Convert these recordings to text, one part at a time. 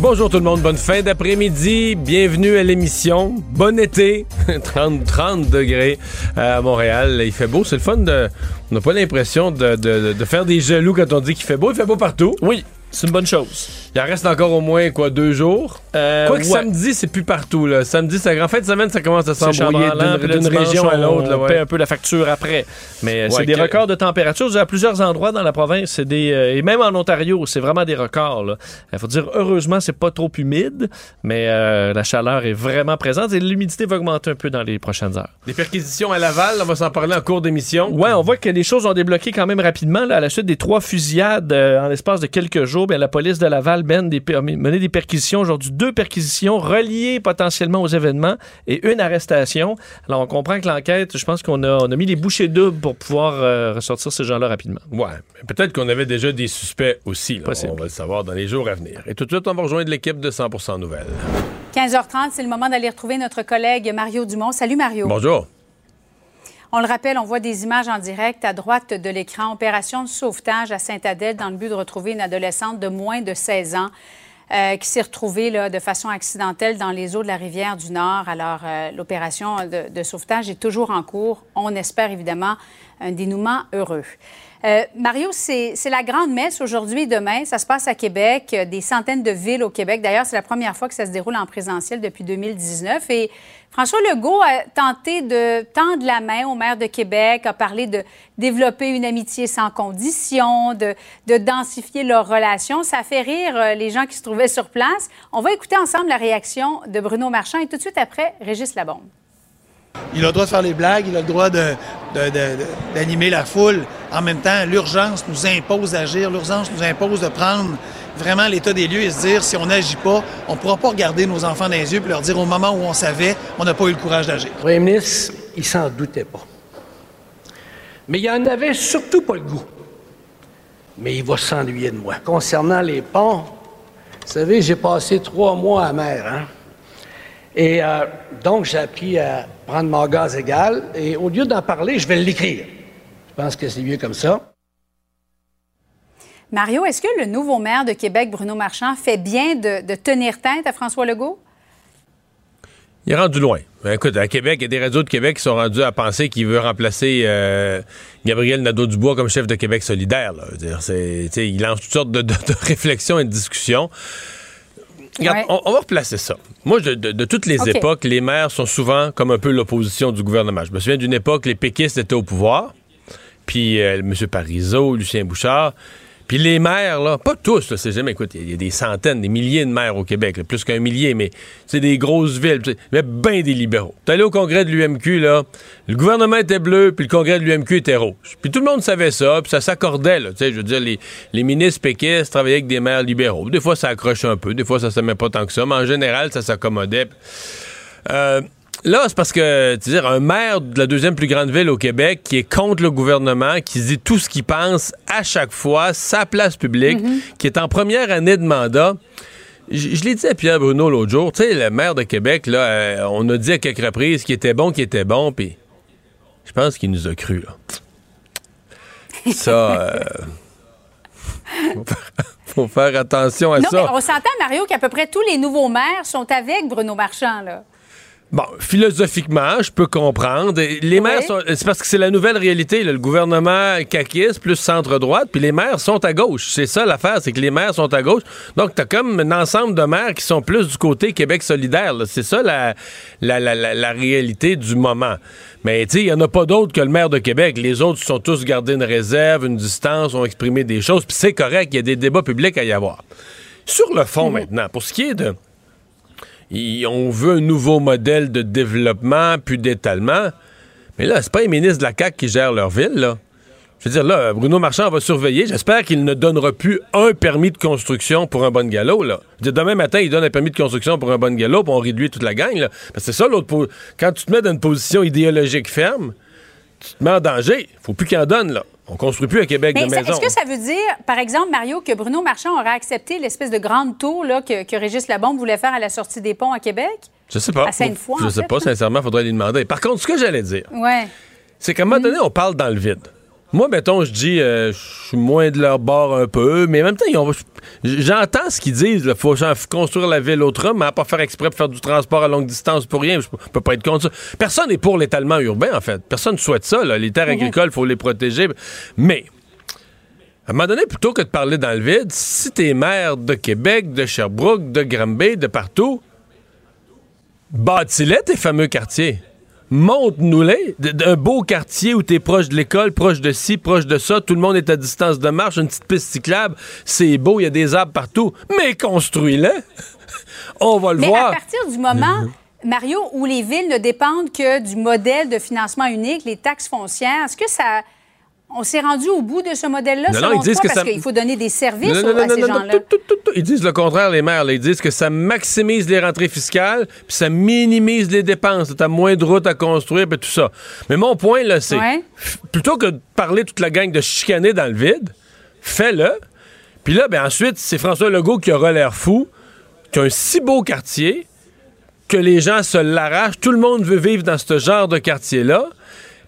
Bonjour tout le monde, bonne fin d'après-midi, bienvenue à l'émission, bon été, 30, 30 degrés à Montréal, il fait beau, c'est le fun de... On n'a pas l'impression de, de- de faire des jaloux quand on dit qu'il fait beau, il fait beau partout. Oui, c'est une bonne chose. Il en reste encore au moins, quoi, deux jours. Euh, Quoique ouais. samedi, c'est plus partout, là. Samedi, c'est en fin de semaine, ça commence à s'embrouiller d'une région à l'autre. On ouais. paie un peu la facture après. Mais euh, Ouais, c'est des que- records de température à plusieurs endroits dans la province. C'est des euh, et même en Ontario, c'est vraiment des records. Il faut dire heureusement, c'est pas trop humide, mais euh, la chaleur est vraiment présente et l'humidité va augmenter un peu dans les prochaines heures. Des perquisitions à Laval, on va s'en parler en cours d'émission. Ouais, on voit que les choses ont débloqué quand même rapidement là, à la suite des trois fusillades euh, en l'espace de quelques jours. Bien, la police de Laval mène des, mené des perquisitions aujourd'hui, deux perquisitions reliées potentiellement aux événements et une arrestation. Alors on comprend que l'enquête, je pense qu'on a, on a mis les bouchées doubles pour pouvoir euh, ressortir ces gens-là rapidement. Ouais, peut-être qu'on avait déjà des suspects aussi. là. On va le savoir dans les jours à venir. Et tout de suite, on va rejoindre l'équipe de 100% Nouvelles. 15h30, c'est le moment d'aller retrouver notre collègue Mario Dumont. Salut Mario. Bonjour. On le rappelle, on voit des images en direct à droite de l'écran. Opération de sauvetage à Saint-Adèle dans le but de retrouver une adolescente de moins de 16 ans euh, qui s'est retrouvée de façon accidentelle dans les eaux de la rivière du Nord. Alors, euh, l'opération de, de sauvetage est toujours en cours. On espère évidemment un dénouement heureux. Euh, Mario, c'est la grande messe aujourd'hui et demain. Ça se passe à Québec, euh, des centaines de villes au Québec. D'ailleurs, c'est la première fois que ça se déroule en présentiel depuis 2019. Et François Legault a tenté de tendre la main au maire de Québec, a parlé de développer une amitié sans condition, de, de densifier leurs relations. Ça fait rire euh, les gens qui se trouvaient sur place. On va écouter ensemble la réaction de Bruno Marchand et tout de suite après, Régis Labombe. Il a le droit de faire les blagues, il a le droit d'animer la foule. En même temps, l'urgence nous impose d'agir, l'urgence nous impose de prendre vraiment l'état des lieux et se dire si on n'agit pas, on ne pourra pas regarder nos enfants dans les yeux et leur dire au moment où on savait, on n'a pas eu le courage d'agir. Le premier ministre, il s'en doutait pas. Mais il en avait surtout pas le goût. Mais il va s'ennuyer de moi. Concernant les ponts, vous savez, j'ai passé trois mois à mer, hein? Et euh, donc, j'ai appris à prendre mon gaz égal. Et au lieu d'en parler, je vais l'écrire. Je pense que c'est mieux comme ça. Mario, est-ce que le nouveau maire de Québec, Bruno Marchand, fait bien de, de tenir tête à François Legault? Il est rendu loin. Ben, écoute, à Québec, il y a des radios de Québec qui sont rendus à penser qu'il veut remplacer euh, Gabriel Nadeau-Dubois comme chef de Québec solidaire. là. Dire, il lance toutes sortes de, de- de réflexions et de discussions. Regarde, Ouais. on, on va replacer ça. Moi, de, de- de toutes les époques, les maires sont souvent comme un peu l'opposition du gouvernement. Je me souviens d'une époque, les péquistes étaient au pouvoir, puis euh, M. Parizeau, Lucien Bouchard, puis les maires, là, pas tous, c'est jamais, écoute, il y, a des centaines, des milliers de maires au Québec, là, plus qu'un millier, mais c'est des grosses villes, sais, mais ben des libéraux. T'es allé au congrès de l'UMQ, là, le gouvernement était bleu, puis le congrès de l'UMQ était rouge. Puis tout le monde savait ça, puis ça s'accordait, là, tu sais, je veux dire, les, les ministres péquistes travaillaient avec des maires libéraux. Des fois, ça accroche un peu, des fois, ça se met pas tant que ça, mais en général, ça s'accommodait. Euh, Là, c'est parce que, tu dire, un maire de la deuxième plus grande ville au Québec qui est contre le gouvernement, qui dit tout ce qu'il pense à chaque fois, sa place publique, qui est en première année de mandat. Je, je l'ai dit à Pierre Bruno l'autre jour, tu sais, le maire de Québec, là, euh, on a dit à quelques reprises qu'il était bon, qu'il était bon, puis je pense qu'il nous a cru, là. Ça, euh, faut, faire, faut faire attention à Non, ça. mais on s'entend, Mario, qu'à peu près tous les nouveaux maires sont avec Bruno Marchand, là. Bon, philosophiquement, je peux comprendre. Les maires sont. C'est parce que c'est la nouvelle réalité. là. Le gouvernement caquiste plus centre-droite, puis les maires sont à gauche. C'est ça l'affaire, c'est que les maires sont à gauche. Donc, t'as comme un ensemble de maires qui sont plus du côté Québec solidaire. C'est ça la, la, la, la- la réalité du moment. Mais tu sais, il n'y en a pas d'autres que le maire de Québec. Les autres sont tous gardés une réserve, une distance, ont exprimé des choses, puis c'est correct, il y a des débats publics à y avoir. Sur le fond maintenant, pour ce qui est de on veut un nouveau modèle de développement, puis d'étalement. Mais là, c'est pas les ministres de la CAQ qui gèrent leur ville, là. Je veux dire, là, Bruno Marchand va surveiller. J'espère qu'il ne donnera plus un permis de construction pour un bon galop, là. Je veux dire, demain matin, il donne un permis de construction pour un bon galop, on réduit toute la gang, là. Parce que c'est ça, l'autre. Quand tu te mets dans une position idéologique ferme, tu te mets en danger. Faut plus qu'il en donne, là. On construit plus à Québec Mais de maisons. est-ce que ça veut dire, par exemple, Mario, que Bruno Marchand aurait accepté l'espèce de grande tour là, que, que Régis Labombe voulait faire à la sortie des ponts à Québec? Je sais pas. à Sainte-Foy, Je sais fait, pas, là? sincèrement, faudrait lui demander. Par contre, ce que j'allais dire, Ouais. c'est qu'à un moment donné, on parle dans le vide. Moi, mettons, je dis, euh, je suis moins de leur bord un peu, mais en même temps, ils ont- j'entends ce qu'ils disent. Il faut construire la ville autrement, mais à pas faire exprès pour faire du transport à longue distance pour rien. Je peux pas être contre ça. Personne n'est pour l'étalement urbain, en fait. Personne ne souhaite ça. là. Les terres agricoles, il faut les protéger. Mais, à un moment donné, plutôt que de parler dans le vide, si t'es maire de Québec, de Sherbrooke, de Granby, de partout, bâtis-les tes fameux quartiers. Montre-nous-les. Un beau quartier où tu es proche de l'école, proche de ci, proche de ça, tout le monde est à distance de marche, une petite piste cyclable, c'est beau, il y a des arbres partout. Mais construis-les. On va le Mais voir. à partir du moment, Mario, où les villes ne dépendent que du modèle de financement unique, les taxes foncières, est-ce que ça. On s'est rendu au bout de ce modèle-là, Non, non, selon ils disent toi, que parce ça- qu'il faut donner des services Non, aux- à ces gens-là? tout, tout, tout, tout. Ils disent le contraire, les maires. là. Ils disent que ça maximise les rentrées fiscales, puis ça minimise les dépenses. T'as moins de routes à construire, puis tout ça. Mais mon point, là, c'est Ouais. plutôt que de parler toute la gang de chicaner dans le vide, fais-le. Puis là, ben ensuite, c'est François Legault qui aura l'air fou, qui a un si beau quartier, que les gens se l'arrachent. Tout le monde veut vivre dans ce genre de quartier-là.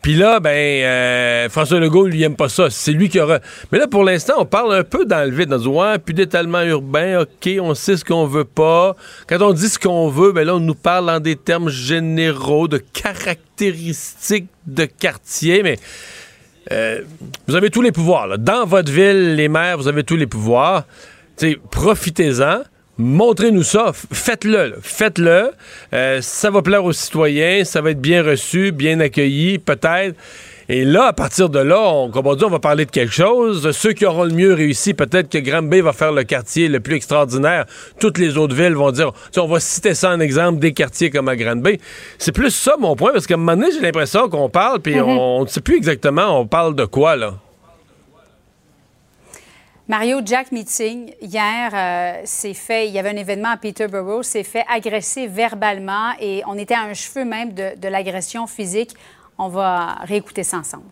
Puis là, ben, euh, François Legault, lui, aime pas ça. C'est lui qui aura. Mais là, pour l'instant, on parle un peu dans le vide. On dit, ouais, plus d'étalement urbain, OK, on sait ce qu'on veut pas. Quand on dit ce qu'on veut, ben là, on nous parle en des termes généraux de caractéristiques de quartier. Mais euh, vous avez tous les pouvoirs. Dans votre ville, les maires, vous avez tous les pouvoirs. Profitez-en. Montrez-nous ça. Faites-le. Faites-le. Euh, ça va plaire aux citoyens. Ça va être bien reçu, bien accueilli, peut-être. Et là, à partir de là, on, comme on dit, on va parler de quelque chose. Ceux qui auront le mieux réussi, peut-être que Granby va faire le quartier le plus extraordinaire. Toutes les autres villes vont dire, on va citer ça en exemple des quartiers comme à Granby. C'est plus ça mon point, parce qu'à un moment donné, j'ai l'impression qu'on parle, puis on ne sait plus exactement on parle de quoi, là. Mario Jack Meeting, hier, euh, s'est fait, il y avait un événement à Peterborough, s'est fait agresser verbalement et on était à un cheveu même de, l'agression physique. On va réécouter ça ensemble.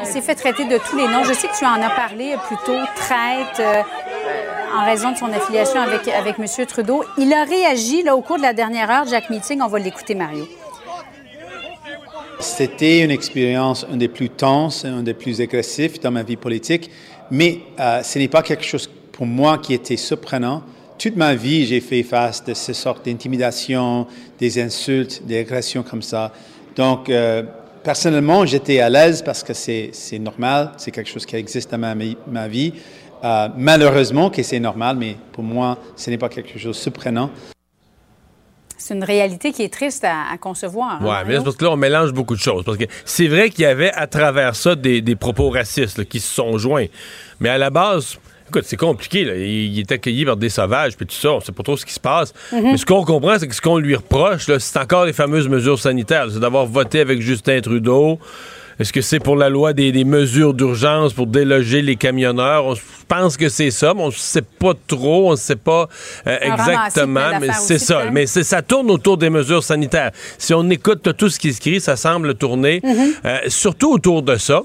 Il s'est fait traiter de tous les noms. Je sais que tu en as parlé plus tôt, traite, euh, en raison de son affiliation avec, M. Trudeau. Il a réagi là, au cours de la dernière heure, Jack Meeting. On va l'écouter, Mario. C'était une expérience, une des plus tenses, une des plus agressives dans ma vie politique, mais euh, ce n'est pas quelque chose pour moi qui était surprenant. Toute ma vie, j'ai fait face de ces sortes d'intimidation, des insultes, des agressions comme ça. Donc, euh, personnellement, j'étais à l'aise parce que c'est normal, c'est quelque chose qui existe dans ma vie. Euh, malheureusement que c'est normal, mais pour moi, ce n'est pas quelque chose de surprenant. C'est une réalité qui est triste à, à concevoir. hein, Ouais, mais c'est parce que là, on mélange beaucoup de choses. Parce que c'est vrai qu'il y avait à travers ça des, des propos racistes là, qui se sont joints. Mais à la base, écoute, c'est compliqué. Là. Il, il est accueilli par des sauvages, puis tout ça. On sait pas trop ce qui se passe. Mais ce qu'on comprend, c'est que ce qu'on lui reproche, c'est encore les fameuses mesures sanitaires. C'est d'avoir voté avec Justin Trudeau. Est-ce que c'est pour la loi des, des mesures d'urgence pour déloger les camionneurs? On pense que c'est ça, mais on ne sait pas trop, on ne sait pas euh, exactement. Mais c'est ça. peut-être. Mais ça tourne autour des mesures sanitaires. Si on écoute tout ce qui se crie, ça semble tourner euh, surtout autour de ça.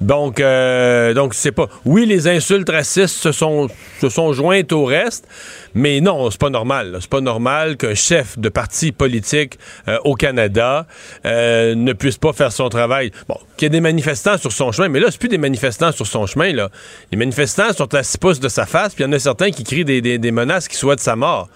Donc, euh, donc c'est pas. Oui, les insultes racistes se sont, se sont jointes au reste, mais non, c'est pas normal. C'est pas normal qu'un chef de parti politique euh, au Canada euh, ne puisse pas faire son travail. Bon, qu'il y ait des manifestants sur son chemin, mais là, c'est plus des manifestants sur son chemin. Là. Les manifestants sont à six pouces de sa face, puis il y en a certains qui crient des, des- menaces qui souhaitent sa mort.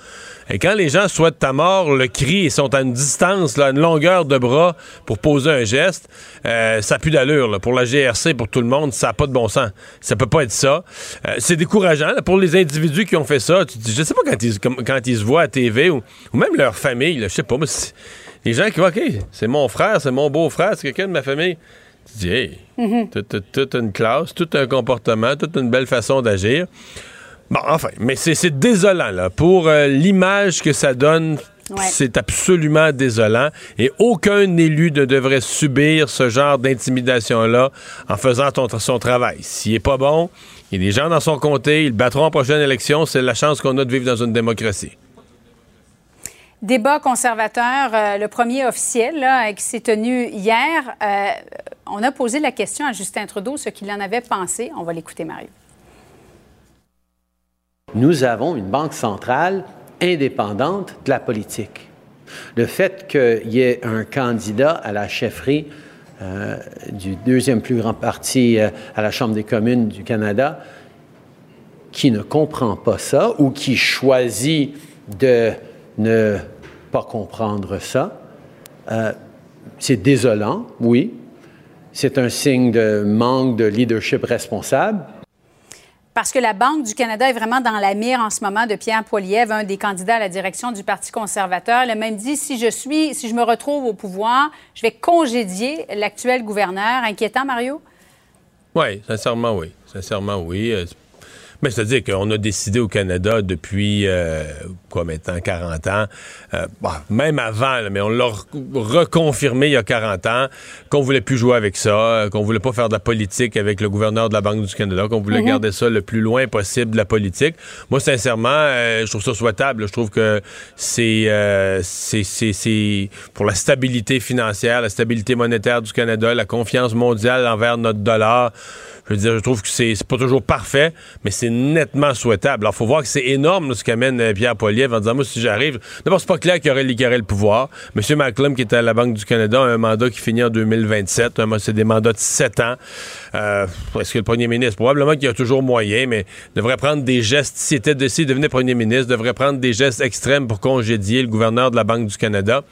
Et quand les gens souhaitent ta mort, le cri, ils sont à une distance, là, une longueur de bras pour poser un geste, euh, ça plus d'allure. Pour la GRC, pour tout le monde, ça n'a pas de bon sens. Ça peut pas être ça. Euh, c'est décourageant pour les individus qui ont fait ça. Tu dis, je sais pas quand ils, comme- quand ils se voient à TV ou, ou même leur famille, là, je sais pas. c'est- les gens qui voient, OK, c'est mon frère, c'est mon beau-frère, c'est quelqu'un de ma famille. Tu dis, hey, toute, toute- toute une classe, tout un comportement, toute une belle façon d'agir. Bon, enfin, mais c'est c'est désolant, là. Pour euh, l'image que ça donne, Ouais. c'est absolument désolant. Et aucun élu ne devrait subir ce genre d'intimidation-là en faisant ton- son travail. S'il est pas bon, il y a des gens dans son comté, ils le battront en prochaine élection. C'est la chance qu'on a de vivre dans une démocratie. Débat conservateur, euh, le premier officiel là, euh, qui s'est tenu hier. Euh, on a posé la question à Justin Trudeau, ce qu'il en avait pensé. On va l'écouter, Mario. Nous avons une banque centrale indépendante de la politique. Le fait qu'il y ait un candidat à la chefferie euh, du deuxième plus grand parti euh, à la Chambre des communes du Canada qui ne comprend pas ça ou qui choisit de ne pas comprendre ça, euh, c'est désolant, oui. C'est un signe de manque de leadership responsable. Parce que la Banque du Canada est vraiment dans la mire en ce moment de Pierre Poilievre, un des candidats à la direction du Parti conservateur. Il a même dit si je suis, si je me retrouve au pouvoir, je vais congédier l'actuel gouverneur. Inquiétant, Mario? Oui, sincèrement, oui. Sincèrement, oui. Mais c'est-à-dire qu'on a décidé au Canada depuis, euh, quoi maintenant, 40 ans, euh, bah, même avant, là, mais on l'a re- reconfirmé il y a 40 ans, qu'on voulait plus jouer avec ça, euh, qu'on voulait pas faire de la politique avec le gouverneur de la Banque du Canada, qu'on voulait garder ça le plus loin possible de la politique. Moi, sincèrement, euh, je trouve ça souhaitable. Je trouve que c'est euh, c'est- c'est- c'est pour la stabilité financière, la stabilité monétaire du Canada, la confiance mondiale envers notre dollar. Je veux dire, je trouve que c'est pas toujours parfait, mais c'est nettement souhaitable. Alors, faut voir que c'est énorme ce qu'amène euh, Pierre Poilievre en disant, moi, si j'arrive... D'abord, c'est pas clair qu'il aurait, aurait le pouvoir. M. McClum, qui était à la Banque du Canada, a un mandat qui finit en 2027. Un- C'est des mandats de 7 ans. Euh, Est-ce que le premier ministre... Probablement qu'il y a toujours moyen, mais devrait prendre des gestes... S'il était de, devenait premier ministre, devrait prendre des gestes extrêmes pour congédier le gouverneur de la Banque du Canada.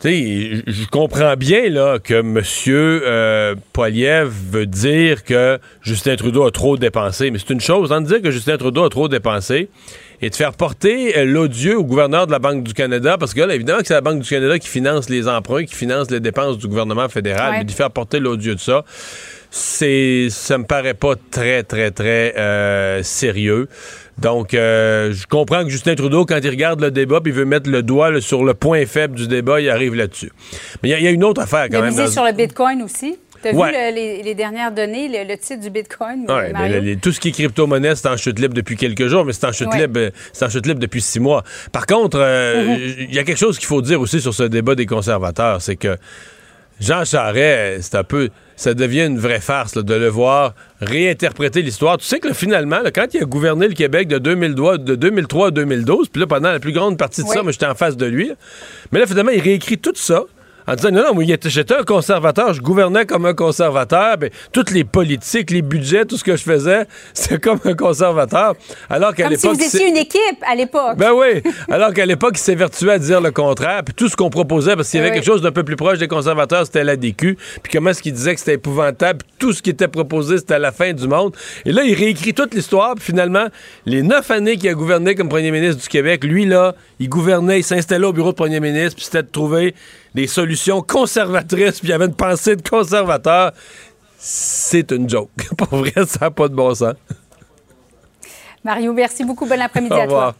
Sais, je- comprends bien là, que M. Euh, Poiliev veut dire que Justin Trudeau a trop dépensé. Mais c'est une chose, hein, de dire que Justin Trudeau a trop dépensé et de faire porter l'odieux au gouverneur de la Banque du Canada, parce que là, évidemment que c'est la Banque du Canada qui finance les emprunts, qui finance les dépenses du gouvernement fédéral, Ouais. mais d'y faire porter l'odieux de ça, c'est ça me paraît pas très, très, très euh, sérieux. Donc, euh, je comprends que Justin Trudeau, quand il regarde le débat puis il veut mettre le doigt là, sur le point faible du débat, il arrive là-dessus. Mais il y a- il y, a une autre affaire Il quand a même. dans- sur le Bitcoin aussi. Tu as Ouais. vu le- les, les dernières données, le, le titre du Bitcoin, Ouais, Mario? mais le- les- tout ce qui est crypto-monnaie, c'est en chute libre depuis quelques jours, mais c'est en chute Ouais. libre, euh, c'est en chute libre depuis six mois. Par contre, euh, Mm-hmm. il y a quelque chose qu'il faut dire aussi sur ce débat des conservateurs, c'est que Jean Charest, euh, c'est un peu, ça devient une vraie farce là, de le voir réinterpréter l'histoire. Tu sais que là, finalement, là, quand il a gouverné le Québec de 2003, de 2003 à 2012, puis là, pendant la plus grande partie de ça, moi, j'étais en face de lui. Mais là, finalement, il réécrit tout ça en disant non, non, moi, j'étais un conservateur, je gouvernais comme un conservateur, ben, toutes les politiques, les budgets, tout ce que je faisais, c'est comme un conservateur. Alors qu'à Comme si l'époque. vous étiez une équipe à l'époque. ben oui. Alors qu'à l'époque, il s'évertuait à dire le contraire. Puis tout ce qu'on proposait, parce qu'il y avait Oui. quelque chose d'un peu plus proche des conservateurs, c'était la DQ. Puis comment est-ce qu'il disait que c'était épouvantable. Puis tout ce qui était proposé, c'était la fin du monde. Et là, il réécrit toute l'histoire. Puis finalement, les neuf années qu'il a gouverné comme premier ministre du Québec, lui, là, il gouvernait, il s'installait au bureau de premier ministre. Puis c'était de trouver des solutions conservatrices. Puis il y avait une pensée de conservateur. C'est une joke. Pour vrai, ça n'a pas de bon sens. Mario, merci beaucoup. Bon après-midi à toi.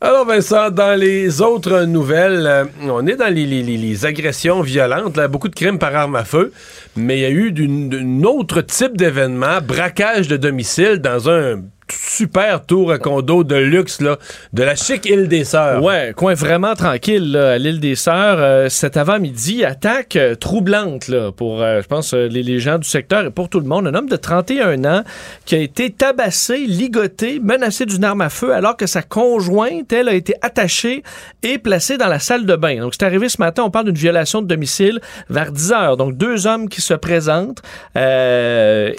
Alors Vincent, dans les autres nouvelles, euh, on est dans les, les- les- agressions violentes, là, beaucoup de crimes par arme à feu, mais il y a eu d'un autre type d'événement, braquage de domicile dans un super tour à condo de luxe là, de la chic île des Sœurs. Ouais, coin vraiment tranquille là, à l'île des Sœurs. Euh, cet avant-midi, attaque euh, troublante là, pour, euh, je pense, les, les gens du secteur et pour tout le monde. Un homme de 31 ans qui a été tabassé, ligoté, menacé d'une arme à feu alors que sa conjointe, elle, a été attachée et placée dans la salle de bain. Donc, c'est arrivé ce matin. On parle d'une violation de domicile vers 10 heures. Donc, deux hommes qui se présentent. et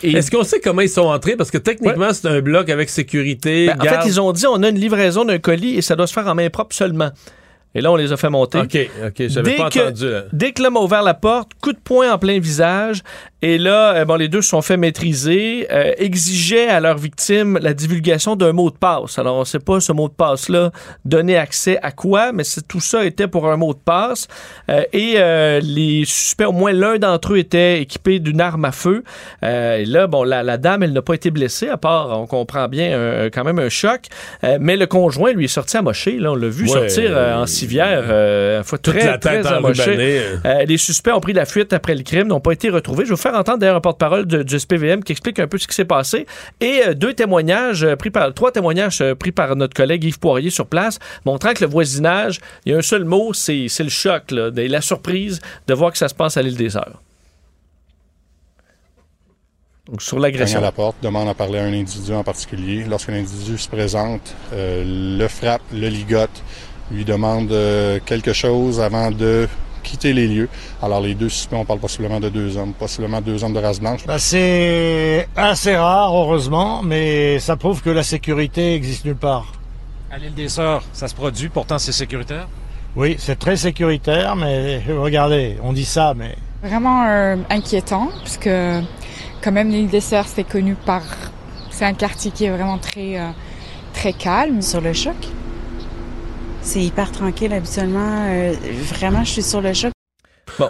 Est-ce qu'on sait comment ils sont entrés? Parce que techniquement, c'est un bloc avec sécurité, ben, en fait, ils ont dit on a une livraison d'un colis et ça doit se faire en main propre seulement. Et là, on les a fait monter. OK, OK, j'avais pas que- entendu. là. Dès que l'homme a ouvert la porte, coup de poing en plein visage Et là, euh, bon, les deux se sont fait maîtriser, euh, exigeaient à leurs victimes la divulgation d'un mot de passe. Alors, on ne sait pas ce mot de passe-là donnait accès à quoi, mais tout ça était pour un mot de passe. Euh, et euh, les suspects, au moins l'un d'entre eux était équipé d'une arme à feu. Euh, et là, bon, la, la dame, elle n'a pas été blessée, à part, on comprend bien, un- quand même un choc. Euh, mais le conjoint, lui, est sorti amoché. Là, on l'a vu Ouais, sortir euh, en civière, euh, une fois très, la tête très amoché. Euh, les suspects ont pris la fuite après le crime, n'ont pas été retrouvés. Je vais vous faire entendre d'ailleurs un porte-parole du SPVM qui explique un peu ce qui s'est passé. Et euh, deux témoignages euh, pris par, trois témoignages euh, pris par notre collègue Yves Poirier sur place, montrant que le voisinage, il y a un seul mot, c'est le choc, là, la surprise de voir que ça se passe à l'île des Heures. Donc, sur cogne à l'agression. la porte, demande à parler à un individu en particulier. Lorsqu'un individu se présente, euh, le frappe, le ligote, lui demande euh, quelque chose avant de quitter les lieux. Alors les deux suspects, on parle possiblement de deux hommes, possiblement deux hommes de race blanche. Bah, c'est assez rare, heureusement, mais ça prouve que la sécurité existe nulle part. À l'île des Sœurs, ça se produit, pourtant c'est sécuritaire? Oui, c'est très sécuritaire, mais regardez, on dit ça, mais Vraiment euh, inquiétant, parce que quand même l'île des Sœurs, c'est connu par... C'est un quartier qui est vraiment très, euh, très calme. Sur le choc? C'est hyper tranquille habituellement. Euh, vraiment, je suis sur le choc.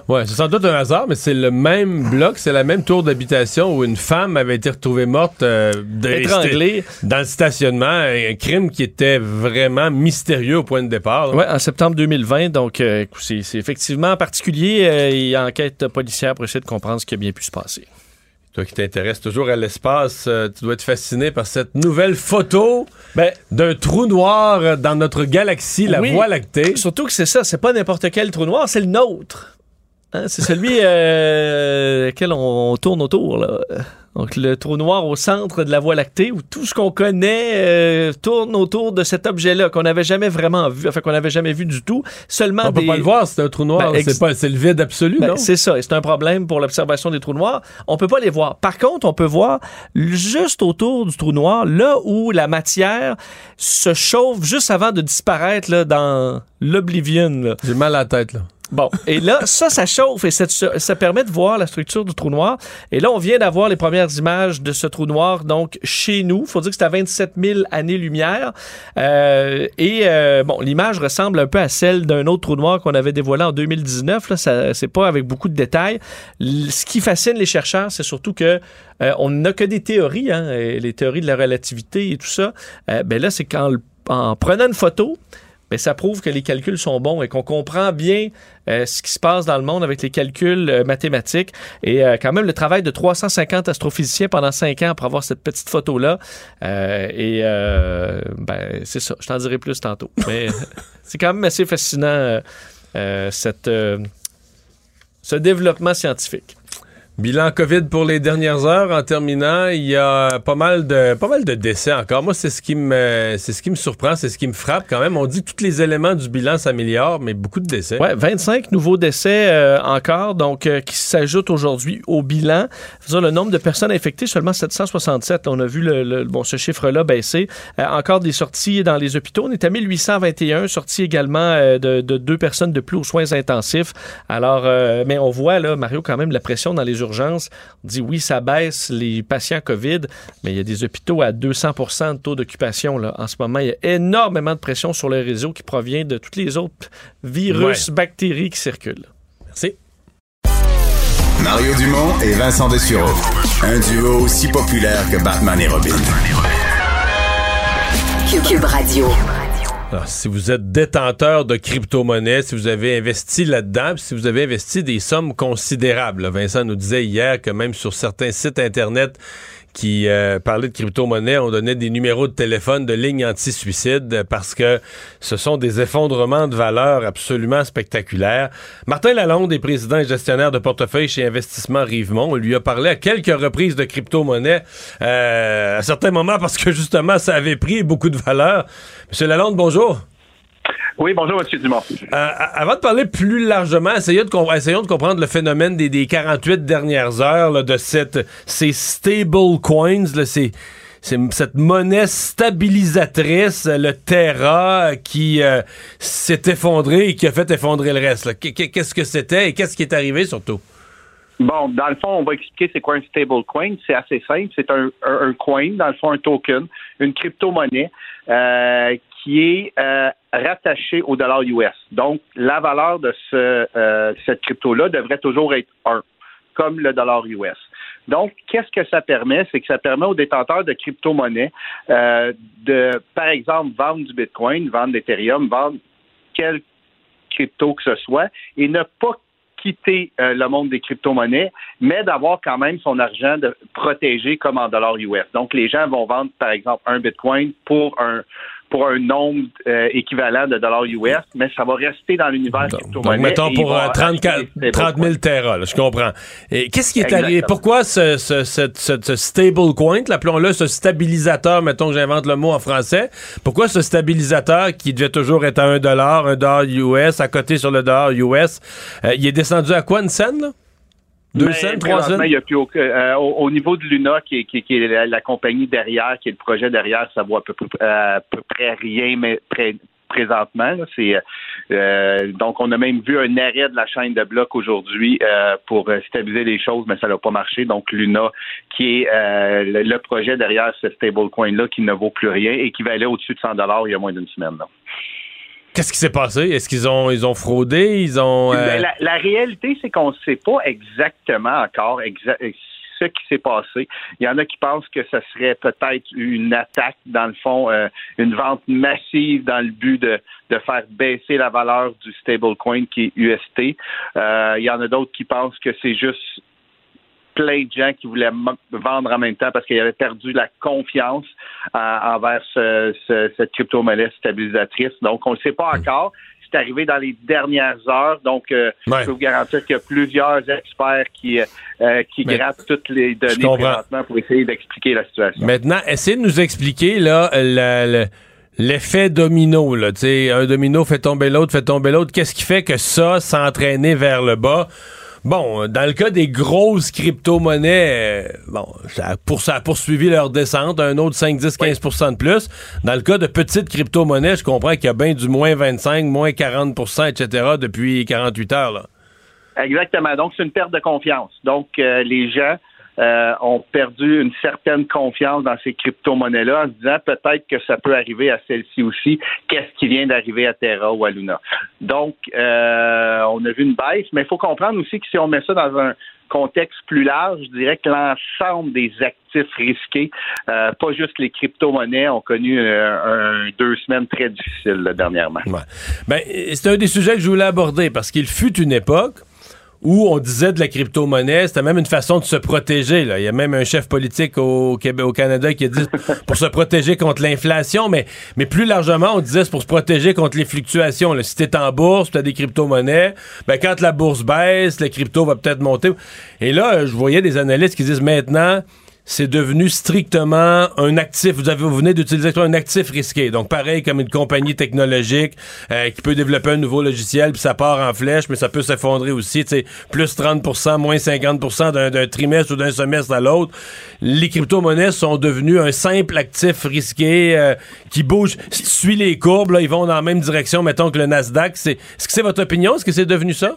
Ouais, c'est sans doute un hasard, mais c'est le même bloc, c'est la même tour d'habitation où une femme avait été retrouvée morte euh, Étranglée. dans le stationnement. Un crime qui était vraiment mystérieux au point de départ. Ouais, en septembre 2020. Donc, euh, c'est c'est effectivement particulier. Euh, il y a enquête policière pour essayer de comprendre ce qui a bien pu se passer. Toi qui t'intéresses toujours à l'espace, euh, tu dois être fasciné par cette nouvelle photo Ben, d'un trou noir dans notre galaxie, la Oui. Voie lactée. Surtout que c'est ça, c'est pas n'importe quel trou noir, c'est le nôtre. Hein, c'est celui euh, lequel on, on tourne autour. Là. Donc le trou noir au centre de la Voie lactée, où tout ce qu'on connaît euh, tourne autour de cet objet-là qu'on n'avait jamais vraiment vu, enfin qu'on n'avait jamais vu du tout. Seulement On peut pas le voir, c'est un trou noir. Ben, c'est pas, c'est le vide absolu, Ben, non? c'est ça, et c'est un problème pour l'observation des trous noirs. On peut pas les voir. Par contre, on peut voir juste autour du trou noir, là où la matière se chauffe juste avant de disparaître là, dans l'oblivion. là. J'ai mal à la tête, là. Bon, et là, ça, ça chauffe et ça, ça permet de voir la structure du trou noir. Et là, on vient d'avoir les premières images de ce trou noir, donc chez nous. faut dire que c'est à 27 000 années-lumière. Euh, et euh, bon, l'image ressemble un peu à celle d'un autre trou noir qu'on avait dévoilé en 2019. Là, ça, c'est pas avec beaucoup de détails. Ce qui fascine les chercheurs, c'est surtout que euh, on n'a que des théories, hein, les théories de la relativité et tout ça. Euh, ben là, c'est qu'en en prenant une photo, ben, ça prouve que les calculs sont bons et qu'on comprend bien euh, ce qui se passe dans le monde avec les calculs euh, mathématiques. Et euh, quand même, le travail de 350 astrophysiciens pendant 5 ans pour avoir cette petite photo-là. Et ben, c'est ça, je t'en dirai plus tantôt. Mais c'est quand même assez fascinant, cette, ce développement scientifique. Bilan COVID pour les dernières heures. En terminant, il y a pas mal de pas mal de décès encore. Moi, c'est ce qui me c'est ce qui me surprend, c'est ce qui me frappe quand même. On dit que tous les éléments du bilan s'améliorent, mais beaucoup de décès. Ouais, 25 nouveaux décès euh, encore, donc euh, qui s'ajoutent aujourd'hui au bilan. Dire, le nombre de personnes infectées, seulement 767. On a vu le, bon, ce chiffre-là baisser. Euh, encore des sorties dans les hôpitaux. On est à 1821, sorties également de, de deux personnes de plus aux soins intensifs. Alors, mais on voit là, Mario, quand même la pression dans les urgences. On dit oui, ça baisse les patients COVID, mais il y a des hôpitaux à 200 de taux d'occupation là. En ce moment, il y a énormément de pression sur le réseau qui provient de tous les autres virus, bactéries qui circulent. Merci. Mario Dumont et Vincent Dessureau. Un duo aussi populaire que Batman et Robin. Cube Radio. Alors, si vous êtes détenteur de crypto-monnaies, si vous avez investi là-dedans, si vous avez investi des sommes considérables, Vincent nous disait hier que même sur certains sites Internet qui euh, parlaient de crypto-monnaies, on donnait des numéros de téléphone de lignes anti-suicide parce que ce sont des effondrements de valeur absolument spectaculaires. Martin Lalonde est président et gestionnaire de portefeuille chez Investissement Rivemont. On lui a parlé à quelques reprises de crypto-monnaies euh, à certains moments parce que justement, ça avait pris beaucoup de valeur. Monsieur Lalonde, bonjour. Oui, bonjour, M. Dumont. Euh, avant de parler plus largement, essayons de, essayons de comprendre le phénomène des, des 48 dernières heures là, de cette, ces stable coins, là, ces- c'est cette monnaie stabilisatrice, le Terra, qui euh, s'est effondré et qui a fait effondrer le reste. Qu'est-ce que c'était et qu'est-ce qui est arrivé surtout? Bon, dans le fond, on va expliquer c'est quoi un stablecoin. C'est assez simple. C'est un, un, coin, dans le fond, un token, une crypto-monnaie euh, qui est euh, rattaché au dollar US. Donc, la valeur de ce, euh, cette crypto-là devrait toujours être 1, comme le dollar US. Donc, qu'est-ce que ça permet? C'est que ça permet aux détenteurs de crypto-monnaies euh, de, par exemple, vendre du Bitcoin, vendre d'Ethereum, vendre quel crypto que ce soit et ne pas quitter euh, le monde des crypto-monnaies, mais d'avoir quand même son argent de, protégé comme en dollars US. Donc, les gens vont vendre, par exemple, un Bitcoin pour un, pour un nombre euh, équivalent de dollars US, mais ça va rester dans l'univers crypto Donc, mettons pour 30, 30 000 Terra, je comprends. Et qu'est-ce qui est arrivé? Pourquoi ce, ce, ce, ce stable coin, l'appelons-le ce stabilisateur, mettons que j'invente le mot en français, pourquoi ce stabilisateur qui devait toujours être à 1 dollar, 1 dollar US, à côté sur le dollar US, euh, il est descendu à quoi une scène, là? Deux cents, trois cents? Il y a plus euh, au, au, niveau de Luna, qui, qui, qui est la, la, compagnie derrière, qui est le projet derrière, ça vaut à peu, euh, à peu près rien, mais près, présentement. C'est euh, donc on a même vu un arrêt de la chaîne de blocs aujourd'hui euh, pour stabiliser les choses, mais ça n'a pas marché. Donc Luna, qui est euh, le, le, projet derrière ce stablecoin là, qui ne vaut plus rien et qui valait au-dessus de 100 dollars il y a moins d'une semaine. Là. Qu'est-ce qui s'est passé? Est-ce qu'ils ont ils ont fraudé? Ils ont. Euh... La, la, réalité, c'est qu'on ne sait pas exactement encore exa ce qui s'est passé. Il y en a qui pensent que ce serait peut-être une attaque, dans le fond, euh, une vente massive dans le but de, de faire baisser la valeur du stablecoin qui est UST. Euh, il y en a d'autres qui pensent que c'est juste plein de gens qui voulaient vendre en même temps parce qu'ils avaient perdu la confiance euh, envers ce, ce, cette crypto-monnaie stabilisatrice. Donc, on ne le sait pas encore. C'est arrivé dans les dernières heures. Donc, euh, ouais. je peux vous garantir qu'il y a plusieurs experts qui, euh, qui Mais grattent toutes les données présentement pour essayer d'expliquer la situation. Maintenant, essayez de nous expliquer là l'effet domino, là, tu sais, un domino fait tomber l'autre, fait tomber l'autre. Qu'est-ce qui fait que ça s'entraîner vers le bas? Bon, dans le cas des grosses crypto-monnaies, euh, bon, ça, pour, ça a poursuivi leur descente, un autre 5, 10, 15 oui. de plus. Dans le cas de petites crypto-monnaies, je comprends qu'il y a bien du moins 25, moins 40% etc. depuis 48 heures. Là. Exactement. Donc, c'est une perte de confiance. Donc, euh, les gens euh, ont perdu une certaine confiance dans ces crypto-monnaies-là en se disant peut-être que ça peut arriver à celle-ci aussi. Qu'est-ce qui vient d'arriver à Terra ou à Luna? Donc, euh, on a vu une baisse, mais il faut comprendre aussi que si on met ça dans un contexte plus large, je dirais que l'ensemble des actifs risqués, euh, pas juste les crypto-monnaies, ont connu un, deux semaines très difficiles dernièrement. Ouais. Ben, c'est un des sujets que je voulais aborder parce qu'il fut une époque où on disait de la crypto-monnaie, c'était même une façon de se protéger. Là. Il y a même un chef politique au, Québec, au Canada qui a dit pour se protéger contre l'inflation, mais, mais plus largement, on disait c'est pour se protéger contre les fluctuations. Là. Si t'es en bourse, t'as des crypto-monnaies, ben quand la bourse baisse, le crypto va peut-être monter. Et là, je voyais des analystes qui disent maintenant, c'est devenu strictement un actif. Vous, avez, vous venez d'utiliser un actif risqué. Donc, pareil comme une compagnie technologique euh, qui peut développer un nouveau logiciel, puis ça part en flèche, mais ça peut s'effondrer aussi. Sais, plus 30% moins 50 d'un trimestre ou d'un semestre à l'autre. Les crypto-monnaies sont devenues un simple actif risqué euh, qui bouge. Suis les courbes, là, ils vont dans la même direction, mettons, que le Nasdaq. Est-ce que c'est votre opinion? Est-ce que c'est devenu ça?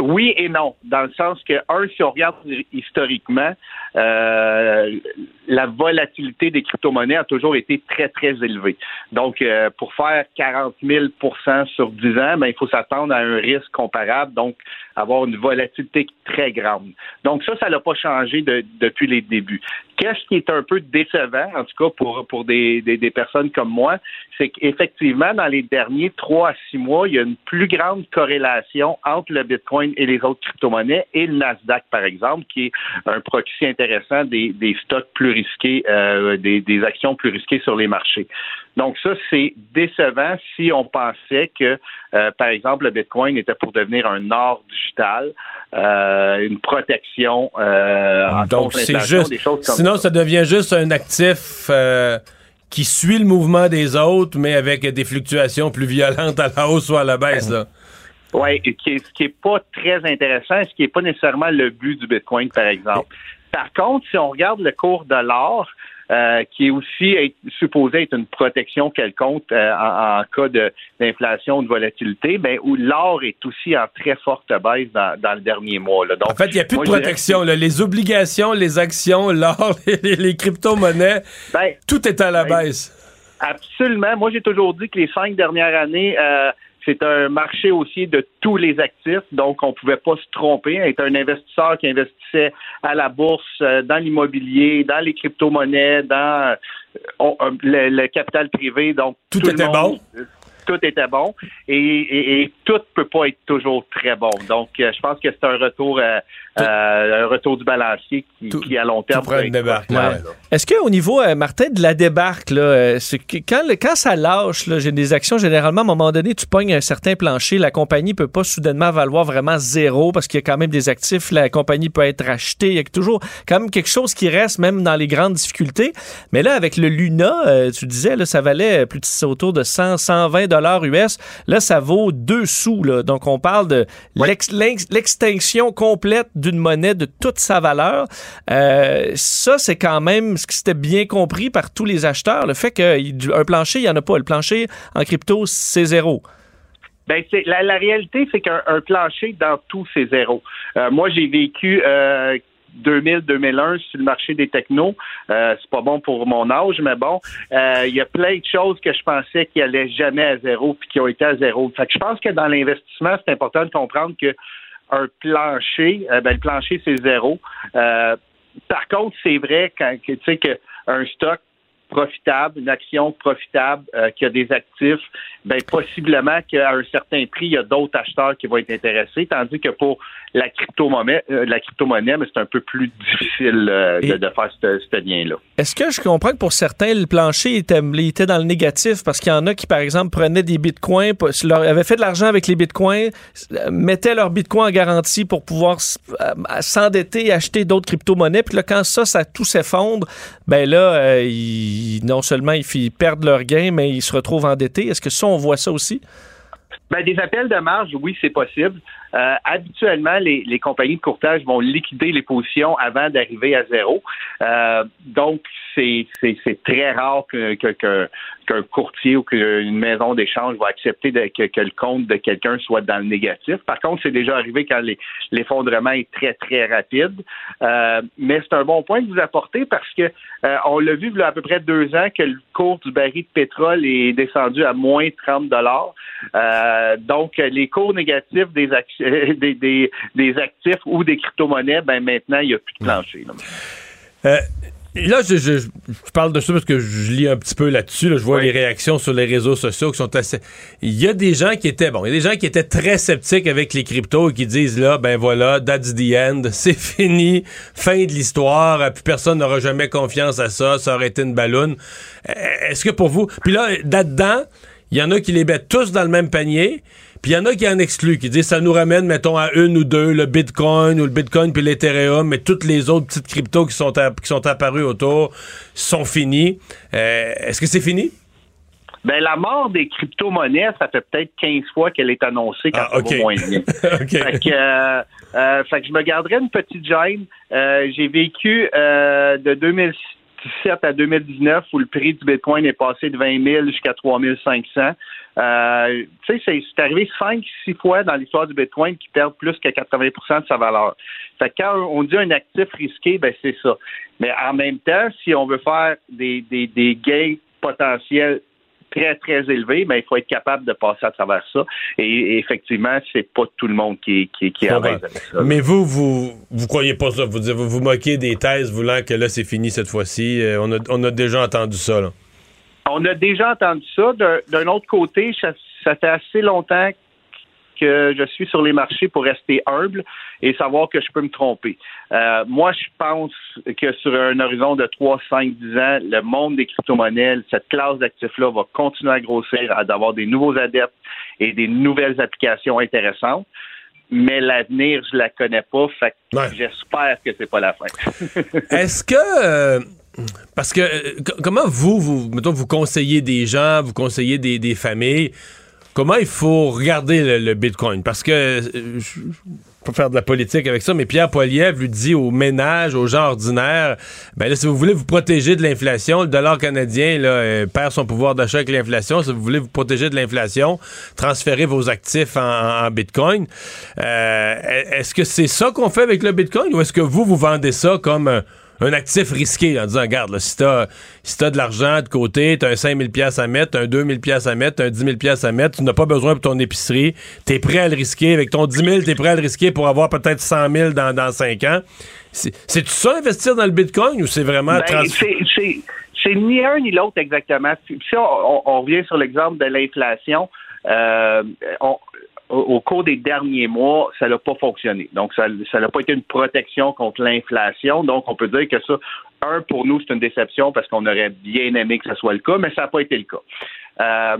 Oui et non, dans le sens que, un, si on regarde historiquement, euh, la volatilité des crypto-monnaies a toujours été très, très élevée. Donc, euh, pour faire 40 000% sur 10 ans, ben, il faut s'attendre à un risque comparable, donc avoir une volatilité très grande. Donc, ça, ça n'a pas changé de, depuis les débuts. Qu'est-ce qui est un peu décevant, en tout cas pour, pour des, des, personnes comme moi, c'est qu'effectivement, dans les derniers 3 à 6 mois, il y a une plus grande corrélation entre le Bitcoin et les autres crypto-monnaies et le Nasdaq, par exemple, qui est un proxy intéressant des, stocks plus risqués, euh, des, actions plus risquées sur les marchés. Donc ça, c'est décevant si on pensait que, euh, par exemple, le Bitcoin était pour devenir un or digital, euh, une protection. Euh, Donc c'est juste. Sinon, ça. ça. devient juste un actif euh, qui suit le mouvement des autres, mais avec des fluctuations plus violentes à la hausse ou à la baisse. Là. Oui, ce qui n'est pas très intéressant, ce qui n'est pas nécessairement le but du Bitcoin, par exemple. Par contre, si on regarde le cours de l'or, euh, qui est aussi être, supposé être une protection quelconque euh, en, en, cas d'inflation, de, volatilité, ben, où l'or est aussi en très forte baisse dans, dans le dernier mois. Là. Donc, en fait, il n'y a plus de protection. Là. Les obligations, les actions, l'or, les, les crypto-monnaies, ben, tout est à la ben, baisse. Absolument. Moi, j'ai toujours dit que les cinq dernières années, euh, c'est un marché aussi de tous les actifs, donc on ne pouvait pas se tromper. Être un investisseur qui investissait à la bourse, euh, dans l'immobilier, dans les crypto-monnaies, dans euh, le, le, capital privé, donc tout, tout était monde, bon. Tout était bon et, et, et, tout peut pas être toujours très bon. Donc, euh, je pense que c'est un retour, euh, euh, un retour du balancier qui, tout, qui à long terme. Une débarque, ouais. Est-ce qu'au niveau, euh, Martin, de la débarque, là, que, quand, quand ça lâche, j'ai des actions, généralement, à un moment donné, tu pognes un certain plancher, la compagnie peut pas soudainement valoir vraiment zéro parce qu'il y a quand même des actifs, la compagnie peut être rachetée, il y a toujours quand même quelque chose qui reste, même dans les grandes difficultés. Mais là, avec le Luna, euh, tu disais, là, ça valait plus de, autour de 100, 120 dollars US. Là, ça vaut 2 sous. Là. Donc, on parle de ouais. l'extinction complète d'une monnaie de toute sa valeur. Euh, ça, c'est quand même ce qui s'était bien compris par tous les acheteurs. Le fait qu'un plancher, il n'y en a pas. Le plancher en crypto, c'est zéro. Ben, c'est, la, la réalité, c'est qu'un plancher dans tout, c'est zéro. Euh, moi, j'ai vécu euh, 2000-2001 sur le marché des technos. Euh, c'est pas bon pour mon âge, mais bon, euh, il y a plein de choses que je pensais qui allaient jamais à zéro puis qui ont été à zéro. Fait que je pense que dans l'investissement, c'est important de comprendre que un plancher, euh, ben, le plancher, c'est zéro. Euh, par contre, c'est vrai quand tu sais qu'un stock profitable, une action profitable euh, qui a des actifs, ben possiblement qu'à un certain prix, il y a d'autres acheteurs qui vont être intéressés, tandis que pour la crypto-monnaie, euh, la crypto-monnaie, mais c'est un peu plus difficile euh, de, de, faire ce, ce lien-là. Est-ce que je comprends que pour certains, le plancher était, était dans le négatif? Parce qu'il y en a qui, par exemple, prenaient des bitcoins, avaient fait de l'argent avec les bitcoins, mettaient leurs bitcoins en garantie pour pouvoir s'endetter et acheter d'autres crypto-monnaies, puis là, quand ça, ça tout s'effondre, ben là, euh, non seulement ils, perdent leur gain, mais ils se retrouvent endettés. Est-ce que ça, on voit ça aussi? Ben, des appels de marge, oui, c'est possible. Euh, habituellement, les, les, compagnies de courtage vont liquider les positions avant d'arriver à zéro. Euh, donc, c'est très rare qu'un courtier ou qu'une maison d'échange va accepter que, le compte de quelqu'un soit dans le négatif. Par contre, c'est déjà arrivé quand l'effondrement est très, très rapide. Euh, mais c'est un bon point que vous apportez parce que euh, on l'a vu il y a à peu près deux ans que le cours du baril de pétrole est descendu à moins 30 dollars. Euh, donc, les cours négatifs des, des, actifs ou des crypto-monnaies, ben maintenant, il n'y a plus de plancher. Là, je, je, je, parle de ça parce que je lis un petit peu là-dessus. Là, je vois oui. les réactions sur les réseaux sociaux qui sont assez. Il y a des gens qui étaient bon, il y a des gens qui étaient très sceptiques avec les cryptos et qui disent là, ben voilà, that's the end, c'est fini, fin de l'histoire, plus personne n'aura jamais confiance à ça, ça aurait été une balloune. Est-ce que pour vous, puis là, là-dedans, il y en a qui les mettent tous dans le même panier. Puis il y en a qui en excluent, qui disent ça nous ramène, mettons, à une ou deux, le Bitcoin ou le Bitcoin puis l'Ethereum, mais toutes les autres petites cryptos qui sont, à, qui sont apparues autour sont finies. Euh, Est-ce que c'est fini? Ben, la mort des crypto-monnaies, ça fait peut-être 15 fois qu'elle est annoncée quand ah, okay. ça va moins bien. okay. fait, que, euh, euh, fait que je me garderais une petite gêne. Euh, J'ai vécu de 2017 à 2019 où le prix du Bitcoin est passé de 20 000 jusqu'à 3 500. Euh, tu sais, c'est arrivé 5 six fois dans l'histoire du Bitcoin qui perd plus que 80% de sa valeur. Fait que quand on dit un actif risqué, ben c'est ça. Mais en même temps, si on veut faire des, des, des gains potentiels très, très élevé, mais il faut être capable de passer à travers ça. Et, et effectivement, c'est pas tout le monde qui, qui, qui est à l'aise avec ça. Mais vous, vous, vous croyez pas ça? Vous, vous vous moquez des thèses voulant que là, c'est fini cette fois-ci. On a, on a déjà entendu ça, là. On a déjà entendu ça. D'un autre côté, ça, ça fait assez longtemps que je suis sur les marchés pour rester humble et savoir que je peux me tromper. Euh, moi, je pense que sur un horizon de 3, 5, 10 ans, le monde des crypto-monnaies, cette classe d'actifs-là va continuer à grossir, à avoir des nouveaux adeptes et des nouvelles applications intéressantes. Mais l'avenir, je la connais pas. Fait que ouais. j'espère que c'est pas la fin. Est-ce que euh parce que comment vous, vous, mettons, vous conseillez des gens, vous conseillez des, des familles, comment il faut regarder le, Bitcoin? Parce que, euh, je pas faire de la politique avec ça, mais Pierre Poilievre lui dit aux ménages, aux gens ordinaires, ben là, si vous voulez vous protéger de l'inflation, le dollar canadien euh, perd son pouvoir d'achat avec l'inflation. Si vous voulez vous protéger de l'inflation, transférez vos actifs en, Bitcoin. Euh, est-ce que c'est ça qu'on fait avec le Bitcoin ou est-ce que vous, vous vendez ça comme un, actif risqué en disant, regarde, là, si t'as si t'as de l'argent de côté, t'as un 5000 pièces à mettre, t'as un 2000 pièces à mettre, t'as un 10 000 pièces à mettre, tu n'as pas besoin pour ton épicerie, t'es prêt à le risquer, avec ton 10 000, t'es prêt à le risquer pour avoir peut-être 100 000 dans, dans 5 ans. C'est- C'est-tu ça, investir dans le Bitcoin, ou c'est vraiment... Ben, trans- c'est- ni un ni l'autre exactement. Si si on, on- on revient sur l'exemple de l'inflation, euh, on- au, cours des derniers mois, ça n'a pas fonctionné. Donc, ça ça n'a pas été une protection contre l'inflation. Donc, on peut dire que ça, un, pour nous, c'est une déception parce qu'on aurait bien aimé que ce soit le cas, mais ça n'a pas été le cas. Euh,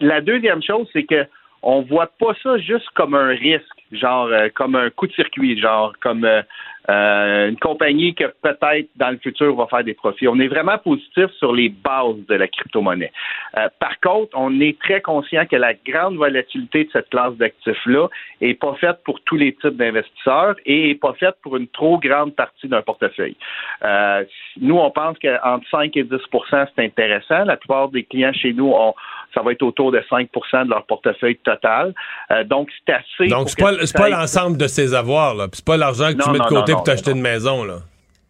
la deuxième chose, c'est que on voit pas ça juste comme un risque, genre euh, comme un coup de circuit, genre comme euh, euh, une compagnie que peut-être dans le futur va faire des profits. On est vraiment positif sur les bases de la crypto-monnaie. Euh, par contre, on est très conscient que la grande volatilité de cette classe d'actifs-là est pas faite pour tous les types d'investisseurs et est pas faite pour une trop grande partie d'un portefeuille. Euh, nous, on pense qu'entre 5 et 10% c'est intéressant. La plupart des clients chez nous, ont, ça va être autour de 5% de leur portefeuille total. Euh, donc, c'est assez. Donc, c'est pas, pas l'ensemble de ses avoirs, là. C'est pas l'argent que tu Non, mets de côté non, pour t'acheter une maison, là.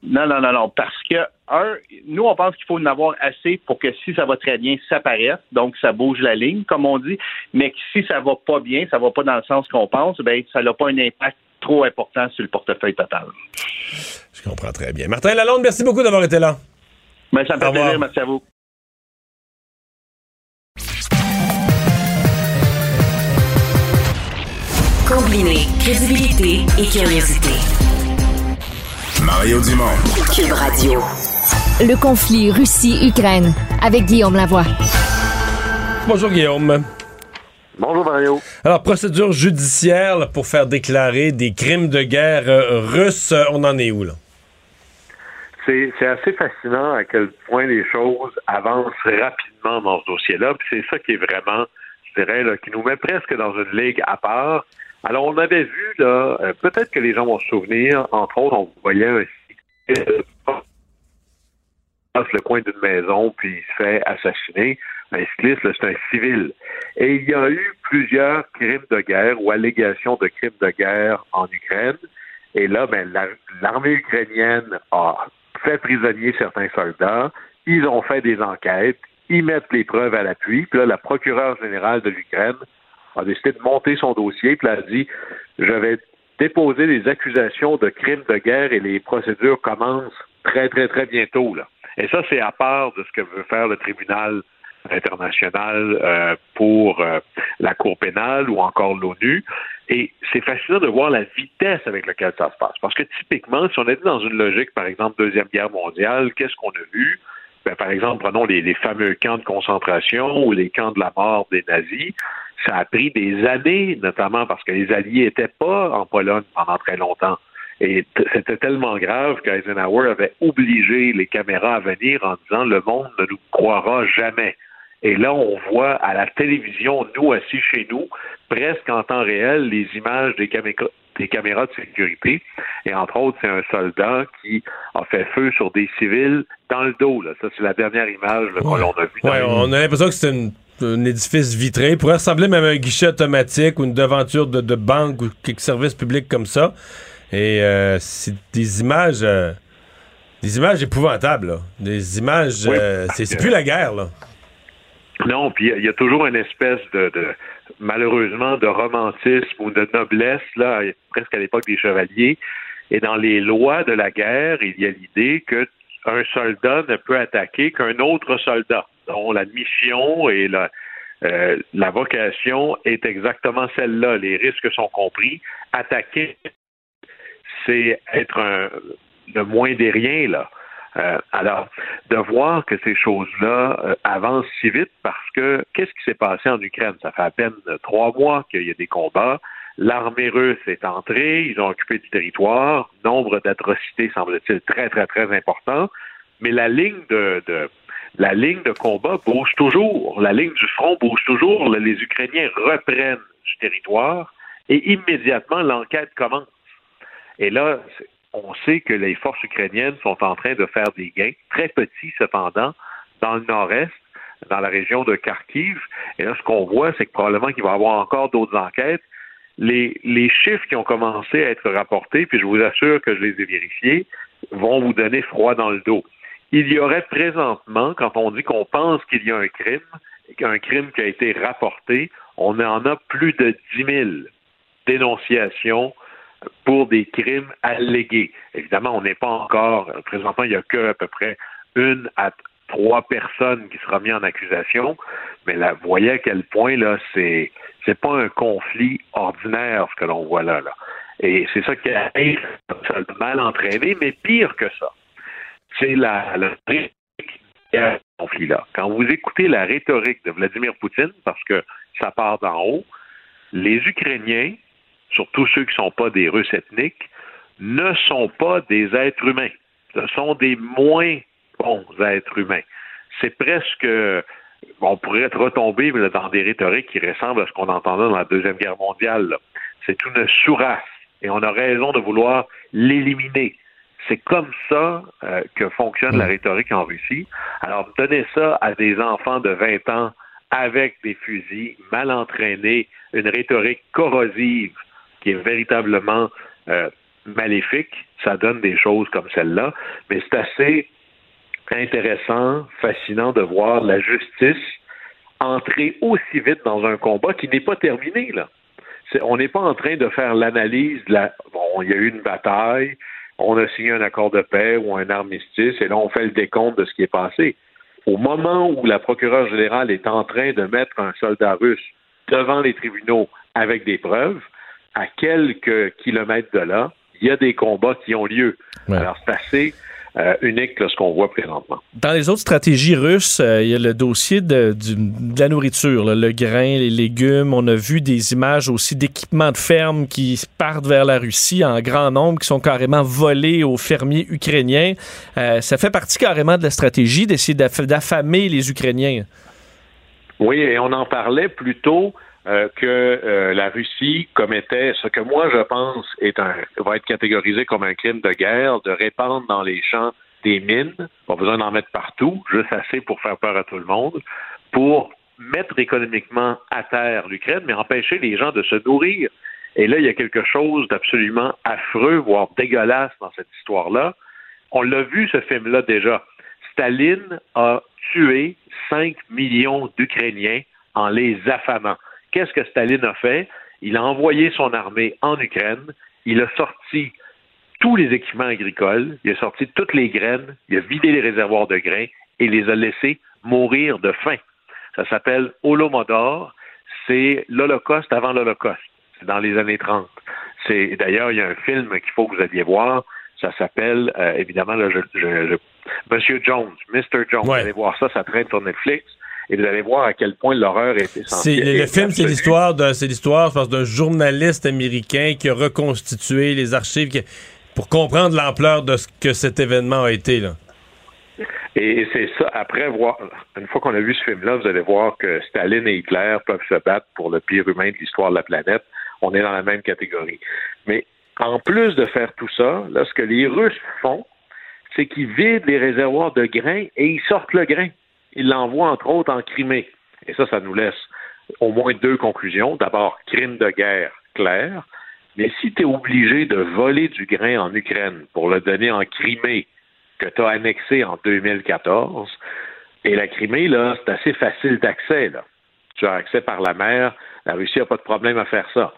Non, non, non, non. Parce que, un, nous, on pense qu'il faut en avoir assez pour que si ça va très bien, ça paraisse. Donc, ça bouge la ligne, comme on dit. Mais que si ça va pas bien, ça va pas dans le sens qu'on pense, ben, ça n'a pas un impact trop important sur le portefeuille total. Je comprends très bien. Martin Lalonde, merci beaucoup d'avoir été là. Ben, ça me fait plaisir. Merci à vous. Combiner crédibilité et curiosité. Mario Dumont. Cube Radio. Le conflit Russie-Ukraine avec Guillaume Lavoie. Bonjour, Guillaume. Bonjour, Mario. Alors, procédure judiciaire là, pour faire déclarer des crimes de guerre euh, russes, euh, on en est où, là? C'est c'est assez fascinant à quel point les choses avancent rapidement dans ce dossier-là. Puis c'est ça qui est vraiment, je dirais, là, qui nous met presque dans une ligue à part. Alors, on avait vu, là, euh, peut-être que les gens vont se souvenir, entre autres, on voyait un cycliste le coin d'une maison puis il se fait assassiner. Un cycliste, c'est un civil. Et il y a eu plusieurs crimes de guerre ou allégations de crimes de guerre en Ukraine. Et là, ben, la- l'armée ukrainienne a fait prisonnier certains soldats. Ils ont fait des enquêtes. Ils mettent les preuves à l'appui. Puis là, la procureure générale de l'Ukraine a décidé de monter son dossier. Puis elle a dit, je vais déposer des accusations de crimes de guerre et les procédures commencent très, très, très bientôt. Là. Et ça, c'est à part de ce que veut faire le tribunal international euh, pour euh, la Cour pénale ou encore l'ONU. Et c'est fascinant de voir la vitesse avec laquelle ça se passe. Parce que typiquement, si on était dans une logique, par exemple, Deuxième Guerre mondiale, qu'est-ce qu'on a vu? Ben, par exemple, prenons les fameux camps de concentration ou les camps de la mort des nazis. Ça a pris des années, notamment parce que les Alliés n'étaient pas en Pologne pendant très longtemps. Et c'était tellement grave qu'Eisenhower avait obligé les caméras à venir en disant le monde ne nous croira jamais. Et là, on voit à la télévision, nous assis chez nous, presque en temps réel, les images des, camé- des caméras de sécurité. Et entre autres, c'est un soldat qui a fait feu sur des civils dans le dos. Là. Ça, c'est la dernière image qu'on a vue. Ouais, on a l'impression que c'est une- un édifice vitré. Il pourrait ressembler même à un guichet automatique ou une devanture de, de banque ou quelque service public comme ça. Et euh, c'est des images... euh, des images épouvantables, là. Des images... Oui, euh, c'est plus la guerre, là. Non, puis il y a- il y, a toujours une espèce de, de malheureusement de romantisme ou de noblesse là, presque à l'époque des chevaliers. Et dans les lois de la guerre, il y a l'idée que un soldat ne peut attaquer qu'un autre soldat, dont la mission et la, euh, vocation est exactement celle-là. Les risques sont compris. Attaquer, c'est être le moins des riens là. Euh, alors, de voir que ces choses-là euh, avancent si vite parce que qu'est-ce qui s'est passé en Ukraine? Ça fait à peine trois mois qu'il y a des combats. L'armée russe est entrée, ils ont occupé du territoire, nombre d'atrocités semble-t-il très, très, très important, mais la ligne de, de- la ligne de combat bouge toujours, la ligne du front bouge toujours, les Ukrainiens reprennent du territoire et immédiatement l'enquête commence. Et là, on sait que les forces ukrainiennes sont en train de faire des gains, très petits cependant, dans le nord-est, dans la région de Kharkiv. Et là, ce qu'on voit, c'est que probablement qu'il va y avoir encore d'autres enquêtes. Les, les chiffres qui ont commencé à être rapportés, puis je vous assure que je les ai vérifiés, vont vous donner froid dans le dos. Il y aurait présentement, quand on dit qu'on pense qu'il y a un crime, qu'un crime qui a été rapporté, on en a plus de 10 000 dénonciations pour des crimes allégués. Évidemment, on n'est pas encore, présentement, il n'y a que à peu près une à trois personnes qui sera mis en accusation, mais là, vous voyez à quel point là, c'est c'est pas un conflit ordinaire ce que l'on voit là, là. Et c'est ça qui arrive, mal entraîné, mais pire que ça, c'est la, la conflit-là. Quand vous écoutez la rhétorique de Vladimir Poutine, parce que ça part d'en haut, les Ukrainiens, surtout ceux qui ne sont pas des Russes ethniques, ne sont pas des êtres humains. Ce sont des moins bons êtres humains. C'est presque, on pourrait retomber dans des rhétoriques qui ressemblent à ce qu'on entendait dans la Deuxième Guerre mondiale. C'est une sous-race et on a raison de vouloir l'éliminer. C'est comme ça euh, que fonctionne la rhétorique en Russie. Alors, donner ça à des enfants de 20 ans avec des fusils mal entraînés, une rhétorique corrosive qui est véritablement euh, maléfique, ça donne des choses comme celle-là. Mais c'est assez intéressant, fascinant de voir la justice entrer aussi vite dans un combat qui n'est pas terminé, là. on n'est pas en train de faire l'analyse de la. Bon, il y a eu une bataille, on a signé un accord de paix ou un armistice, et là, on fait le décompte de ce qui est passé. Au moment où la procureure générale est en train de mettre un soldat russe devant les tribunaux avec des preuves, à quelques kilomètres de là, il y a des combats qui ont lieu. Alors, c'est assez euh, unique ce qu'on voit présentement. Dans les autres stratégies russes, euh, il y a le dossier de, la nourriture, le grain, les légumes. On a vu des images aussi d'équipements de ferme qui partent vers la Russie en grand nombre, qui sont carrément volés aux fermiers ukrainiens. Euh, ça fait partie carrément de la stratégie d'essayer d'affamer les Ukrainiens. Oui, et on en parlait plutôt euh, que euh, la Russie commettait ce que moi je pense est un va être catégorisé comme un crime de guerre, de répandre dans les champs des mines, pas besoin d'en mettre partout, juste assez pour faire peur à tout le monde, pour mettre économiquement à terre l'Ukraine, mais empêcher les gens de se nourrir. Et là, il y a quelque chose d'absolument affreux, voire dégueulasse dans cette histoire-là. On l'a vu, ce film-là, déjà. Staline a tué 5 millions d'Ukrainiens en les affamant qu'est-ce que Staline a fait? Il a envoyé son armée en Ukraine, il a sorti tous les équipements agricoles, il a sorti toutes les graines, il a vidé les réservoirs de grains et les a laissés mourir de faim. Ça s'appelle Holomodor, c'est l'Holocauste avant l'Holocauste. C'est dans les années 30. C'est d'ailleurs il y a un film qu'il faut que vous alliez voir. Ça s'appelle euh, évidemment là, je, Monsieur Jones, Mr. Jones. Vous allez voir ça, ça traîne sur Netflix et vous allez voir à quel point l'horreur est essentielle. Le, film, c'est l'histoire d'un, c'est l'histoire, d'un journaliste américain qui a reconstitué les archives pour comprendre l'ampleur de ce que cet événement a été. Là. Et c'est ça, après voir, une fois qu'on a vu ce film-là, vous allez voir que Staline et Hitler peuvent se battre pour le pire humain de l'histoire de la planète. On est dans la même catégorie. Mais en plus de faire tout ça, là, ce que les Russes font, c'est qu'ils vident les réservoirs de grains et ils sortent le grain il l'envoie entre autres en Crimée. Et ça, ça nous laisse au moins deux conclusions. D'abord, crime de guerre clair. Mais si tu es obligé de voler du grain en Ukraine pour le donner en Crimée, que tu as annexé en 2014, et la Crimée, là, c'est assez facile d'accès. Là. Tu as accès par la mer. La Russie n'a pas de problème à faire ça.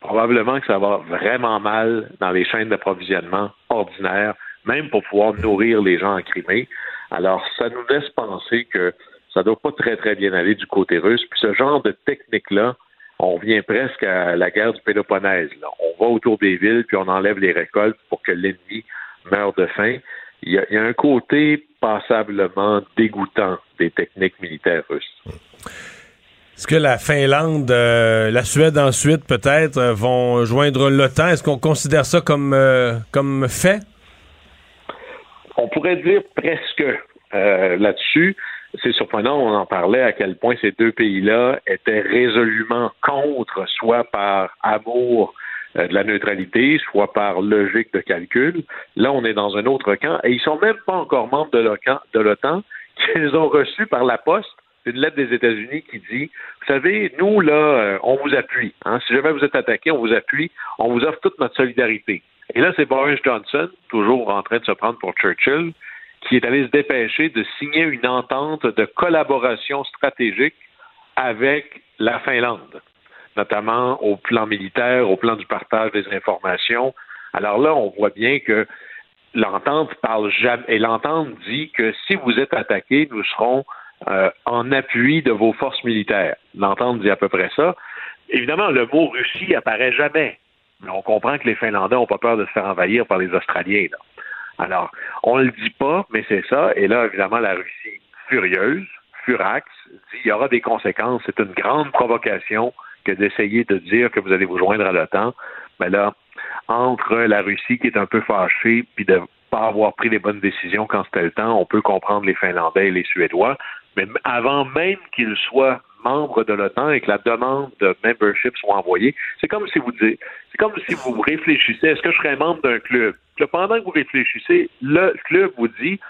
Probablement que ça va vraiment mal dans les chaînes d'approvisionnement ordinaires, même pour pouvoir nourrir les gens en Crimée. Alors, ça nous laisse penser que ça ne doit pas très, très bien aller du côté russe. Puis ce genre de technique-là, on vient presque à la guerre du Péloponnèse. On va autour des villes, puis on enlève les récoltes pour que l'ennemi meure de faim. Il y, a, un côté passablement dégoûtant des techniques militaires russes. Est-ce que la Finlande, euh, la Suède ensuite peut-être euh, vont joindre l'OTAN? Est-ce qu'on considère ça comme, euh, comme fait? On pourrait dire presque euh, là-dessus. c'est surprenant, on en parlait à quel point ces deux pays-là étaient résolument contre, soit par amour euh, de la neutralité, soit par logique de calcul. Là, on est dans un autre camp et ils sont même pas encore membres de l'OTAN, qu'ils ont reçu par la poste une lettre des États-Unis qui dit, vous savez, nous, là, euh, on vous appuie. Hein. Si jamais vous êtes attaqué, on vous appuie, on vous offre toute notre solidarité. Et là, c'est Boris Johnson, toujours en train de se prendre pour Churchill, qui est allé se dépêcher de signer une entente de collaboration stratégique avec la Finlande, notamment au plan militaire, au plan du partage des informations. Alors là, on voit bien que l'entente parle jamais, et l'entente dit que si vous êtes attaqué, nous serons euh, en appui de vos forces militaires. L'entente dit à peu près ça. Évidemment, le mot Russie apparaît jamais. On comprend que les Finlandais n'ont pas peur de se faire envahir par les Australiens. Alors, on ne le dit pas, mais c'est ça. Et là, évidemment, la Russie, furieuse, furax, dit il y aura des conséquences. C'est une grande provocation que d'essayer de dire que vous allez vous joindre à l'OTAN. Mais là, entre la Russie qui est un peu fâchée, puis de pas avoir pris les bonnes décisions quand c'était le temps, on peut comprendre les Finlandais et les Suédois, mais avant même qu'ils soient membres de l'OTAN et que la demande de membership soit envoyée, c'est comme si vous dites, c'est comme si vous réfléchissez, est-ce que je serais membre d'un club? pendant que vous réfléchissez, le club vous dit,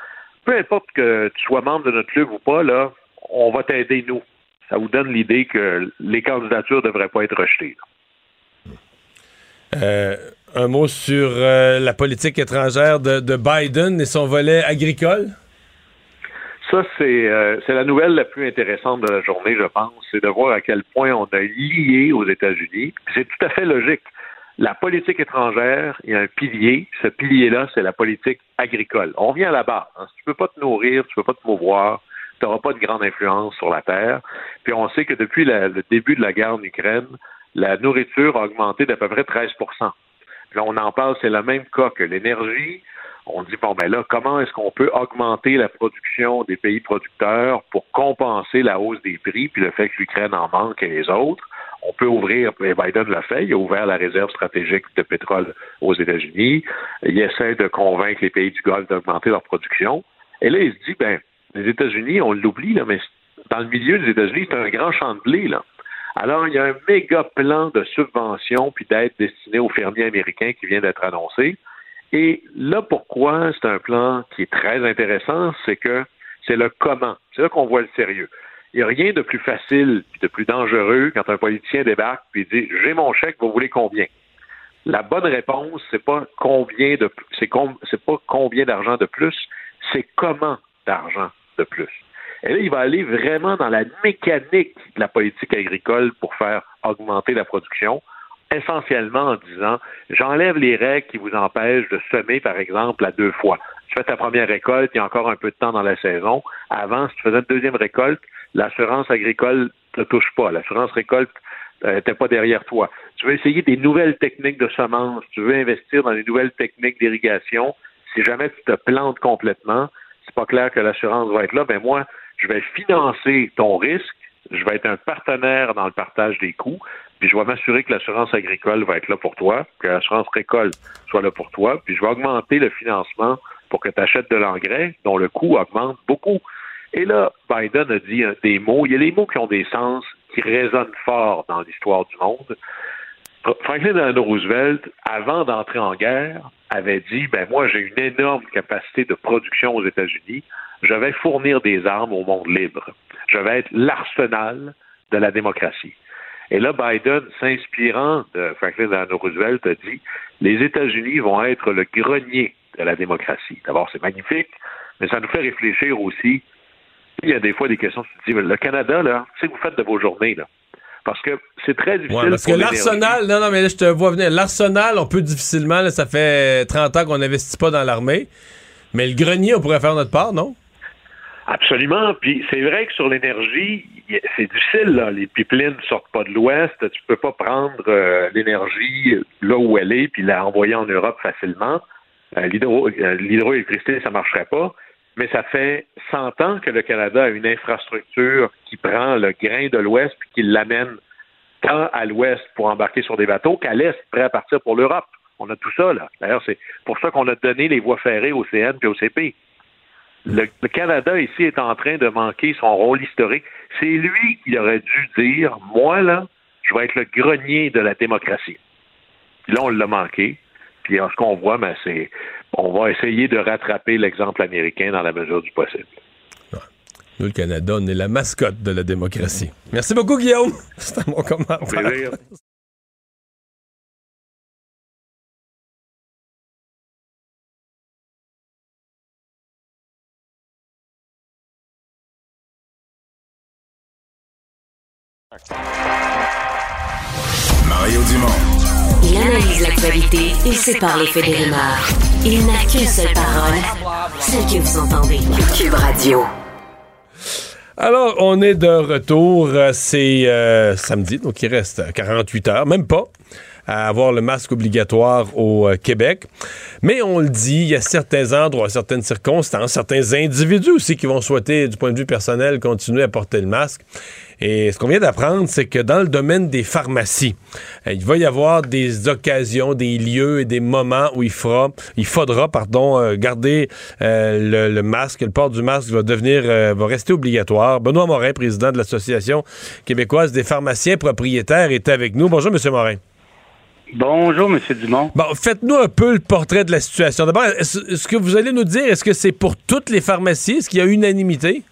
peu importe que tu sois membre de notre club ou pas, là, on va t'aider nous. Ça vous donne l'idée que les candidatures ne devraient pas être rejetées. Euh, un mot sur euh, la politique étrangère de Biden et son volet agricole? Ça, euh, c'est la nouvelle la plus intéressante de la journée, je pense, c'est de voir à quel point on a lié aux États-Unis. C'est tout à fait logique. La politique étrangère, il y a un pilier. Ce pilier-là, c'est la politique agricole. On vient à la base. Hein. Tu peux pas te nourrir, tu peux pas te mouvoir, tu n'auras pas de grande influence sur la terre. Puis on sait que depuis le début de la guerre en Ukraine, la nourriture a augmenté d'à peu près 13 Là, on en parle, c'est le même cas que l'énergie, on dit, bon, ben là, comment est-ce qu'on peut augmenter la production des pays producteurs pour compenser la hausse des prix, puis le fait que l'Ukraine en manque et les autres? On peut ouvrir, et Biden l'a fait, il a ouvert la réserve stratégique de pétrole aux États-Unis. Il essaie de convaincre les pays du Golfe d'augmenter leur production. Et là, il se dit, ben, les États-Unis, on l'oublie, là, mais dans le milieu des États-Unis, c'est un grand champ de blé, là. Alors, il y a un méga plan de subvention puis d'aide destiné aux fermiers américains qui vient d'être annoncé. Et là, pourquoi c'est un plan qui est très intéressant, c'est que c'est le comment. C'est là qu'on voit le sérieux. Il n'y a rien de plus facile et de plus dangereux quand un politicien débarque et dit J'ai mon chèque, vous voulez combien? La bonne réponse, c'est pas combien de c'est pas combien d'argent de plus, c'est comment d'argent de plus. Et là, il va aller vraiment dans la mécanique de la politique agricole pour faire augmenter la production essentiellement en disant j'enlève les règles qui vous empêchent de semer, par exemple, à deux fois. Tu fais ta première récolte, il y a encore un peu de temps dans la saison. Avant, si tu faisais une deuxième récolte, l'assurance agricole ne touche pas. L'assurance récolte n'était euh, pas derrière toi. Tu veux essayer des nouvelles techniques de semences, tu veux investir dans des nouvelles techniques d'irrigation. Si jamais tu te plantes complètement, c'est pas clair que l'assurance va être là. Ben moi, je vais financer ton risque je vais être un partenaire dans le partage des coûts, puis je vais m'assurer que l'assurance agricole va être là pour toi, que l'assurance récolte soit là pour toi, puis je vais augmenter le financement pour que tu achètes de l'engrais dont le coût augmente beaucoup. Et là, Biden a dit des mots, il y a des mots qui ont des sens, qui résonnent fort dans l'histoire du monde. Franklin Delano Roosevelt, avant d'entrer en guerre, avait dit ben moi j'ai une énorme capacité de production aux États-Unis, je vais fournir des armes au monde libre. Je vais être l'arsenal de la démocratie. Et là, Biden, s'inspirant de Franklin Delano Roosevelt, a dit les États-Unis vont être le grenier de la démocratie. D'abord, c'est magnifique, mais ça nous fait réfléchir aussi. Il y a des fois des questions, tu te dis, le Canada, là, qu'est-ce que vous faites de vos journées, là? Parce que c'est très difficile. Ouais, parce que l'arsenal, non, non, mais là, je te vois venir. L'arsenal, on peut difficilement, ça fait 30 ans qu'on n'investit pas dans l'armée. Mais le grenier, on pourrait faire notre part, non? Absolument. Puis c'est vrai que sur l'énergie, c'est difficile. Là. Les pipelines ne sortent pas de l'Ouest. Tu peux pas prendre euh, l'énergie là où elle est puis la envoyer en Europe facilement. Euh, euh, l'hydroélectricité, ça marcherait pas. Mais ça fait 100 ans que le Canada a une infrastructure qui prend le grain de l'Ouest puis qui l'amène tant à l'Ouest pour embarquer sur des bateaux qu'à l'Est, prêt à partir pour l'Europe. On a tout ça, là. D'ailleurs, c'est pour ça qu'on a donné les voies ferrées au CN et au CP. Le, le Canada ici est en train de manquer son rôle historique. C'est lui qui aurait dû dire, moi là, je vais être le grenier de la démocratie. Puis là, on l'a manqué. Puis en ce qu'on voit, ben, c'est on va essayer de rattraper l'exemple américain dans la mesure du possible. Nous, le Canada, on est la mascotte de la démocratie. Merci beaucoup, Guillaume. C'est un bon commentaire. Mario Dumont. Il analyse l'actualité et sépare les faits des rumeurs. Il n'a qu'une seule parole, celle que vous entendez. Cube Radio. Alors, on est de retour. Euh, C'est euh, samedi, donc il reste 48 heures, même pas, à avoir le masque obligatoire au euh, Québec. Mais on le dit, il y a certains endroits, certaines circonstances, certains individus aussi qui vont souhaiter, du point de vue personnel, continuer à porter le masque. Et ce qu'on vient d'apprendre, c'est que dans le domaine des pharmacies, euh, il va y avoir des occasions, des lieux et des moments où il, faudra pardon, euh, garder euh, le, le masque. Le port du masque va devenir, euh, va rester obligatoire. Benoît Morin, président de l'Association québécoise des pharmaciens propriétaires, est avec nous. Bonjour, Monsieur Morin. Bonjour, M. Dumont. Bon, faites-nous un peu le portrait de la situation. D'abord, est-ce que vous allez nous dire, est-ce que c'est pour toutes les pharmacies? Est-ce qu'il y a unanimité?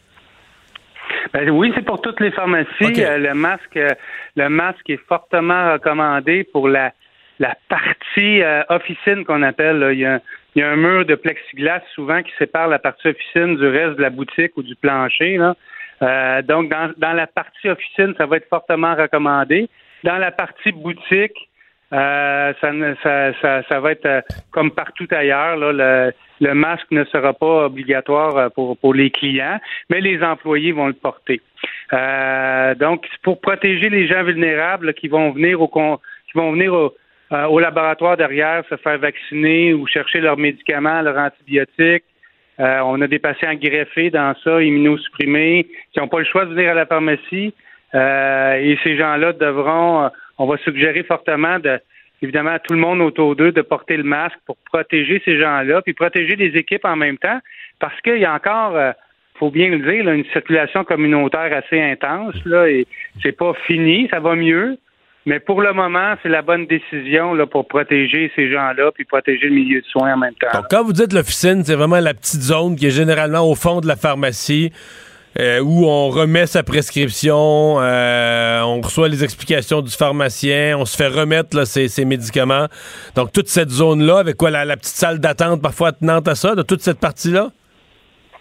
Ben oui, c'est pour toutes les pharmacies. Euh, le masque, euh, le masque est fortement recommandé pour la la partie euh, officine qu'on appelle. là. Il, y a, il y a un mur de plexiglas souvent qui sépare la partie officine du reste de la boutique ou du plancher. Là. Euh, donc, dans, dans la partie officine, ça va être fortement recommandé. Dans la partie boutique, euh, ça, ça, ça, ça va être euh, comme partout ailleurs. Là, le, le masque ne sera pas obligatoire euh, pour, pour les clients, mais les employés vont le porter. Euh, donc, pour protéger les gens vulnérables qui vont venir au qui vont venir au, euh, au laboratoire derrière se faire vacciner ou chercher leurs médicaments, leurs antibiotiques. On a des patients greffés dans ça, immunosupprimés, qui n'ont pas le choix de venir à la pharmacie. Et ces gens-là devront, on va suggérer fortement de, évidemment, à tout le monde autour d'eux de porter le masque pour protéger ces gens-là, puis protéger les équipes en même temps, parce qu'il y a encore, euh, faut bien le dire, une circulation communautaire assez intense, là, et c'est pas fini, ça va mieux. Mais pour le moment, c'est la bonne décision là, pour protéger ces gens-là puis protéger le milieu de soins en même temps. Donc, quand vous dites l'officine, c'est vraiment la petite zone qui est généralement au fond de la pharmacie. Euh, où on remet sa prescription, euh, on reçoit les explications du pharmacien, on se fait remettre là, ses, ses médicaments. Donc, toute cette zone-là, avec quoi, la, la petite salle d'attente parfois attenante à ça, de toute cette partie-là?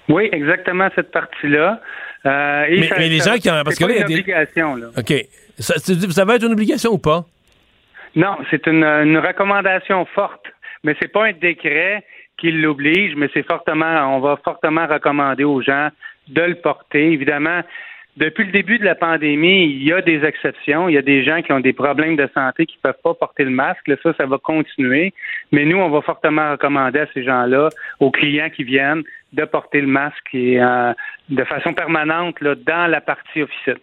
Oui, exactement cette partie-là. Euh, et Mais- ça- mais les ça- gens qui en- parce que là, il y a une obligation, là. OK. Ça va être une obligation ou pas? Non, c'est une, une recommandation forte, mais c'est pas un décret qui l'oblige, mais c'est fortement, on va fortement recommander aux gens de le porter. Évidemment, depuis le début de la pandémie, il y a des exceptions. Il y a des gens qui ont des problèmes de santé qui peuvent pas porter le masque. Ça, ça va continuer. Mais nous, on va fortement recommander à ces gens-là, aux clients qui viennent, de porter le masque et, euh, de façon permanente là, dans la partie officielle.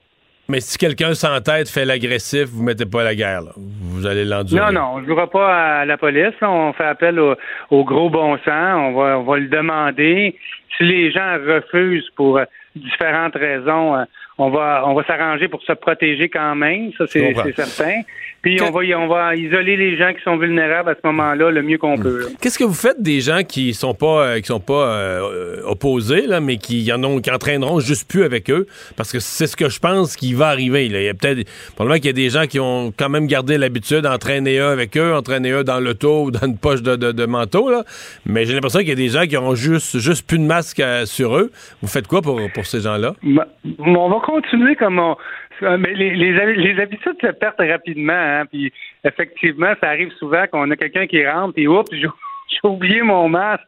Mais si quelqu'un sans tête fait l'agressif, vous mettez pas la guerre. là. Vous allez l'endurer. Non, non, on ne jouera pas à la police. On fait appel au, au gros bon sens. On va, on va le demander. Si les gens refusent pour euh, différentes raisons, euh, on va, on va s'arranger pour se protéger quand même. Ça, c'est certain. Puis on va, on va isoler les gens qui sont vulnérables à ce moment-là le mieux qu'on peut. Qu'est-ce que vous faites des gens qui sont pas euh, qui sont pas euh, opposés là, mais qui y en ont qui entraîneront juste plus avec eux? Parce que c'est ce que je pense qui va arriver. Là. Il y a peut-être probablement qu'il y a des gens qui ont quand même gardé l'habitude d'entraîner un avec eux, entraîner un dans l'auto ou dans une poche de, de- de manteau là. Mais j'ai l'impression qu'il y a des gens qui auront juste juste plus de masque euh, sur eux. Vous faites quoi pour pour ces gens-là? Ben, on va continuer comme on. Mais les, les, hab- les habitudes se perdent rapidement. Hein, puis effectivement, ça arrive souvent qu'on a quelqu'un qui rentre, puis oups, j'ai j'ai oublié mon masque.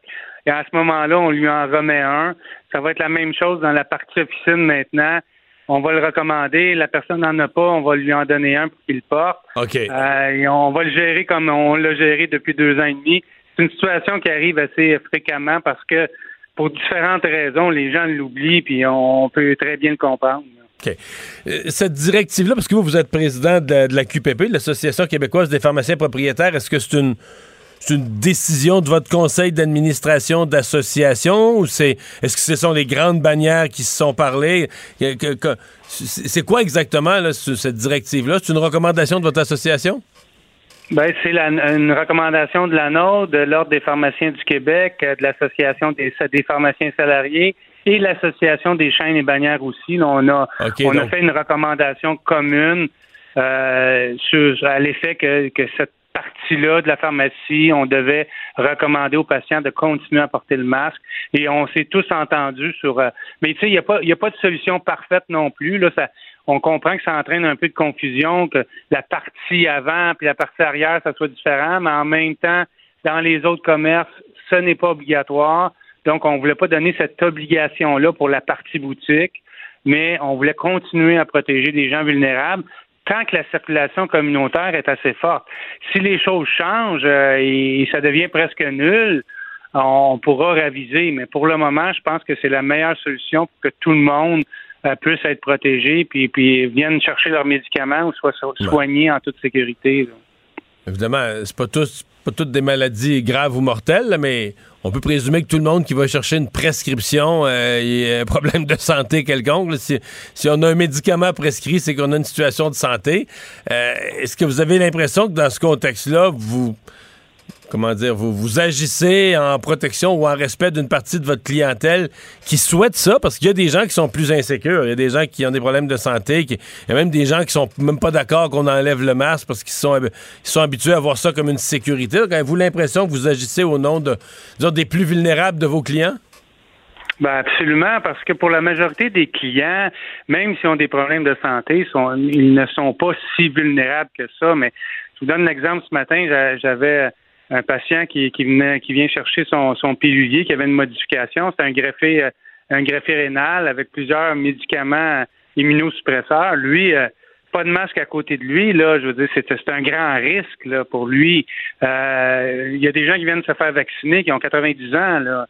Et à ce moment-là, on lui en remet un. Ça va être la même chose dans la partie officine maintenant. On va le recommander. La personne n'en a pas, on va lui en donner un pour qu'il le porte. OK. Euh, et on va le gérer comme on l'a géré depuis deux ans et demi. C'est une situation qui arrive assez fréquemment parce que pour différentes raisons, les gens l'oublient, puis on peut très bien le comprendre. Euh, Cette directive-là, parce que vous, vous êtes président de la, de QPP, l'Association québécoise des pharmaciens propriétaires, est-ce que c'est une décision de votre conseil d'administration d'association ou c'est est-ce que ce sont les grandes bannières qui se sont parlées? c'est quoi exactement là, cette directive-là? C'est une recommandation de votre association? Ben, c'est une recommandation de l'ANO, de l'Ordre des pharmaciens du Québec, euh, de l'Association des pharmaciens salariés et l'Association des chaînes et bannières aussi. on a, on a fait une recommandation commune euh, sur, à l'effet que, que cette partie-là de la pharmacie, on devait recommander aux patients de continuer à porter le masque. Et on s'est tous entendus sur. Euh, mais tu sais, il n'y a pas, il a pas de solution parfaite non plus. Là, ça, on comprend que ça entraîne un peu de confusion, que la partie avant puis la partie arrière, ça soit différent, mais en même temps, dans les autres commerces, ce n'est pas obligatoire. Donc, on ne voulait pas donner cette obligation-là pour la partie boutique, mais on voulait continuer à protéger des gens vulnérables tant que la circulation communautaire est assez forte. Si les choses changent euh, et ça devient presque nul, on pourra raviser. Mais pour le moment, je pense que c'est la meilleure solution pour que tout le monde euh, puisse être protégé puis, puis viennent chercher leurs médicaments ou soient soignés en toute sécurité. Évidemment, c'est pas tous pas toutes des maladies graves ou mortelles, mais on peut présumer que tout le monde qui va chercher une prescription, euh, y a un problème de santé quelconque. Si, on a un médicament prescrit, c'est qu'on a une situation de santé. Euh, est-ce que vous avez l'impression que dans ce contexte-là, vous comment dire, vous, agissez en protection ou en respect d'une partie de votre clientèle qui souhaite ça, parce qu'il y a des gens qui sont plus insécures, il y a des gens qui ont des problèmes de santé, il y a même des gens qui sont même pas d'accord qu'on enlève le masque parce qu'ils sont, habitués à voir ça comme une sécurité. avez-vous l'impression que vous agissez au nom de, des plus vulnérables de vos clients? Ben absolument, parce que pour la majorité des clients, même s'ils ont des problèmes de santé, ils ne sont pas si vulnérables que ça. Mais je vous donne l'exemple ce matin, j'avais un patient qui, qui, venait, qui vient chercher son, son pilulier, qui avait une modification. C'est un greffé, euh, un greffé rénal avec plusieurs médicaments immunosuppresseurs. Lui, euh, pas de masque à côté de lui, là, je veux dire, c'est, un grand risque là, pour lui. Euh, il y a des gens qui viennent se faire vacciner, qui ont 90 ans, là.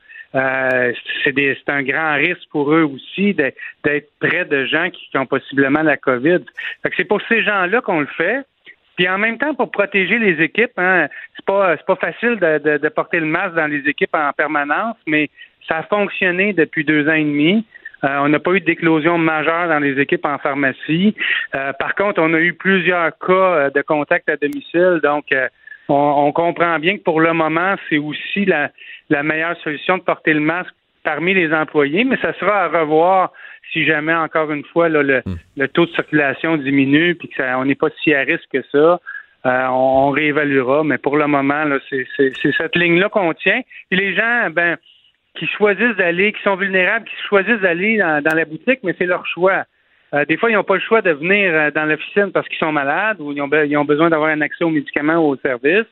c'est, c'est un grand risque pour eux aussi d'être, près de gens qui, qui, ont possiblement la COVID. C'est pour ces gens-là qu'on le fait. Puis en même temps, pour protéger les équipes, hein, c'est pas c'est pas facile de, de, porter le masque dans les équipes en permanence, mais ça a fonctionné depuis deux ans et demi. Euh, on n'a pas eu d'éclosion majeure dans les équipes en pharmacie. Euh, par contre, on a eu plusieurs cas euh, de contact à domicile, donc on, on, comprend bien que pour le moment, c'est aussi la, la meilleure solution de porter le masque parmi les employés, mais ça sera à revoir si jamais, encore une fois, hmm. le, taux de circulation diminue puis qu'on n'est pas si à risque que ça, euh, on, réévaluera. Mais pour le moment, c'est cette ligne-là qu'on tient. Et les gens, ben, qui choisissent d'aller, qui sont vulnérables, qui choisissent d'aller dans, la boutique, mais c'est leur choix. Euh, des fois, ils n'ont pas le choix de venir euh, dans l'officine parce qu'ils sont malades ou ils ont, besoin d'avoir un accès aux médicaments ou aux services.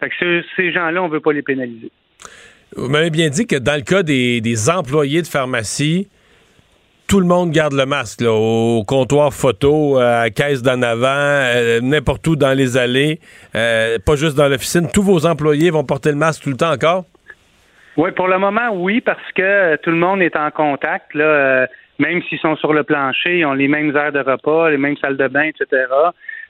Fait que ces gens-là, on ne veut pas les pénaliser. Vous m'avez bien dit que dans le cas des employés de pharmacie, tout le monde garde le masque au comptoir photo, à la caisse d'en avant, euh, n'importe où dans les allées, euh, pas juste dans l'officine. Tous vos employés vont porter le masque tout le temps encore? Oui, pour le moment, oui, parce que euh, tout le monde est en contact. Là, même s'ils sont sur le plancher, ils ont les mêmes heures de repas, les mêmes salles de bain, etc.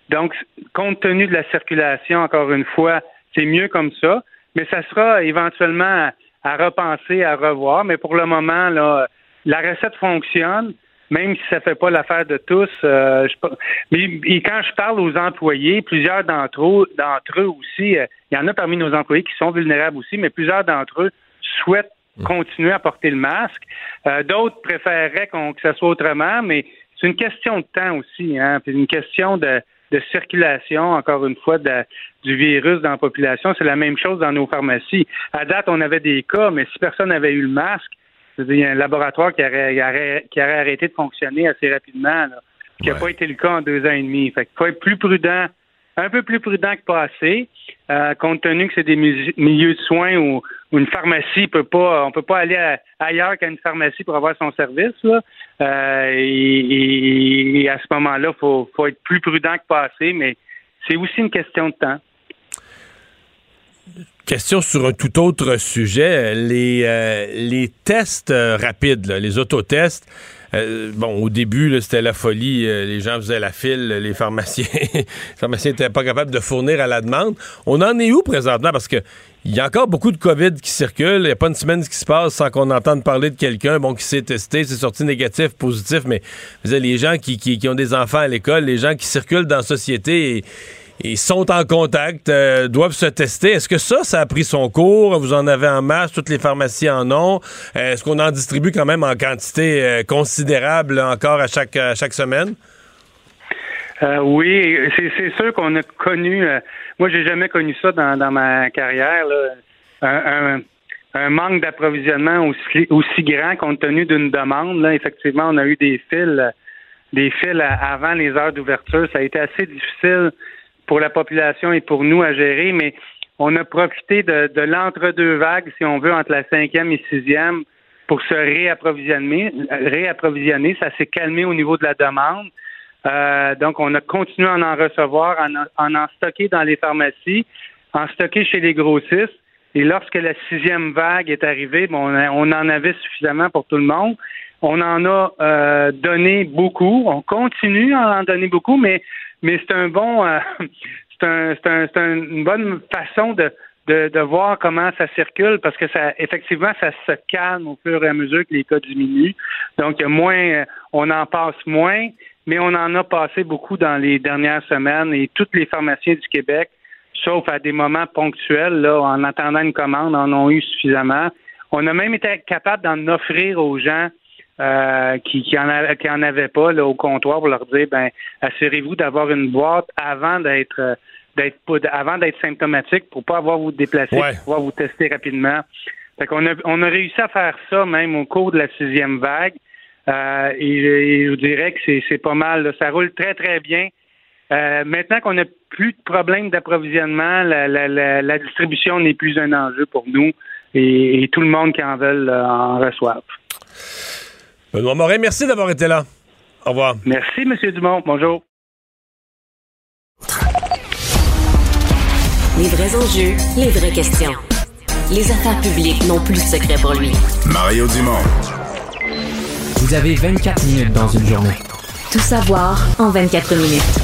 Donc, compte tenu de la circulation, encore une fois, c'est mieux comme ça. Mais ça sera éventuellement à repenser, à revoir. Mais pour le moment, là, la recette fonctionne, même si ça ne fait pas l'affaire de tous. Euh, mais quand je parle aux employés, plusieurs d'entre eux, d'entre eux aussi, euh, il y en a parmi nos employés qui sont vulnérables aussi, mais plusieurs d'entre eux souhaitent mmh. continuer à porter le masque. Euh, d'autres préféreraient que ça soit autrement, mais c'est une question de temps aussi, hein, puis une question de, circulation, encore une fois, du virus dans la population. C'est la même chose dans nos pharmacies. À date, on avait des cas, mais si personne n'avait eu le masque, il y a un laboratoire qui aurait, qui aurait arrêté de fonctionner assez rapidement, ce qui n'a pas été le cas en deux ans et demi. Fait qu'il faut être plus prudent, un peu plus prudent que passé, euh, compte tenu que c'est des milieux de soins où, une pharmacie peut pas, on peut pas aller ailleurs qu'à une pharmacie pour avoir son service. Là. Euh, et, à ce moment-là, faut, faut être plus prudent que passé, mais c'est aussi une question de temps. Question sur un tout autre sujet, les, euh, les tests rapides, les autotests. Euh, bon, au début, c'était la folie. Euh, les gens faisaient la file. Les pharmaciens les pharmaciens n'étaient pas capables de fournir à la demande. On en est où présentement? Parce que il y a encore beaucoup de COVID qui circulent. Il n'y a pas une semaine qui se passe sans qu'on entende parler de quelqu'un bon, qui s'est testé, c'est sorti négatif, positif, mais les gens qui, qui, ont des enfants à l'école, les gens qui circulent dans la société et, sont en contact, euh, doivent se tester. Est-ce que ça, ça a pris son cours? Vous en avez en masse, toutes les pharmacies en ont. Euh, est-ce qu'on en distribue quand même en quantité euh, considérable encore à chaque, chaque semaine? oui, c'est sûr qu'on a connu moi, j'ai jamais connu ça dans, ma carrière. Un, manque d'approvisionnement aussi, aussi grand compte tenu d'une demande. Là, effectivement, on a eu des fils, des fils avant les heures d'ouverture. Ça a été assez difficile pour la population et pour nous à gérer, mais on a profité de, de l'entre-deux vagues, si on veut, entre la cinquième et sixième, pour se réapprovisionner. réapprovisionner. Ça s'est calmé au niveau de la demande. Euh, donc, on a continué à en recevoir, en en, stocker dans les pharmacies, en stocker chez les grossistes. Et lorsque la sixième vague est arrivée, bon, on, en avait suffisamment pour tout le monde. On en a euh, donné beaucoup. On continue à en donner beaucoup, mais, mais c'est un bon, euh, c'est un, un, une bonne façon de, de, de, voir comment ça circule parce que ça, effectivement, ça se calme au fur et à mesure que les cas diminuent. Donc, moins, on en passe moins mais on en a passé beaucoup dans les dernières semaines et tous les pharmaciens du Québec, sauf à des moments ponctuels, là, en attendant une commande, en ont eu suffisamment. On a même été capable d'en offrir aux gens euh, qui, qui, en avaient pas là, au comptoir pour leur dire ben assurez-vous d'avoir une boîte avant d'être d'être avant d'être symptomatique pour pas avoir vous déplacer, pour pouvoir vous tester rapidement. Fait qu'on a, on a réussi à faire ça même au cours de la sixième vague. Euh, et, je dirais que c'est pas mal. Ça roule très, très bien. Euh, maintenant qu'on n'a plus de problème d'approvisionnement, la, distribution n'est plus un enjeu pour nous et, tout le monde qui en veut euh, en reçoive. Benoît Morin, merci d'avoir été là. Au revoir. Merci, M. Dumont. Bonjour. Les vrais enjeux, les vraies questions. Les affaires publiques n'ont plus de secret pour lui. Mario Dumont. Vous avez 24 minutes dans une journée. Tout savoir en 24 minutes.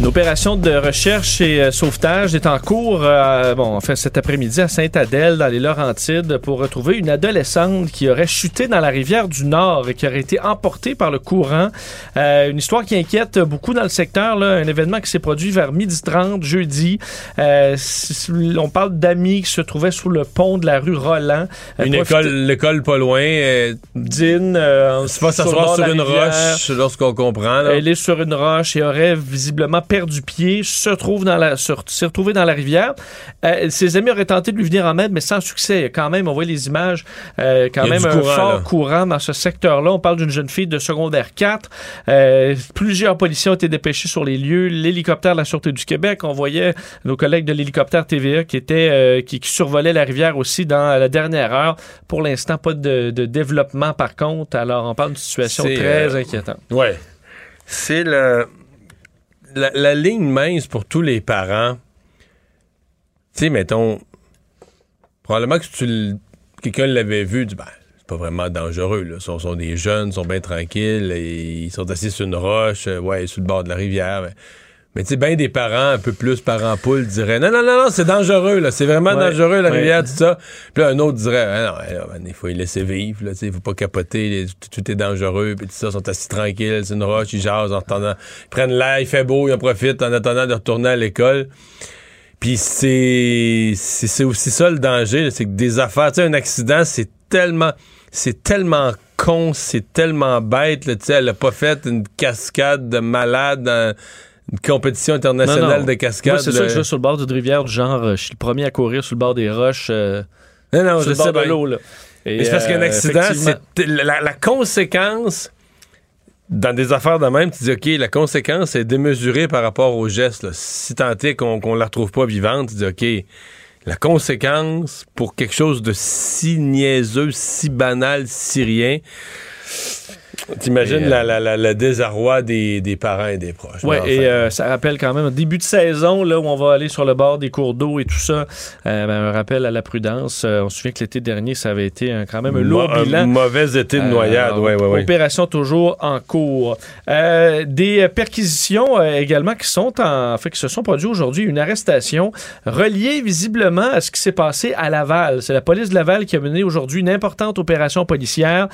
Une opération de recherche et euh, sauvetage est en cours, euh, bon, enfin cet après-midi à Sainte-Adèle, dans les Laurentides, pour retrouver une adolescente qui aurait chuté dans la rivière du Nord et qui aurait été emportée par le courant. Euh, une histoire qui inquiète beaucoup dans le secteur, là, un événement qui s'est produit vers midi 30 jeudi. on parle d'amis qui se trouvaient sous le pont de la rue Roland. Une école, l'école pas loin. Dine. C'est pas s'asseoir sur, sur une roche lorsqu'on comprend. Là. Elle est sur une roche et aurait visiblement perdu pied, se trouve dans la, s'est retrouvé dans la rivière. Euh, ses amis auraient tenté de lui venir en aide, mais sans succès. Quand même, on voit les images, euh, quand même un fort courant dans ce secteur-là. On parle d'une jeune fille de secondaire 4. Euh, plusieurs policiers ont été dépêchés sur les lieux. L'hélicoptère de la Sûreté du Québec, on voyait nos collègues de l'hélicoptère TVA qui étaient, qui, qui survolaient la rivière aussi dans la dernière heure. Pour l'instant, pas de, de, développement par contre. Alors, on parle d'une situation très inquiétante. Ouais. C'est le la, ligne mince pour tous les parents, tu sais, mettons, probablement que tu quelqu'un l'avait vu, ben, c'est pas vraiment dangereux. Là. Ils sont, des jeunes, ils sont bien tranquilles, ils sont assis sur une roche, euh, ouais, sur le bord de la rivière. Mais tu sais, bien des parents, un peu plus parents poules, diraient Non, non, non, non, c'est dangereux, là. C'est vraiment dangereux, la rivière, tout ça. Puis là, un autre dirait ah, non, il faut les laisser vivre, là. Il faut pas capoter, tout, est dangereux, puis tout ça, ils sont assis tranquilles, c'est une roche, ils jasent en attendant. Ils prennent l'air, il fait beau, ils en profitent en attendant de retourner à l'école. Puis c'est, c'est aussi ça le danger, c'est que des affaires, tu sais, un accident, c'est tellement, c'est tellement con, c'est tellement bête, tu sais, elle a pas fait une cascade de malades une compétition internationale de cascade. c'est ça que je sur le bord d'une rivière du genre, euh, je suis le premier à courir sur le bord des roches. Euh, non, non, je sais de l'eau, là. c'est parce qu'un euh, accident, c'est la, conséquence dans des affaires de même, tu dis, OK, la conséquence est démesurée par rapport au geste. Si tant est qu'on ne la retrouve pas vivante, tu dis, OK, la conséquence pour quelque chose de si niaiseux, si banal, si rien, T'imagines Et, euh, la- la- la- le désarroi des, des parents et des proches. Ouais, Mais et enfin, euh, ça rappelle quand même un début de saison là, où on va aller sur le bord des cours d'eau et tout ça. Euh, ben, un rappel à la prudence. Euh, on se souvient que l'été dernier, ça avait été un- quand même un lourd mo- bilan. mauvais été de Euh, noyade, ouais, ouais, ouais. Opération toujours en cours. Euh, des perquisitions également qui sont en fait qui se sont produites aujourd'hui. Une arrestation reliée visiblement à ce qui s'est passé à Laval. C'est la police de Laval qui a mené aujourd'hui une importante opération policière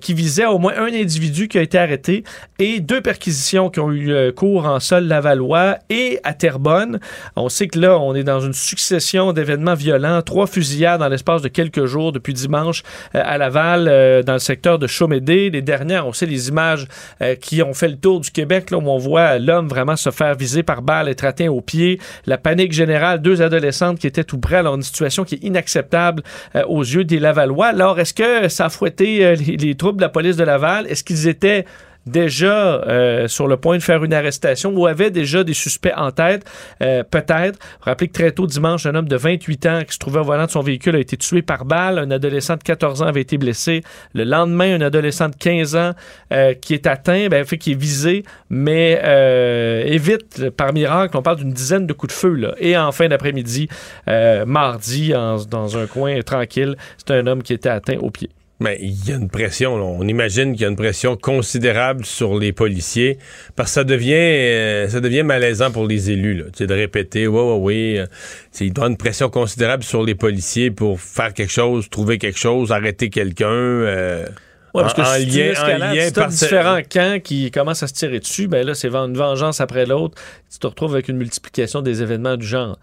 qui visait au moins un individu qui a été arrêté et deux perquisitions qui ont eu euh, cours en sol lavallois et à Terrebonne. On sait que là, on est dans une succession d'événements violents, trois fusillades dans l'espace de quelques jours depuis dimanche euh, à Laval, euh, dans le secteur de Chaumédé. Les dernières, on sait les images qui ont fait le tour du Québec, là, où on voit l'homme vraiment se faire viser par balle, être atteint au pied. La panique générale, deux adolescentes qui étaient tout près, alors une situation qui est inacceptable aux yeux des Lavallois. Alors, est-ce que ça a fouetté les troupes de la police de Laval? Est-ce qu'ils étaient déjà euh, sur le point de faire une arrestation ou avaient déjà des suspects en tête, euh, peut-être. Rappelez que très tôt dimanche, un homme de 28 ans qui se trouvait au volant de son véhicule a été tué par balle. Un adolescent de 14 ans avait été blessé. Le lendemain, un adolescent de 15 ans euh, qui est atteint, ben, fait qui est visé, mais évite par miracle. On parle d'une dizaine de coups de feu. Et en fin d'après-midi, mardi, dans un coin tranquille, c'est un homme qui était atteint au pied. Mais il y a une pression, là. on imagine qu'il y a une pression considérable sur les policiers, parce que ça devient, euh, ça devient malaisant pour les élus, là, de répéter, ouais, ouais, oui, euh, il doit une pression considérable sur les policiers pour faire quelque chose, trouver quelque chose, arrêter quelqu'un. euh, Ouais, parce que en, si lien, en lien si par- différents camps qui commencent à se tirer dessus, ben là, c'est une vengeance après l'autre. Tu te retrouves avec une multiplication des événements du genre.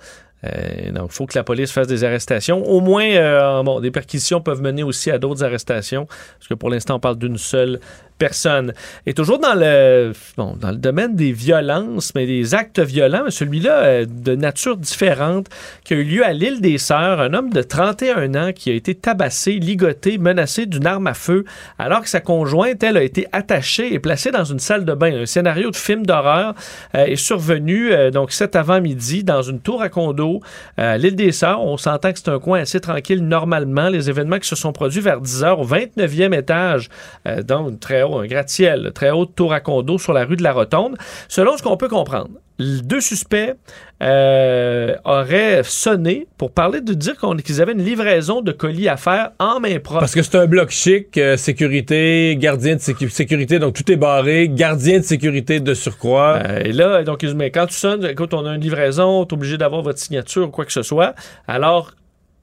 Euh, donc, il faut que la police fasse des arrestations. Au moins, euh, bon, des perquisitions peuvent mener aussi à d'autres arrestations, parce que pour l'instant, on parle d'une seule personne. Et toujours dans le, bon, dans le domaine des violences, mais des actes violents, celui-là euh, de nature différente, qui a eu lieu à l'île des Sœurs, un homme de 31 ans qui a été tabassé, ligoté, menacé d'une arme à feu, alors que sa conjointe, elle, a été attachée et placée dans une salle de bain. Un scénario de film d'horreur euh, est survenu euh, donc cet avant-midi dans une tour à condo euh, l'île des Sœurs. On s'entend que c'est un coin assez tranquille normalement. Les événements qui se sont produits vers 10 heures au 29e étage, euh, donc très un gratte-ciel, très haute tour à condo sur la rue de la Rotonde. Selon ce qu'on peut comprendre, les deux suspects euh, auraient sonné pour parler de dire qu'on- qu'ils avaient une livraison de colis à faire en main propre. Parce que c'est un bloc chic, euh, sécurité, gardien de sécu- sécurité, donc tout est barré, gardien de sécurité de surcroît. Euh, et là, donc, mais quand tu sonnes, écoute, on a une livraison, tu es obligé d'avoir votre signature ou quoi que ce soit. Alors,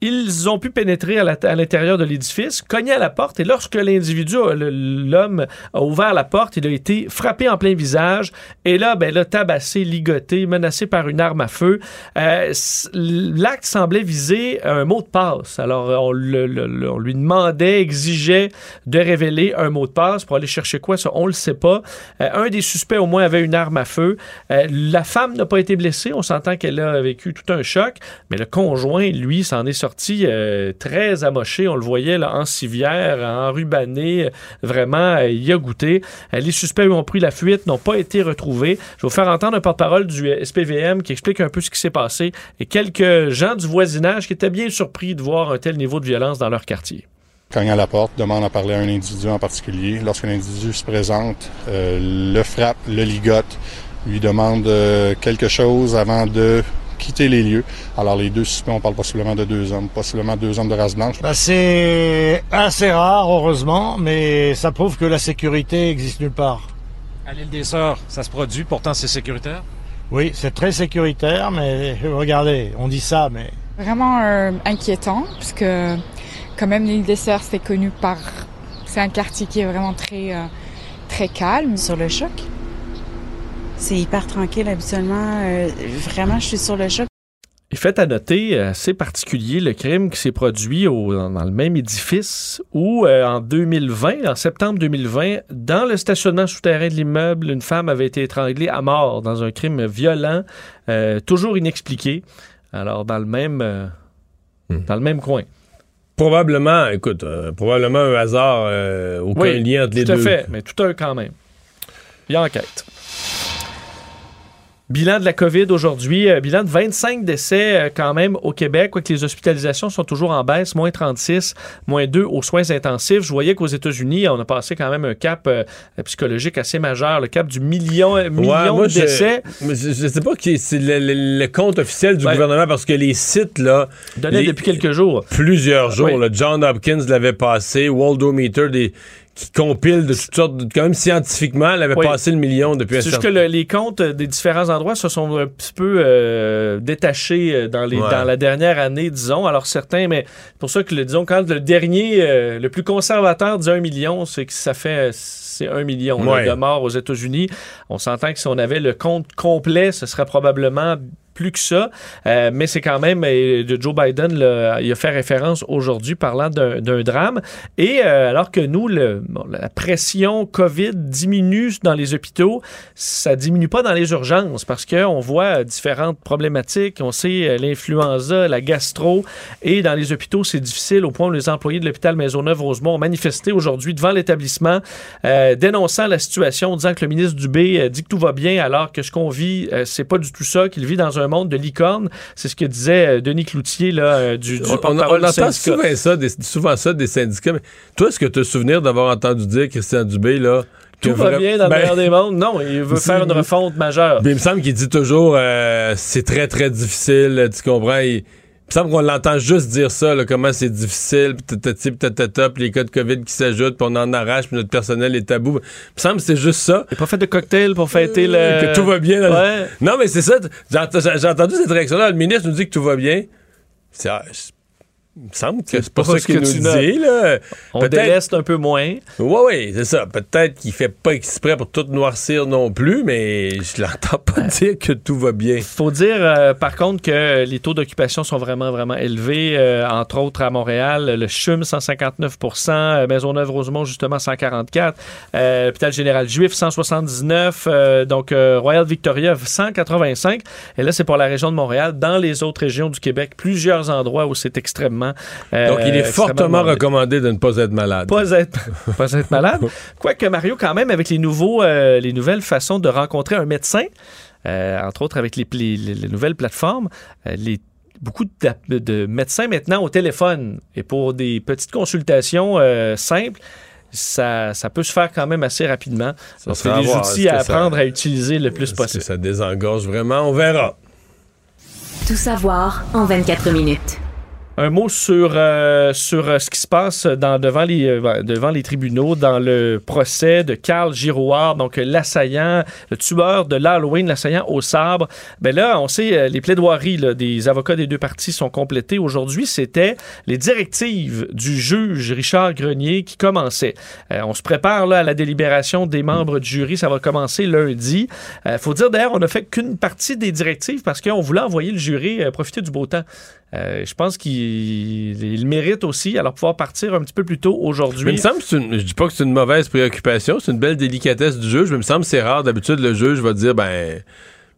ils ont pu pénétrer à l'intérieur de l'édifice, cogner à la porte, et lorsque l'individu, l'homme, a ouvert la porte, il a été frappé en plein visage, et là, ben là, tabassé, ligoté, menacé par une arme à feu. Euh, L'acte semblait viser un mot de passe. Alors, euh, on, lui demandait, exigeait de révéler un mot de passe pour aller chercher quoi, ça, on le sait pas. Euh, un des suspects, au moins, avait une arme à feu. La femme n'a pas été blessée. On s'entend qu'elle a vécu tout un choc, mais le conjoint, lui, s'en est sorti euh, très amoché. On le voyait là, en civière, enrubanné. euh, Vraiment, euh, il a goûté. Euh, les suspects ont pris la fuite, n'ont pas été retrouvés. Je vais vous faire entendre un porte-parole du SPVM qui explique un peu ce qui s'est passé et quelques gens du voisinage qui étaient bien surpris de voir un tel niveau de violence dans leur quartier. cogne à la porte, demande à parler à un individu en particulier. Lorsqu'un individu se présente, euh, le frappe, le ligote, lui demande euh, quelque chose avant de quitter les lieux. Alors les deux suspects, on parle possiblement de deux hommes, possiblement deux hommes de race blanche. Bah, c'est assez rare, heureusement, mais ça prouve que la sécurité existe nulle part. À l'île des Sœurs, ça se produit, pourtant c'est sécuritaire? Oui, c'est très sécuritaire, mais euh, regardez, on dit ça, mais Vraiment euh, inquiétant, parce que quand même l'île des Sœurs, c'est connu par... C'est un quartier qui est vraiment très, euh, très calme. Sur le choc? C'est hyper tranquille habituellement. Euh, vraiment, je suis sur le choc. Il fait à noter, euh, assez particulier, le crime qui s'est produit au- dans, dans le même édifice où, euh, en 2020, en septembre 2020, dans le stationnement souterrain de l'immeuble, une femme avait été étranglée à mort dans un crime violent, euh, toujours inexpliqué. Alors, dans le même, euh, dans le même coin. Probablement, écoute, euh, probablement un hasard, euh, aucun Oui, lien entre les tout à deux. fait, mais tout un quand même. Il y a enquête. Bilan de la COVID aujourd'hui, euh, bilan de 25 décès euh, quand même au Québec, quoique les hospitalisations sont toujours en baisse, moins 36, moins 2 aux soins intensifs. Je voyais qu'aux États-Unis, on a passé quand même un cap euh, psychologique assez majeur, le cap du million, million Ouais, de décès. Je, je sais pas qui c'est le, le- le compte officiel du Ouais. gouvernement parce que les sites là Donnaient les- depuis quelques jours. plusieurs jours. Là. John Hopkins l'avait passé, Waldometer des qui compile de toutes sortes, de- quand même scientifiquement, elle avait Oui. passé le million depuis un C'est juste que le- les comptes des différents endroits se sont un petit peu euh, détachés euh, dans, les, Ouais. dans la dernière année, disons. Alors certains, mais pour ça que, le, disons, quand le dernier, euh, le plus conservateur dit un million, c'est que ça fait... C'est un million là, de morts aux États-Unis. On s'entend que si on avait le compte complet, ce serait probablement plus que ça. Euh, mais c'est quand même euh, Joe Biden, il a fait référence aujourd'hui parlant d'un drame. Et euh, alors que nous, la pression COVID diminue dans les hôpitaux, ça diminue pas dans les urgences parce qu'on voit différentes problématiques. On sait euh, l'influenza, la gastro. Et dans les hôpitaux, c'est difficile au point où les employés de l'hôpital Maisonneuve-Rosemont ont manifesté aujourd'hui devant l'établissement, euh, dénonçant la situation, disant que le ministre Dubé euh, dit que tout va bien alors que ce qu'on vit, euh, c'est pas du tout ça, qu'il vit dans un monde de licorne. C'est ce que disait euh, Denis Cloutier là, euh, du, du On, on- entend souvent ça, des, souvent ça des syndicats. Mais toi, est-ce que tu as souvenir d'avoir entendu dire, Christian Dubé, là, Tout va bien dans le Ben, meilleur des mondes. Non, il veut faire une refonte majeure. Ben, il me semble qu'il dit toujours euh, c'est très très difficile, tu comprends? Il, il me semble qu'on l'entend juste dire ça, là, comment c'est difficile, pis les cas de COVID qui s'ajoutent, puis on en arrache, puis notre personnel est tabou. Il me semble que c'est juste ça. Il pas fait de cocktail pour fêter le. Que tout va bien. le- Ouais. Non, mais c'est ça. J'ai ent- j'ai entendu cette réaction-là. Le ministre nous dit que tout va bien. C'est- ah, il me semble que c'est pas pas ça ce qu'il que tu nous dit. Là. On déleste un peu moins. Oui, oui, c'est ça. Peut-être qu'il fait pas exprès pour tout noircir non plus, mais je l'entends pas dire que tout va bien. faut dire, euh, par contre, que les taux d'occupation sont vraiment, vraiment élevés. Euh, entre autres, à Montréal, le CHUM, 159% euh, Maisonneuve-Rosemont, justement, 144% euh, L'hôpital général juif, 179 euh, Donc, Royal Victoria, 185% Et là, c'est pour la région de Montréal. Dans les autres régions du Québec, plusieurs endroits où c'est extrêmement... euh, Donc, il est extrêmement fortement recommandé de ne pas être malade. Pas être, pas être malade. Quoique Mario, quand même, avec les, nouveaux, euh, les nouvelles façons de rencontrer un médecin, euh, entre autres avec les, les- les- les nouvelles plateformes, euh, les beaucoup de, de médecins maintenant au téléphone et pour des petites consultations euh, simples. Ça, ça peut se faire quand même assez rapidement. Donc, c'est des voir. outils à ça- apprendre à utiliser le plus Est-ce que possible. ça désengorge vraiment? On verra. Tout savoir en 24 minutes. Un mot sur, euh, sur euh, ce qui se passe dans, devant, les, euh, devant les tribunaux dans le procès de Carl Girouard, donc l'assaillant, le tueur de l'Halloween, l'assaillant au sabre. Ben là, on sait, les plaidoiries des avocats des deux parties sont complétées. Aujourd'hui, c'était les directives du juge Richard Grenier qui commençaient. On se prépare là, à la délibération des membres du jury. Ça va commencer lundi. Il faut dire d'ailleurs, on n'a fait qu'une partie des directives parce qu'on voulait envoyer le jury profiter du beau temps. Euh, je pense qu'il il mérite aussi, alors pouvoir partir un petit peu plus tôt Mais il aujourd'hui. me semble que une- je dis pas que c'est une mauvaise préoccupation, c'est une belle délicatesse du juge, mais il me semble que c'est rare. D'habitude, le juge va dire, ben,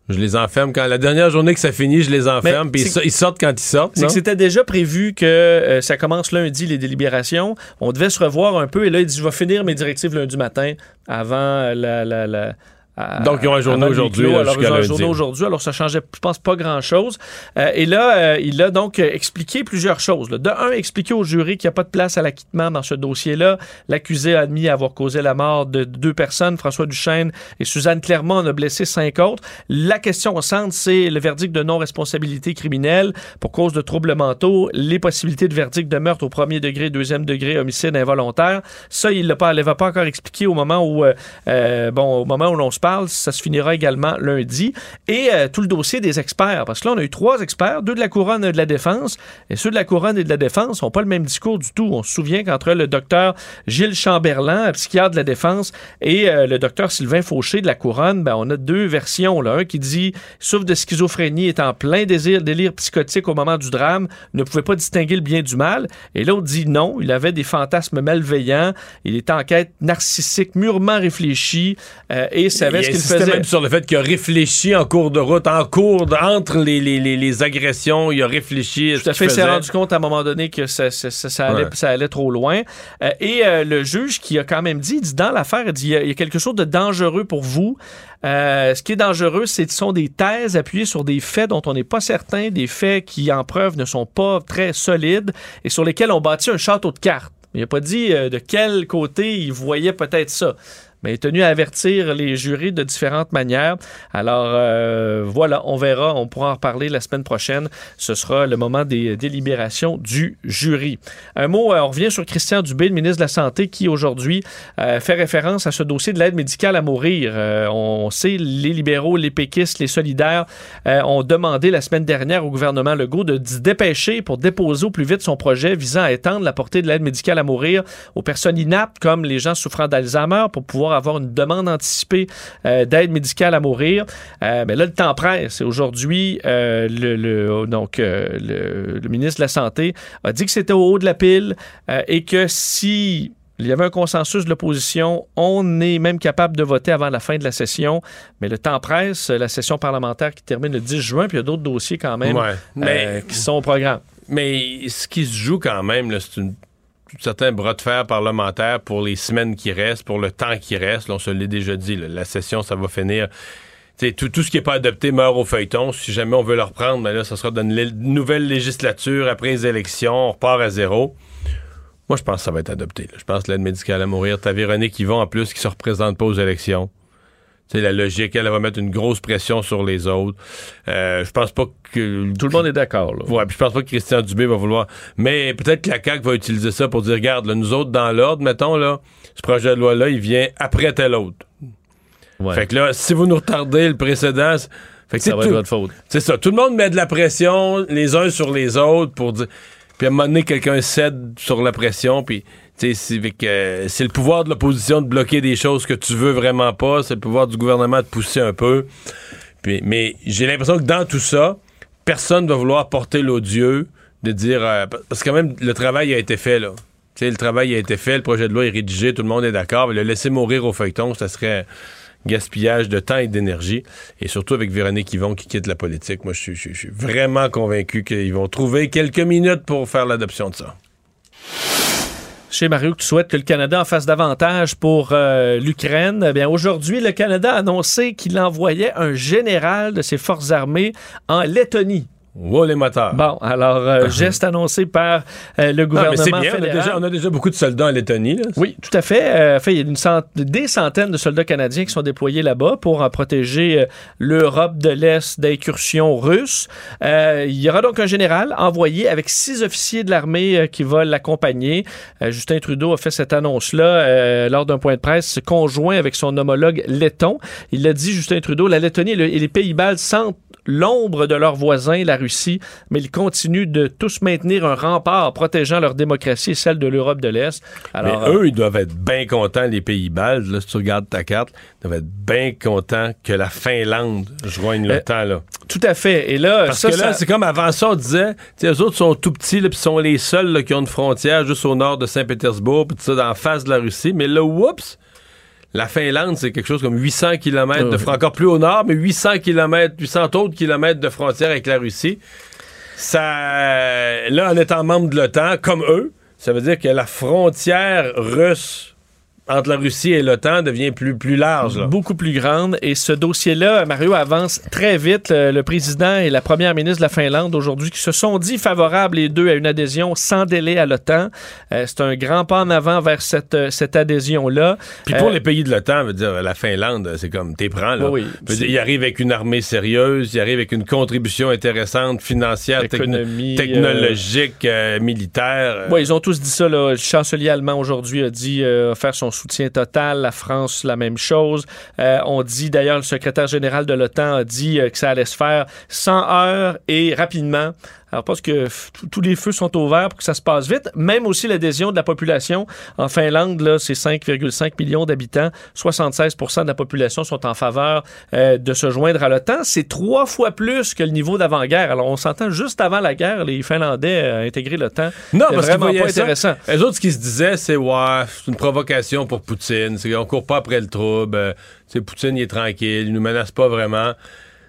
je les enferme quand la dernière journée que ça finit, je les enferme, puis ils, sortent quand ils sortent. C'est que c'était déjà prévu que euh, ça commence lundi, les délibérations. On devait se revoir un peu, et là, il dit Je vais finir mes directives lundi matin avant euh, la. la- Donc, ils ont un le aujourd'hui, Alors, ils jusqu'à ont un journée aujourd'hui. Alors, ça changeait, je pense, pas grand-chose. Euh, et là, euh, il a donc euh, expliqué plusieurs choses. là. De un, expliquer au jury qu'il n'y a pas de place à l'acquittement dans ce dossier-là. L'accusé a admis avoir causé la mort de deux personnes, François Duchesne et Suzanne Clermont en a blessé cinq autres. La question au centre, c'est le verdict de non-responsabilité criminelle pour cause de troubles mentaux, les possibilités de verdict de meurtre au premier degré, deuxième degré, homicide involontaire. Ça, il ne l'avait pas encore expliqué au moment où, euh, euh, bon, au moment où l'on se parle. Ça se finira également lundi. Et euh, tout le dossier des experts, parce que là, on a eu trois experts, deux de la couronne et de la défense. Et ceux de la couronne et de la défense n'ont pas le même discours du tout. On se souvient qu'entre le docteur Gilles Chamberlain, psychiatre de la défense, et euh, le docteur Sylvain Fauché de la couronne, ben, on a deux versions. Là. Un qui dit souffre de schizophrénie, est en plein désir, délire psychotique au moment du drame, ne pouvait pas distinguer le bien du mal. Et l'autre dit non, il avait des fantasmes malveillants, il est en quête narcissique, mûrement réfléchi, euh, et ça savait ce qu'il faisait. même sur le fait qu'il a réfléchi en cours de route, en cours, de- entre les, les, les, les agressions, il a réfléchi à Tout à fait, il s'est rendu compte à un moment donné que ça, ça- ça- ça allait, Ouais. ça allait trop loin. Euh, et euh, le juge qui a quand même dit, il dit dans l'affaire, il dit il y, a, il y a quelque chose de dangereux pour vous. Euh, ce qui est dangereux, c'est ce sont des thèses appuyées sur des faits dont on n'est pas certain, des faits qui en preuve ne sont pas très solides et sur lesquels on bâtit un château de cartes. Il n'a pas dit euh, de quel côté il voyait peut-être ça. Mais est tenu à avertir les jurys de différentes manières. Alors euh, voilà, on verra, on pourra en reparler la semaine prochaine. Ce sera le moment des délibérations du jury. Un mot, euh, on revient sur Christian Dubé, le ministre de la Santé, qui aujourd'hui euh, fait référence à ce dossier de l'aide médicale à mourir. On sait, les libéraux, les péquistes, les solidaires ont demandé la semaine dernière au gouvernement Legault de se dépêcher pour déposer au plus vite son projet visant à étendre la portée de l'aide médicale à mourir aux personnes inaptes comme les gens souffrant d'Alzheimer pour pouvoir avoir une demande anticipée euh, d'aide médicale à mourir. Euh, mais là, le temps presse. Et aujourd'hui, euh, le, le- donc, le, le ministre de la Santé a dit que c'était au haut de la pile et que si il y avait un consensus de l'opposition. On est même capable de voter avant la fin de la session, mais le temps presse. La session parlementaire qui termine le 10 juin, puis il y a d'autres dossiers quand même Ouais, mais- euh, qui sont au programme. Mais ce qui se joue quand même, là, c'est une un certain bras de fer parlementaire pour les semaines qui restent, pour le temps qui reste. Là, on se l'est déjà dit, la session, ça va finir. Tout, tout ce qui n'est pas adopté meurt au feuilleton. Si jamais on veut le reprendre, ben là, ça sera dans nouvelle législature après les élections. On repart à zéro. Moi, je pense que ça va être adopté. Je pense que l'aide médicale à mourir. T'as Véronique Yvon, en plus, qui se représente pas aux élections. C'est la logique, elle va mettre une grosse pression sur les autres. Euh, je pense pas que. Tout le monde est d'accord. là. Ouais, puis je pense pas que Christian Dubé va vouloir. Mais peut-être que la CAQ va utiliser ça pour dire regarde, là, nous autres, dans l'ordre, mettons, là, ce projet de loi-là, il vient après tel autre. Fait que là, si vous nous retardez le précédent, fait que Ça va être votre faute. C'est ça. Tout le monde met de la pression les uns sur les autres pour dire. Puis à un moment donné, quelqu'un cède sur la pression, puis euh, c'est le pouvoir de l'opposition de bloquer des choses que tu veux vraiment pas, c'est le pouvoir du gouvernement de pousser un peu. Mais j'ai l'impression que dans tout ça, personne va vouloir porter l'odieux de dire euh, parce que quand même le travail a été fait là. Le travail a été fait, le projet de loi est rédigé, tout le monde est d'accord, le laisser mourir au feuilleton, ça serait gaspillage de temps et d'énergie. Et surtout avec Véronique Yvon qui quitte la politique. Moi, je suis vraiment convaincu qu'ils vont trouver quelques minutes pour faire l'adoption de ça. Chez Mario, que tu souhaites que le Canada en fasse davantage pour euh, l'Ukraine. Eh bien, aujourd'hui, le Canada a annoncé qu'il envoyait un général de ses forces armées en Lettonie. Wow, les moteurs. Bon, alors, euh, geste annoncé par euh, le Non, gouvernement mais c'est bien, on a, déjà, on a déjà beaucoup de soldats en Lettonie. là. Oui, tout à fait. Euh, fait, il y a une cent- des centaines de soldats canadiens qui sont déployés là-bas pour protéger euh, l'Europe de l'Est d'incursions russes. Il y aura donc un général envoyé avec six officiers de l'armée qui vont l'accompagner. Justin Trudeau a fait cette annonce-là lors d'un point de presse conjoint avec son homologue letton. Il l'a dit, Justin Trudeau, la Lettonie et, le- et les Pays-Bas sentent l'ombre de leurs voisins, la Russie, mais ils continuent de tous maintenir un rempart protégeant leur démocratie et celle de l'Europe de l'Est. Alors, mais eux, ils doivent être bien contents, les Pays-Bas. Là, si tu regardes ta carte, ils doivent être bien contents que la Finlande joigne Euh, l'OTAN. là. Tout à fait. Et là, Parce ça, que là, ça- c'est comme avant ça, on disait, tu sais, eux autres sont tout petits, puis sont les seuls là, qui ont une frontière juste au nord de Saint-Pétersbourg, puis tout ça, dans la face de la Russie. Mais là, oups, la Finlande, c'est quelque chose comme 800 km de Euh. frontière, encore plus au nord, mais 800 km, 800 autres kilomètres de frontière avec la Russie. Ça, là, en étant membre de l'OTAN, comme eux, ça veut dire que la frontière russe entre la Russie et l'OTAN devient plus, plus large. là. beaucoup plus grande. Et ce dossier-là, Mario, avance très vite. Le, le président et la première ministre de la Finlande aujourd'hui qui se sont dit favorables les deux à une adhésion sans délai à l'OTAN. Euh, c'est un grand pas en avant vers cette, euh, cette adhésion-là. Puis pour Euh, les pays de l'OTAN, veut dire la Finlande, c'est comme t'es prends là. Oui, dire, il arrive avec une armée sérieuse, il arrive avec une contribution intéressante, financière, technologique, euh, militaire. Oui, ils ont tous dit ça. là. Le chancelier allemand aujourd'hui a dit faire son soutien total. La France, la même chose. Euh, on dit d'ailleurs, le secrétaire général de l'OTAN a dit euh, que ça allait se faire sans heurts et rapidement. Alors, parce que tous- les feux sont ouverts pour que ça se passe vite. Même aussi l'adhésion de la population. En Finlande, là, c'est 5,5 millions d'habitants. 76% de la population sont en faveur euh, de se joindre à l'OTAN. C'est trois fois plus que le niveau d'avant-guerre. Alors, on s'entend juste avant la guerre, les Finlandais euh, intégré l'OTAN. Non, parce qu'ils vraiment pas ça. intéressant. Les autres, ce qu'ils se disaient, c'est ouais, c'est une provocation pour Poutine. C'est qu'on court pas après le trouble. Euh, sais, Poutine, il est tranquille. Il nous menace pas vraiment.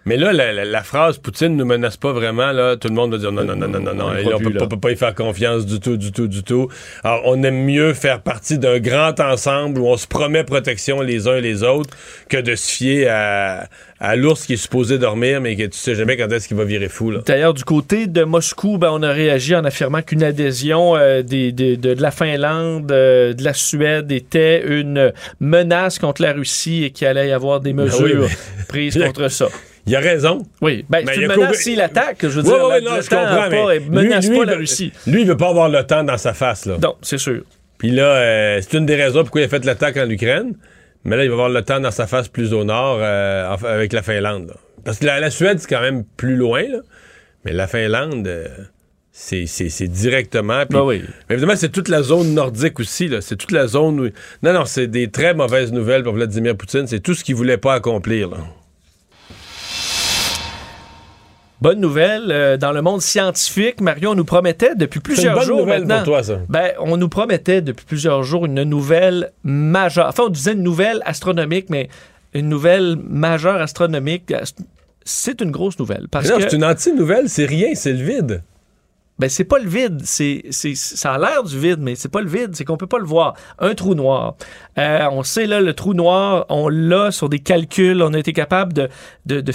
Mais là, la, la- la phrase Poutine nous menace pas vraiment, là, tout le monde va dire non, non, non, non, non, non. On Et croit là, on plus, peut, pas- peut pas y faire confiance du tout, du tout, du tout. Alors, on aime mieux faire partie d'un grand ensemble où on se promet protection les uns et les autres que de se fier à, à l'ours qui est supposé dormir, mais que tu sais jamais quand est-ce qu'il va virer fou. D'ailleurs, du côté de Moscou, ben, on a réagi en affirmant qu'une adhésion euh, des- des- de, de la Finlande, euh, de la Suède était une menace contre la Russie et qu'il allait y avoir des Ben mesures oui, mais- prises contre ça. Il a raison. Oui, ben, Mais c'est une menace s'il attaque, je veux dire. la- non, je comprends, pas- menace lui- pas la il- Russie. Lui, il veut pas avoir le temps dans sa face, là. Non, c'est sûr. Puis là, euh, c'est une des raisons pourquoi il a fait l'attaque en Ukraine. Mais là, il va avoir le temps dans sa face plus au nord euh, avec la Finlande. là. Parce que la, la Suède, c'est quand même plus loin, là. Mais la Finlande, euh, c'est c'est- c'est directement. Puis- Ben oui. Mais évidemment, c'est toute la zone nordique aussi. là. C'est toute la zone où. Non, non, c'est des très mauvaises nouvelles pour Vladimir Poutine. C'est tout ce qu'il voulait pas accomplir. Là. Bonne nouvelle, euh, dans le monde scientifique, Mario, on nous promettait depuis C'est une plusieurs bonne jours maintenant. pour toi, ça. Ben, on nous promettait depuis plusieurs jours une nouvelle majeure. Enfin, on disait une nouvelle astronomique, mais une nouvelle majeure astronomique. C'est une grosse nouvelle. Parce Non, que c'est une anti-nouvelle. C'est rien, c'est le vide. Ben, c'est pas le vide. C'est, ça a l'air du vide, mais c'est pas le vide. C'est qu'on peut pas le voir. Un trou noir. Euh, on sait, là, le trou noir, on l'a sur des calculs. On a été capable de, de, de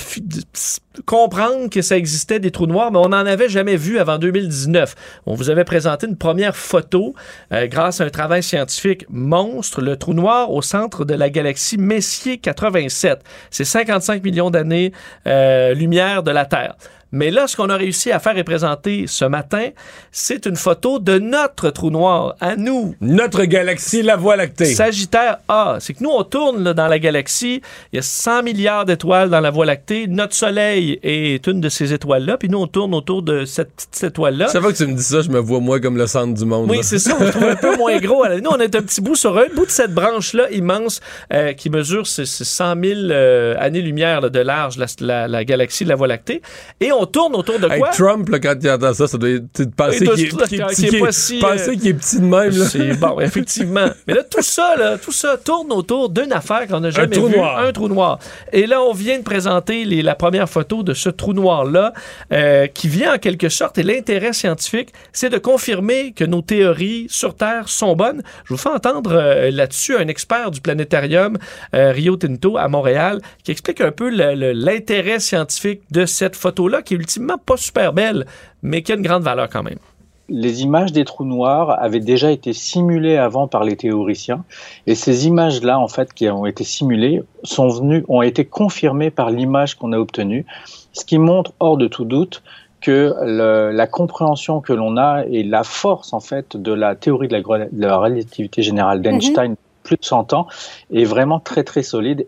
de comprendre que ça existait des trous noirs, mais on n'en avait jamais vu avant 2019. On vous avait présenté une première photo euh, grâce à un travail scientifique monstre, le trou noir au centre de la galaxie Messier 87. C'est 55 millions d'années euh, lumière de la Terre. Mais là, ce qu'on a réussi à faire et présenter ce matin, c'est une photo de notre trou noir, à nous. Notre galaxie, la Voie lactée. Sagittaire A. C'est que nous, on tourne là, dans la galaxie. Il y a 100 milliards d'étoiles dans la Voie lactée. Notre Soleil est une de ces étoiles-là. Puis nous, on tourne autour de cette petite étoile-là. Chaque fois que tu me dis ça, je me vois moi comme le centre du monde. Oui, c'est ça. On se trouve un peu moins gros. Alors, Nous, on est un petit bout sur un bout de cette branche-là immense euh, qui mesure ces, ces 100 000 euh, années-lumière de large, la, la- la galaxie de la Voie lactée. Et on tourne autour de Hey, quoi? Trump, là, quand il entend ça, ça doit être penser qu'il est, petit, est- si, est de même. Là. Bon, effectivement. Mais là, tout ça, là, tout ça tourne autour d'une affaire qu'on n'a jamais trou vue, noir. un trou noir. Et là, on vient de présenter les- la première photo de ce trou noir-là, euh, qui vient en quelque sorte, et l'intérêt scientifique, c'est de confirmer que nos théories sur Terre sont bonnes. Je vous fais entendre euh, là-dessus un expert du planétarium euh, Rio Tinto à Montréal, qui explique un peu l'intérêt scientifique de cette photo-là, qui est ultimement pas super belle, mais qui a une grande valeur quand même. les images des trous noirs avaient déjà été simulées avant par les théoriciens et ces images-là en fait qui ont été simulées sont venues ont été confirmées par l'image qu'on a obtenue ce qui montre hors de tout doute que le- la compréhension que l'on a et la force en fait de la théorie de la, gra- de la relativité générale d'Einstein plus de 100 ans est vraiment très très solide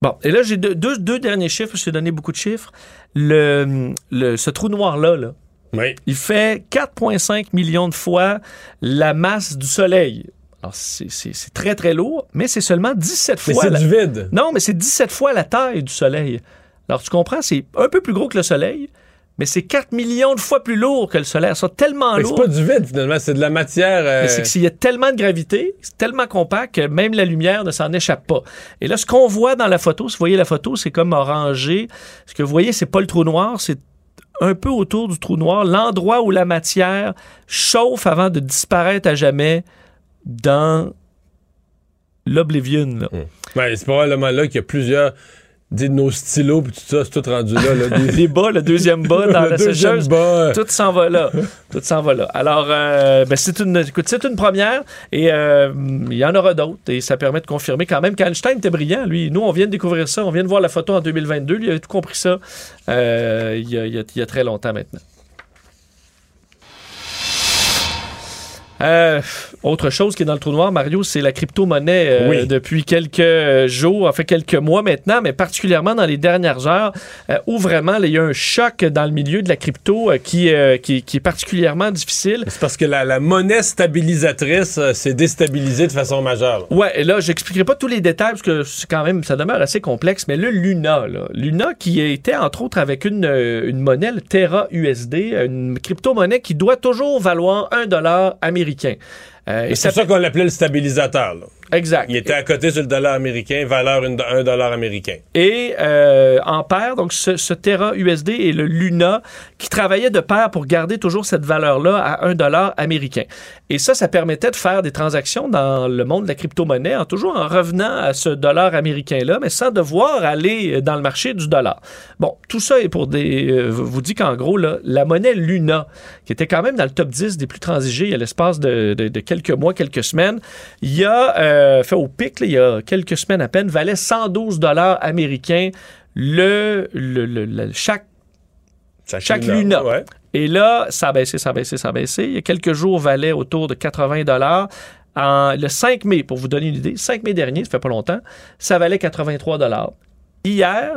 Bon, et là, j'ai deux, deux, deux derniers chiffres. Je t'ai donné beaucoup de chiffres. Le, le- ce trou noir-là, là, il fait 4,5 millions de fois la masse du Soleil. Alors, c'est c'est- c'est très, très lourd, mais c'est seulement 17 Mais fois... c'est la- du vide. Non, mais c'est 17 fois la taille du Soleil. Alors, tu comprends, c'est un peu plus gros que le Soleil, mais c'est 4 millions de fois plus lourd que le Soleil. C'est tellement lourd. C'est pas du vide, finalement, c'est de la matière. euh, Mais c'est qu'il y a tellement de gravité, c'est tellement compact que même la lumière ne s'en échappe pas. Et là, ce qu'on voit dans la photo, si vous voyez la photo, c'est comme orangé. Ce que vous voyez, c'est pas le trou noir, c'est un peu autour du trou noir, l'endroit où la matière chauffe avant de disparaître à jamais dans l'oblivion. Ouais, c'est probablement là qu'il y a plusieurs. Dis, de nos stylos, puis tout ça, c'est tout rendu là. là des- Les bas, le deuxième bas dans Le la deuxième sécheuse, bas. tout s'en va là. Tout s'en va là. Alors, euh, ben, c'est une, écoute, c'est une première et euh, il y en aura d'autres et ça permet de confirmer quand même qu'Einstein était brillant. Lui, nous, on vient de découvrir ça, on vient de voir la photo en 2022. Lui, il avait tout compris ça euh, y y il y a très longtemps maintenant. Euh, autre chose qui est dans le trou noir, Mario, c'est la crypto-monnaie euh, Oui. depuis quelques jours, en fait quelques mois maintenant, mais particulièrement dans les dernières heures, euh, où vraiment là, il y a un choc dans le milieu de la crypto qui, qui, qui est particulièrement difficile. C'est parce que la, la monnaie stabilisatrice s'est déstabilisée de façon majeure. Ouais, et là, j'expliquerai pas tous les détails parce que c'est quand même, ça demeure assez complexe, mais le Luna, là, Luna qui était entre autres avec une, une monnaie, le Terra USD, une crypto-monnaie qui doit toujours valoir un dollar américain. Euh, et C'est ça qu'on l'appelait le stabilisateur. là. Exact. Il était à côté sur le dollar américain, valeur une- un dollar américain. Et euh, en paire, donc ce, ce Terra USD et le Luna qui travaillaient de pair pour garder toujours cette valeur-là à 1 dollar américain. Et ça, ça permettait de faire des transactions dans le monde de la crypto-monnaie, en toujours en revenant à ce dollar américain-là, mais sans devoir aller dans le marché du dollar. Bon, tout ça est pour des... euh, vous dit qu'en gros, là, la monnaie Luna, qui était quand même dans le top 10 des plus transigés à l'espace de, de- de quelques mois, quelques semaines, il y a, euh, fait au pic, là, il y a quelques semaines à peine, valait 112 dollars américains le, le- le- le- chaque, chaque, Luna, Luna. ouais. Et là, ça a baissé, ça a baissé, ça a baissé. Il y a quelques jours, valait autour de 80 dollars. Le 5 mai, pour vous donner une idée, 5 mai dernier, ça fait pas longtemps, ça valait 83 dollars. Hier,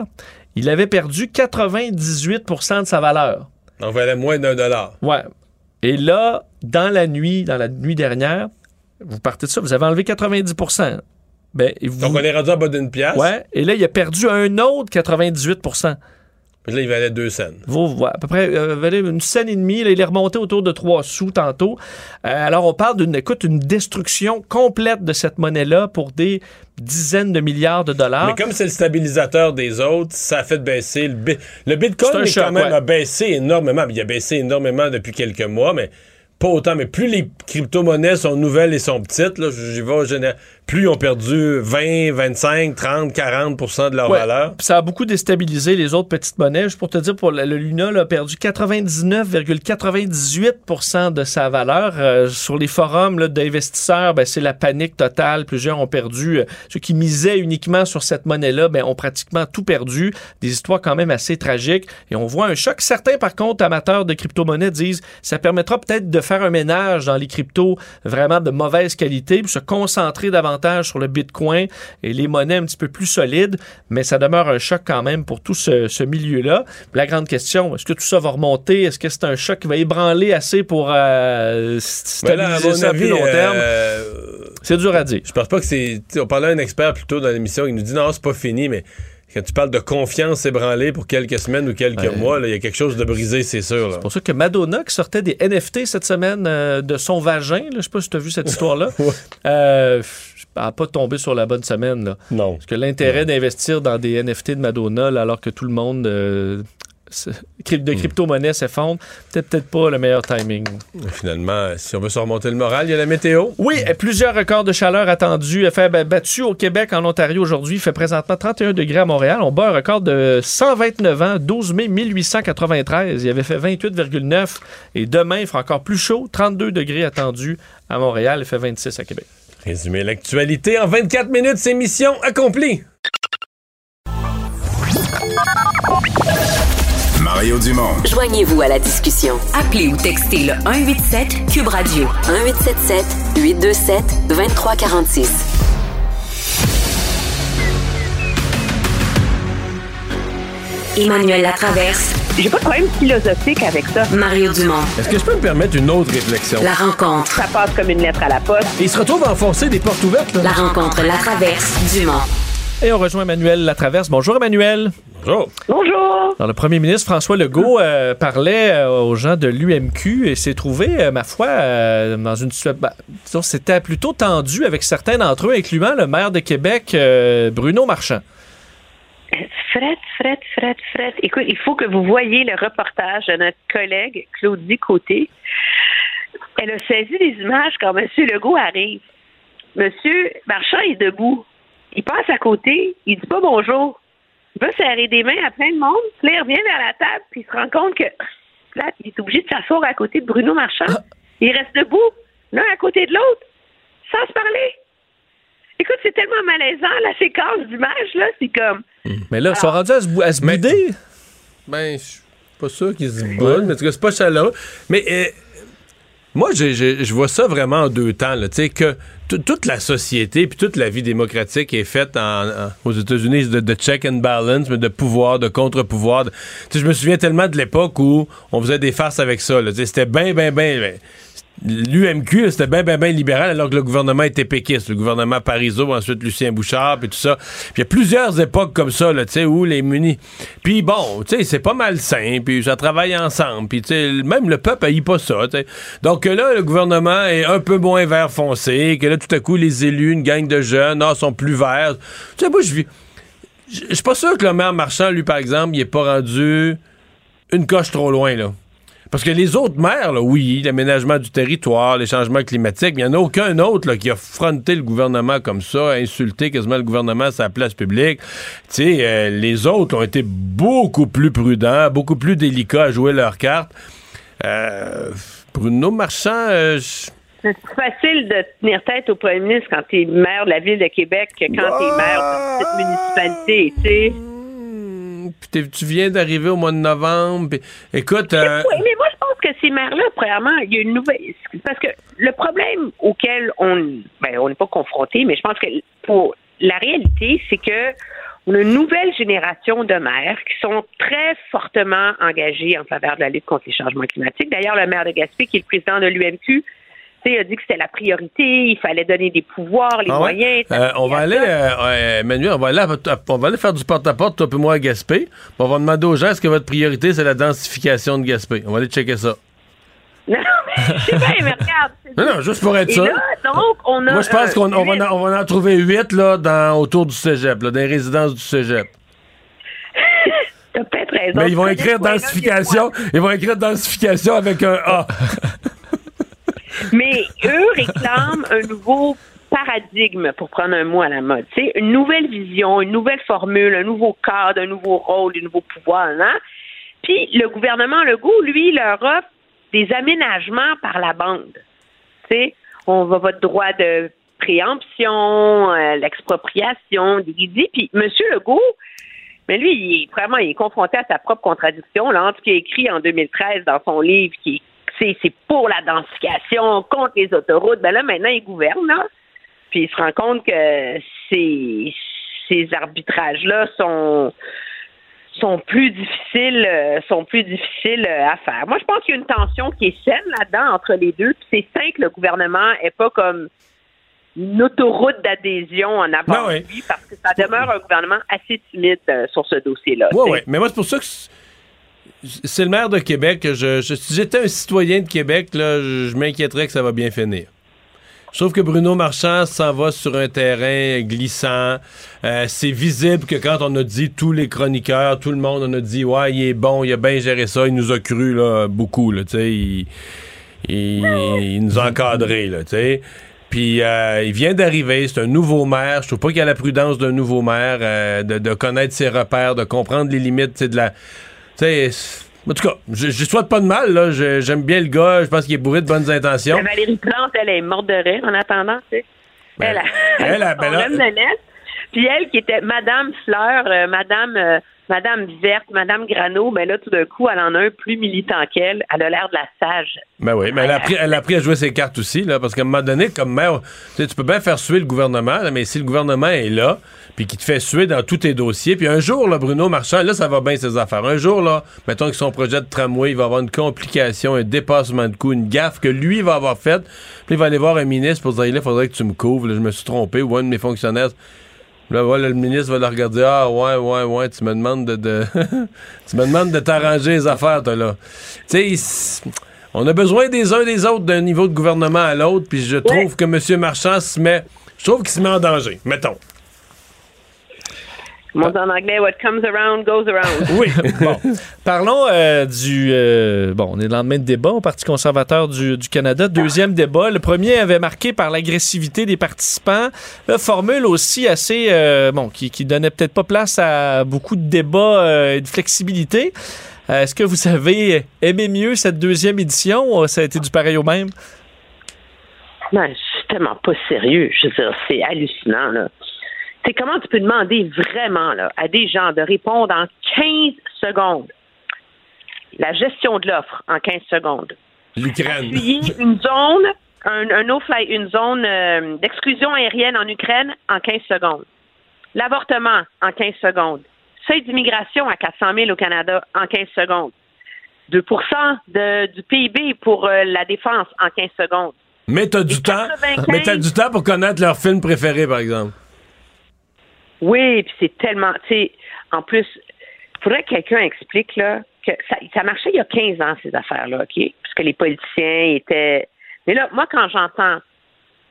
il avait perdu 98% de sa valeur. On valait moins d'un dollar. Ouais. Et là, dans la nuit, dans la nuit dernière, vous partez de ça, vous avez enlevé 90 ben, vous... Donc, on est rendu en bas d'une pièce. Ouais. Et là, il a perdu un autre 98 Puis là, il valait deux cents. Vous, à peu près euh, valait une scène et demie. Là, il est remonté autour de 3 sous tantôt. Euh, alors, on parle d'une écoute, une destruction complète de cette monnaie-là pour des dizaines de milliards de dollars. Mais comme c'est le stabilisateur des autres, ça a fait baisser le, bi- le Bitcoin. Quand même ouais. a baissé énormément. Il a baissé énormément depuis quelques mois, mais pas autant. Mais plus les crypto-monnaies sont nouvelles et sont petites, là, j'y vais au général, plus ils ont perdu 20, 25, 30, 40% de leur Ouais. valeur. Ça a beaucoup déstabilisé les autres petites monnaies. Juste pour te dire, pour le, Luna là, a perdu 99,98% de sa valeur. Euh, sur les forums d'investisseurs, ben, c'est la panique totale. Plusieurs ont perdu. euh, ceux qui misaient uniquement sur cette monnaie-là ben, ont pratiquement tout perdu. Des histoires quand même assez tragiques. Et on voit un choc. Certains, par contre, amateurs de crypto-monnaies disent ça permettra peut-être de faire un ménage dans les cryptos vraiment de mauvaise qualité, puis se concentrer davantage sur le Bitcoin et les monnaies un petit peu plus solides, mais ça demeure un choc quand même pour tout ce, ce milieu-là. La grande question, est-ce que tout ça va remonter? Est-ce que c'est un choc qui va ébranler assez pour euh, là, stabiliser à plus long terme? euh, C'est dur à dire. Je pense pas que c'est. On parlait à un expert plus tôt dans l'émission qui nous dit non, c'est pas fini, mais quand tu parles de confiance ébranlée pour quelques semaines ou quelques Ouais. mois, il y a quelque chose de brisé, c'est sûr. C'est pour ça que Madonna, qui sortait des NFT cette semaine euh, de son vagin, je sais pas si tu as vu cette histoire-là, euh, n'a pas tombé sur la bonne semaine. Là. Non. Parce que l'intérêt d'investir dans des NFT de Madonna, là, alors que tout le monde euh, de crypto-monnaie s'effondre, peut-être peut-être pas le meilleur timing. Finalement, si on veut se remonter le moral, il y a la météo. Oui, et plusieurs records de chaleur attendus. Fait ben, battu au Québec, en Ontario aujourd'hui. Il fait présentement 31 degrés à Montréal. On bat un record de 129 ans, 12 mai 1893. Il avait fait 28,9. Et demain, il fera encore plus chaud, 32 degrés attendus à Montréal. Il fait 26 à Québec. Résumer l'actualité en 24 minutes, c'est mission accomplie. Mario Dumont. Joignez-vous à la discussion. Appelez ou textez le 187 Cube Radio 1877 827 2346. Emmanuel Latraverse. J'ai pas de problème philosophique avec ça. Mario Dumont. Est-ce que je peux me permettre une autre réflexion? La rencontre. Ça passe comme une lettre à la poste. Il se retrouve à enfoncer des portes ouvertes. Là. La rencontre Latraverse Dumont. Et on rejoint Emmanuel Latraverse. Bonjour Emmanuel. Bonjour. Bonjour. Alors, le premier ministre François Legault euh, parlait euh, aux gens de l'UMQ et s'est trouvé, euh, ma foi, euh, dans une situation. bah, disons, c'était plutôt tendu avec certains d'entre eux, incluant le maire de Québec, euh, Bruno Marchand. Fred, Fred, Fred, Fred. Écoute, il faut que vous voyiez le reportage de notre collègue Claudie Côté. Elle a saisi des images quand M. Legault arrive. M. Marchand est debout. Il passe à côté, il dit pas bonjour. Il va serrer des mains à plein de monde. Puis là, il revient vers la table, puis il se rend compte que là, il est obligé de s'asseoir à côté de Bruno Marchand. Il reste debout, l'un à côté de l'autre, sans se parler. Écoute, c'est tellement malaisant, la séquence d'images, là, c'est comme. Mais là, ils sont rendus à se, bou- à se bouder. Ben, je suis pas sûr qu'ils se boudent, mais en tout cas, c'est pas chaleureux. Mais euh, Moi, j'ai- j'ai- je vois ça vraiment en deux temps. là. Tu sais, que t- toute la société puis toute la vie démocratique est faite en- en- aux États-Unis de, de check and balance, mais de pouvoir, de contre-pouvoir. de- Tu sais, je me souviens tellement de l'époque où on faisait des farces avec ça. là. Tu sais, C'était bien, bien, bien... L'UMQ, c'était bien, bien, bien libéral, alors que le gouvernement était péquiste. Le gouvernement Parizeau, ensuite Lucien Bouchard, puis tout ça. Il y a plusieurs époques comme ça, là, tu sais, où les munis... Puis bon, tu sais, c'est pas mal sain, puis ça travaille ensemble, puis tu même le peuple haït pas ça. Donc là, le gouvernement est un peu moins vert foncé, que là, tout à coup, les élus, une gang de jeunes, ah, sont plus verts. Tu sais, moi, je vis... Je suis pas sûr que le maire Marchand, lui, par exemple, il est pas rendu une coche trop loin, là. Parce que les autres maires, là, oui, l'aménagement du territoire, les changements climatiques, il n'y en a aucun autre là, qui a fronté le gouvernement comme ça, insulté quasiment le gouvernement à sa place publique. Tu sais, euh, les autres ont été beaucoup plus prudents, beaucoup plus délicats à jouer leurs cartes. Euh, Bruno Marchand, euh, C'est facile de tenir tête au premier ministre quand tu es maire de la ville de Québec que quand tu es maire de cette municipalité, tu sais. Puis tu viens d'arriver au mois de novembre. écoute, euh, Oui, mais moi, je pense que ces maires-là, premièrement, il y a une nouvelle. Parce que le problème auquel on. Ben, on n'est pas confronté, mais je pense que pour la réalité, c'est que on a une nouvelle génération de maires qui sont très fortement engagés en faveur de la lutte contre les changements climatiques. D'ailleurs, le maire de Gaspé, qui est le président de l'UMQ, sais, a dit que c'était la priorité, il fallait donner des pouvoirs, les Ah ouais? moyens. Euh, on va aller, euh, Emmanuel, on va aller, à- on va aller faire du porte-à-porte, toi et moi, à Gaspé. On va demander aux gens est-ce que votre priorité, c'est la densification de Gaspé? On va aller checker ça. Non, mais sais bien, mais regarde. c'est- Non, non, juste pour être sûr. là, donc, on a. Moi, je pense euh, qu'on on va, en- on va en trouver huit là, dans, autour du cégep, là, dans les résidences du cégep. T'as peut-être raison. Mais ils vont écrire densification. Ils vont écrire densification avec un A. Mais eux réclament un nouveau paradigme, pour prendre un mot à la mode. Sais, une nouvelle vision, une nouvelle formule, un nouveau cadre, un nouveau rôle, un nouveau pouvoir. Hein? Puis le gouvernement Legault, lui, leur offre des aménagements par la bande. Sais, on va votre droit de préemption, euh, l'expropriation, dit. Puis M. Legault, mais lui, il vraiment, il est confronté à sa propre contradiction là, entre ce qu'il a écrit en 2013 dans son livre, qui est c'est pour la densification, contre les autoroutes. Ben là, maintenant, il gouverne, là. Puis il se rend compte que ces, ces arbitrages-là sont sont plus difficiles euh, sont plus difficiles euh, à faire. Moi, je pense qu'il y a une tension qui est saine là-dedans entre les deux. Puis c'est sain que le gouvernement est pas comme une autoroute d'adhésion en avant Ben lui, parce que ça demeure un gouvernement assez timide euh, sur ce dossier-là. Oui, oui. Mais moi, c'est pour ça que c'est le maire de Québec je, si j'étais un citoyen de Québec, là, je, je m'inquiéterais que ça va bien finir. Je trouve que Bruno Marchand s'en va sur un terrain glissant. Euh, c'est visible que quand on a dit tous les chroniqueurs, tout le monde, on a dit ouais, il est bon, il a bien géré ça, il nous a cru là, beaucoup. Là, il, il- il nous a encadrés. Là, tu sais. Puis euh, il vient d'arriver, c'est un nouveau maire. Je trouve pas qu'il a la prudence d'un nouveau maire, euh, de, de connaître ses repères, de comprendre les limites de la. Sais, en tout cas, je, je souhaite pas de mal, là. J'aime bien le gars, je pense qu'il est bourré de bonnes intentions. Valérie Plante, elle est morte de rire en attendant, tu sais. elle a, elle a- ben là-. Puis elle qui était Madame Fleur, euh, Madame euh, Madame Verte, Madame Grano, mais là, tout d'un coup, elle en a un plus militant qu'elle. Elle a l'air de la sage. Ben oui, mais elle a, appris, elle a à jouer ses cartes aussi, là, parce qu'à un moment donné, comme maire, tu peux bien faire suer le gouvernement, mais si le gouvernement est là, puis qu'il te fait suer dans tous tes dossiers, puis un jour, là, Bruno Marchand, là, ça va bien ses affaires. Un jour, là, mettons que son projet de tramway, il va avoir une complication, un dépassement de coût, une gaffe que lui va avoir faite, puis il va aller voir un ministre pour dire, là, il faudrait que tu me couvres, je me suis trompé, ou un de mes fonctionnaires. Là, voilà, le ministre va le regarder. Ah, ouais, ouais, ouais, tu me demandes de. de- tu me demandes de t'arranger les affaires, toi, là. Tu sais, on a besoin des uns des autres d'un niveau de gouvernement à l'autre, puis je trouve que M. Marchand se met. Je trouve qu'il se met en danger, mettons. Mon en anglais, what comes around goes around. Oui. bon. Parlons euh, du. euh, bon, on est le lendemain de débat au Parti conservateur du, du Canada. Deuxième débat. Le premier avait marqué par l'agressivité des participants. La formule aussi assez. euh, bon, qui, qui donnait peut-être pas place à beaucoup de débats et de flexibilité. Est-ce que vous avez aimé mieux cette deuxième édition ou ça a été du pareil au même? Non, c'est tellement pas sérieux. Je veux dire, c'est hallucinant, là. C'est comment tu peux demander vraiment là, à des gens de répondre en 15 secondes? La gestion de l'offre en 15 secondes. L'Ukraine. une zone, un, un no-fly, une zone euh, d'exclusion aérienne en Ukraine en 15 secondes. L'avortement en 15 secondes. Seuil d'immigration à 400 000 au Canada en 15 secondes. 2% de, du PIB pour euh, la défense en 15 secondes. Mais t'as du temps. 95. Mais t'as du temps pour connaître leur film préféré, par exemple. Oui, puis c'est tellement, tu sais, en plus, faudrait que quelqu'un explique là que ça, marchait il y a 15 ans ces affaires-là, ok, parce que les politiciens étaient. Mais là, moi, quand j'entends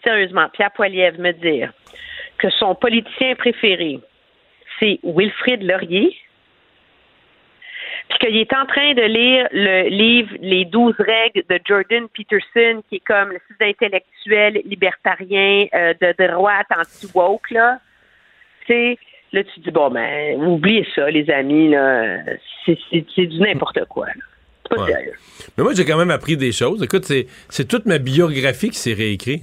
sérieusement Pierre Poilievre me dire que son politicien préféré, c'est Wilfrid Laurier, puis qu'il est en train de lire le livre Les 12 règles de Jordan Peterson, qui est comme le site intellectuel libertarien euh, de droite anti-woke, là. Tu sais, là, tu dis, bon, ben, oubliez ça, les amis, là. C'est c'est- c'est du n'importe quoi, là. C'est pas Ouais. sérieux. Mais moi, j'ai quand même appris des choses. Écoute, c'est, c'est toute ma biographie qui s'est réécrite.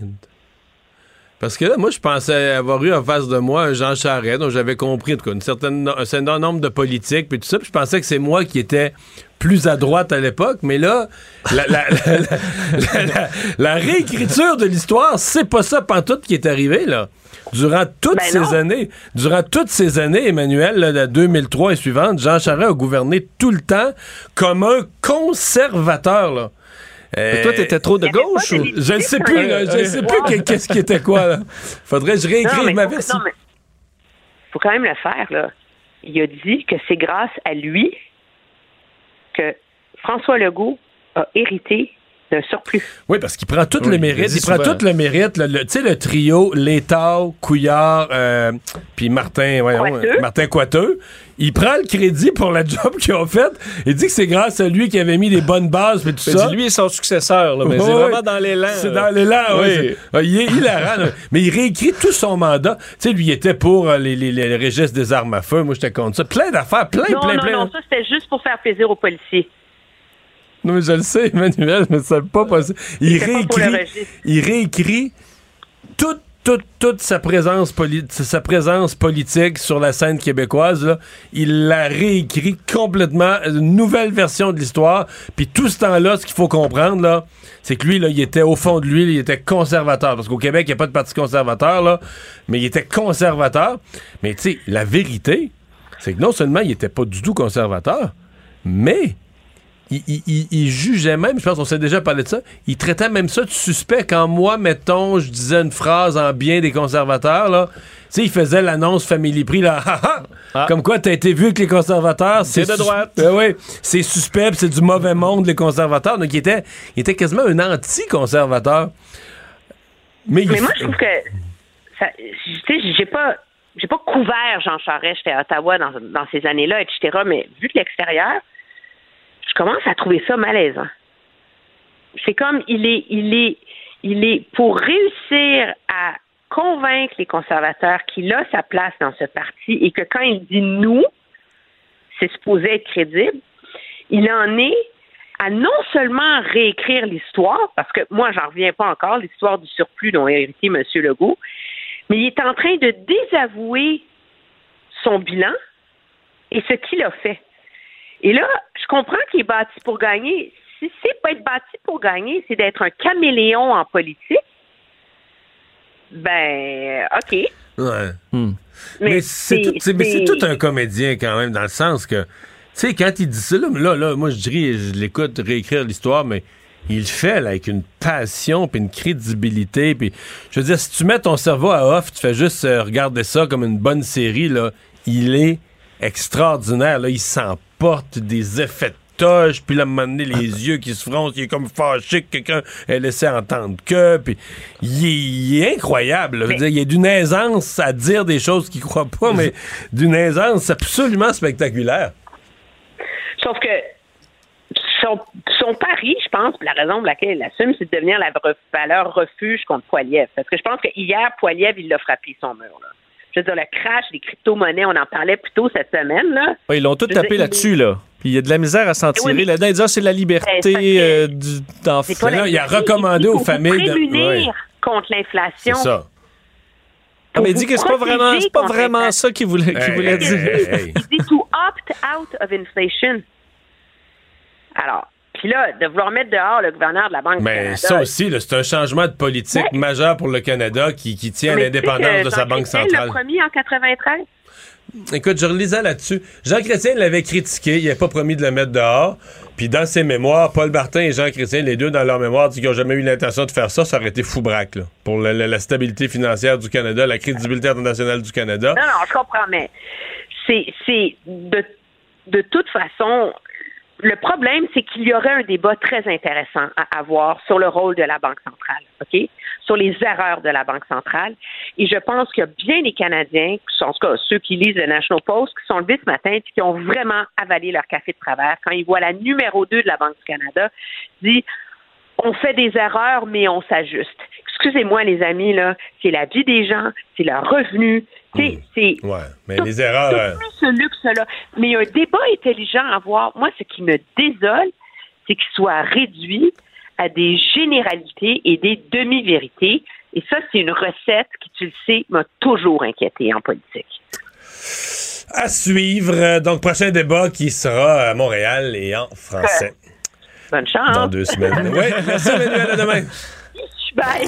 Parce que là, moi, je pensais avoir eu en face de moi un Jean Charest, dont j'avais compris, en tout cas, une certaine, un certain nombre de politiques, puis tout ça. Puis je pensais que c'est moi qui étais plus à droite à l'époque. Mais là, la- la réécriture de l'histoire, c'est pas ça pantoute qui est arrivé, là. Durant toutes Ben ces non. années, durant toutes ces années, Emmanuel, là, de 2003 et suivante, Jean Charest a gouverné tout le temps comme un conservateur, là. Mais toi, t'étais trop de gauche ou? Je ne sais plus, là, je ne sais plus que- qu'est-ce qui était quoi, là. Faudrait que je réécrive ma version. mais faut quand même le faire, là. Il a dit que c'est grâce à lui que François Legault a hérité d'un surplus. Oui, parce qu'il prend tout Oui, le mérite. Il prend tout le mérite. le- le- Tu sais, le trio, Létard, Couillard, euh, puis Martin, voyons, Coiteux. Martin Coiteux. Il prend le crédit pour la job qu'ils ont faite. Il dit que c'est grâce à lui qui avait mis les bonnes bases, puis tout ça. lui et son successeur, là, mais c'est vraiment dans l'élan. C'est dans l'élan, oui. Ah, Il est hilarant. là. Mais il réécrit tout son mandat. Tu sais, lui, il était pour euh, les, les, les registres des armes à feu. Moi, j'étais contre ça. Plein d'affaires, plein, non, plein, non, plein. non, ça c'était juste pour faire plaisir aux policiers. Non, mais je le sais, Emmanuel, mais ça n'est pas possible. Il réécrit, il réécrit toute, toute, toute sa présence, sa présence politique sur la scène québécoise. là. Il la réécrit complètement, une nouvelle version de l'histoire. Puis tout ce temps-là, ce qu'il faut comprendre, là, c'est que lui, là, il était au fond de lui, il était conservateur. Parce qu'au Québec, il n'y a pas de parti conservateur, là, mais il était conservateur. Mais tu sais, la vérité, c'est que non seulement il n'était pas du tout conservateur, mais il, il- il- il jugeait même, je pense qu'on s'est déjà parlé de ça, il traitait même ça de suspect quand moi, mettons, je disais une phrase en bien des conservateurs, là. Tu sais, il faisait l'annonce Family Prix, là, Ah, comme quoi t'as été vu avec les conservateurs. C'est de droite. Ben oui, c'est suspect, c'est du mauvais monde, les conservateurs. Donc, il était, il était quasiment un anti-conservateur. Mais, moi, je trouve que tu sais, j'ai pas j'ai pas couvert Jean Charest, j'étais à Ottawa dans, dans ces années-là, etc. Mais vu de l'extérieur, commence à trouver ça malaisant. C'est comme il est il est il est pour réussir à convaincre les conservateurs qu'il a sa place dans ce parti et que quand il dit nous, c'est supposé être crédible, il en est à non seulement réécrire l'histoire, parce que moi, j'en reviens pas encore, l'histoire du surplus dont a hérité M. Legault, mais il est en train de désavouer son bilan et ce qu'il a fait. Et là, je comprends qu'il est bâti pour gagner. Si c'est pas être bâti pour gagner, c'est d'être un caméléon en politique, ben, OK. Ouais. Mais Mais c'est tout, un comédien quand même, dans le sens que, tu sais, quand il dit ça, là, là, là, moi je dirais, je l'écoute réécrire l'histoire, mais il le fait là, avec une passion puis une crédibilité. Puis, je veux dire, si tu mets ton cerveau à off, tu fais juste euh, regarder ça comme une bonne série, là, il est extraordinaire. Là, il s'emporte des effets de toche, puis là, à un moment donné, les yeux qui se froncent, il est comme fâché que quelqu'un ait laissé entendre que, puis il est, il est incroyable. là. Je veux dire, il y a d'une aisance à dire des choses qu'il croit pas, mais d'une aisance absolument spectaculaire. Sauf que son, son pari, je pense, la raison pour laquelle il assume, c'est de devenir la valeur refuge contre Poiliev. Parce que je pense que hier, Poiliev, il l'a frappé son mur. Là. Je veux dire, le crash des crypto-monnaies, on en parlait plus tôt cette semaine. Là. Ouais, ils l'ont tout tapé là-dessus, là. Puis il y a de la misère à s'en oui, tirer. mais- Là-dedans, ils ah, c'est la liberté euh, d'enfant. Il a recommandé il aux familles de- prémunir ouais. contre l'inflation. C'est ça. Ah, mais il dit que c'est pas vraiment, c'est pas vraiment ça qu'il voulait, qu'il Hey, voulait hey, dire. hey, hey. Il dit to opt out of inflation. Alors, Puis là, de vouloir mettre dehors le gouverneur de la Banque du Mais Canada. ça aussi, c'est un changement de politique majeur pour le Canada qui, qui tient à Mais l'indépendance que de sa Banque centrale. l'a promis en 93. Écoute, je relisais là-dessus. Jean Chrétien l'avait critiqué, il n'avait pas promis de le mettre dehors. Puis dans ses mémoires, Paul Martin et Jean Chrétien, les deux dans leur mémoire, disent qu'ils n'ont jamais eu l'intention de faire ça. Ça aurait été fou braque, là, pour la, la- la stabilité financière du Canada, la crédibilité internationale du Canada. Non, non, je comprends, mais c'est, c'est de, de toute façon, le problème, c'est qu'il y aurait un débat très intéressant à avoir sur le rôle de la Banque centrale, OK? Sur les erreurs de la Banque centrale. Et je pense qu'il y a bien des Canadiens, en tout cas ceux qui lisent le National Post, qui sont levés ce matin et qui ont vraiment avalé leur café de travers quand ils voient la numéro 2 de la Banque du Canada dit on fait des erreurs, mais on s'ajuste. Excusez-moi, les amis, là, c'est la vie des gens, c'est leur revenu, c'est, c'est Ouais, mais tout- les erreurs. tout euh, plus ce luxe-là. Mais il y a un débat intelligent à avoir. Moi, ce qui me désole, c'est qu'il soit réduit à des généralités et des demi-vérités. Et ça, c'est une recette qui, tu le sais, m'a toujours inquiété en politique. à suivre. Euh, Donc, prochain débat qui sera à Montréal et en français. Bonne chance. Dans deux semaines. oui, merci, Emmanuel. À demain. Bye.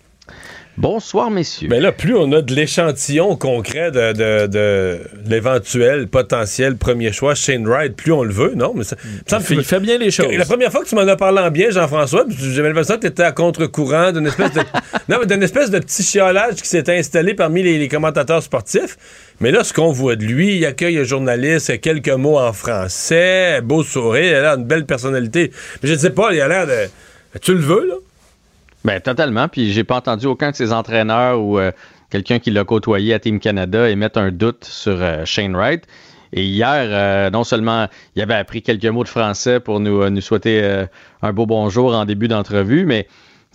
Bonsoir, messieurs. Mais là, plus on a de l'échantillon concret de, de- de l'éventuel potentiel premier choix Shane Wright, plus on le veut, non? Mais ça, ça me Il fait bien les choses. La première fois que tu m'en as parlé en bien, Jean-François, j'avais l'impression que tu étais à contre-courant d'une espèce de. non, mais d'une espèce de petit chiolage qui s'était installé parmi les, les commentateurs sportifs. Mais là, ce qu'on voit de lui, il accueille un journaliste, quelques mots en français, beau sourire, il a une belle personnalité. Mais je ne sais pas, il a l'air de. Tu le veux, là? Ben, totalement. Puis j'ai pas entendu aucun de ses entraîneurs ou euh, quelqu'un qui l'a côtoyé à Team Canada émettre un doute sur euh, Shane Wright. Et hier, euh, non seulement il avait appris quelques mots de français pour nous, nous souhaiter un beau bonjour en début d'entrevue, mais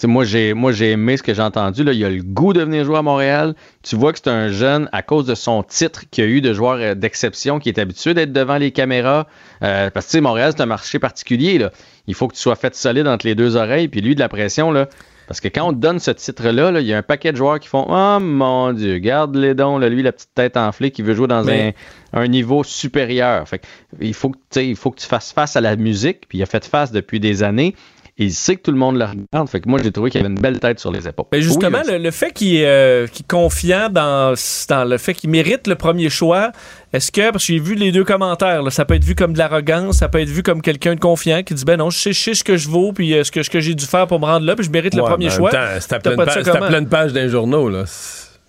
moi j'ai moi j'ai aimé ce que j'ai entendu. Là. Il a le goût de venir jouer à Montréal. Tu vois que c'est un jeune à cause de son titre qu'il a eu de joueur d'exception, qui est habitué d'être devant les caméras. Parce que Montréal, c'est un marché particulier. Là. Il faut que tu sois fait solide entre les deux oreilles. Puis lui, de la pression, là. Parce que quand on te donne ce titre-là, là, il y a un paquet de joueurs qui font Oh mon Dieu, garde les dons, là, lui, la petite tête enflée qui veut jouer dans Mais- un, un niveau supérieur. Fait que, il, faut que, tu sais, il faut que tu fasses face à la musique, puis il a fait face depuis des années. Il sait que tout le monde le regarde. Fait que moi, j'ai trouvé qu'il avait une belle tête sur les épaules. Mais justement, Oui, le, le fait qu'il est, euh, est confiant dans, dans le fait qu'il mérite le premier choix, est-ce que, parce que j'ai vu les deux commentaires, là, ça peut être vu comme de l'arrogance, ça peut être vu comme quelqu'un de confiant qui dit ben non, je sais, je sais ce que je vaux, puis euh, ce que, ce que j'ai dû faire pour me rendre là, puis je mérite le premier choix. C'est à pleine pa- pleine page d'un journaux, là.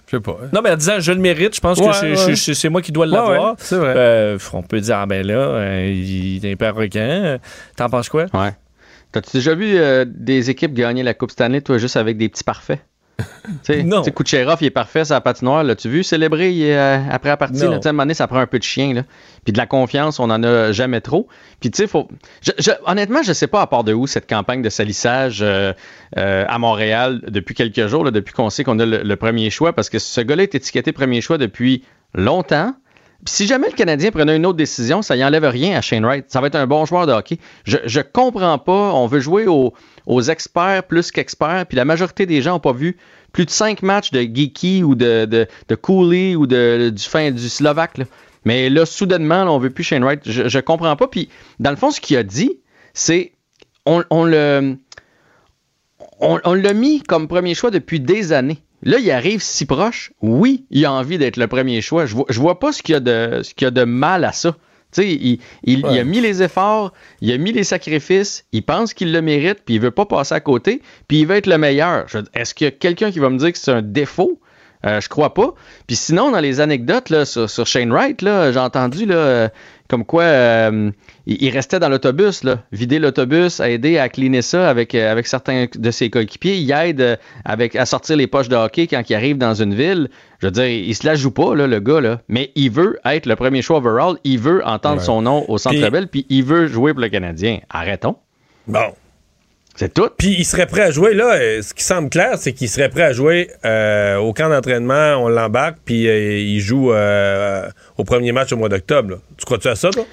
Je sais pas. hein. Non, mais en disant je le mérite, je pense Ouais, que c'est- ouais. c'est c'est moi qui dois l'avoir. ouais, c'est vrai. Euh, on peut dire, ah ben là, euh, il est un peu arrogant. T'en penses quoi? Ouais. T'as-tu déjà vu euh, des équipes gagner la Coupe Stanley, toi, juste avec des petits parfaits? non. Tu sais, Kucherov, il est parfait sur la patinoire. L'as-tu vu célébrer il euh, après la partie? Non. Là, à un moment donné, ça prend un peu de chien. Là. Puis de la confiance, on en a jamais trop. Puis tu sais, faut... je- je- honnêtement, je sais pas à part de où cette campagne de salissage euh, euh, à Montréal depuis quelques jours, là, depuis qu'on sait qu'on a le, le premier choix, parce que ce gars-là est étiqueté premier choix depuis longtemps. Si jamais le Canadien prenait une autre décision, ça y enlève rien à Shane Wright. Ça va être un bon joueur de hockey. Je, je comprends pas. On veut jouer aux, experts plus qu'experts. Puis la majorité des gens n'ont pas vu plus de cinq matchs de Geeky ou de, de, Cooley ou de, du, fin, du Slovaque. Mais là, soudainement, là, on veut plus Shane Wright. Je, je comprends pas. Puis dans le fond, ce qu'il a dit, c'est on, on le on, on l'a mis comme premier choix depuis des années. Là, il arrive si proche. Oui, il a envie d'être le premier choix. Je vois, je vois pas ce qu'il y a de, ce qu'il y a de mal à ça. Tu sais, il, il- il a mis les efforts, il a mis les sacrifices, il pense qu'il le mérite, puis il veut pas passer à côté, puis il veut être le meilleur. Est-ce qu'il y a quelqu'un qui va me dire que c'est un défaut? Euh, je crois pas. Puis sinon, dans les anecdotes là, sur, sur Shane Wright, là, j'ai entendu là, euh, comme quoi euh, il, il restait dans l'autobus, là, vider l'autobus, aider à cleaner ça avec, euh, avec certains de ses coéquipiers. Il aide euh, avec, à sortir les poches de hockey quand il arrive dans une ville. Je veux dire, il se la joue pas, là, le gars, là, mais il veut être le premier choix overall. Il veut entendre Ouais. son nom au Centre Bell, puis il veut jouer pour le Canadien. Arrêtons. Bon. C'est tout. Puis il serait prêt à jouer, là. euh, ce qui semble clair, c'est qu'il serait prêt à jouer euh, au camp d'entraînement, on l'embarque, puis euh, il joue euh, au premier match au mois d'octobre. Tu crois-tu à ça, toi?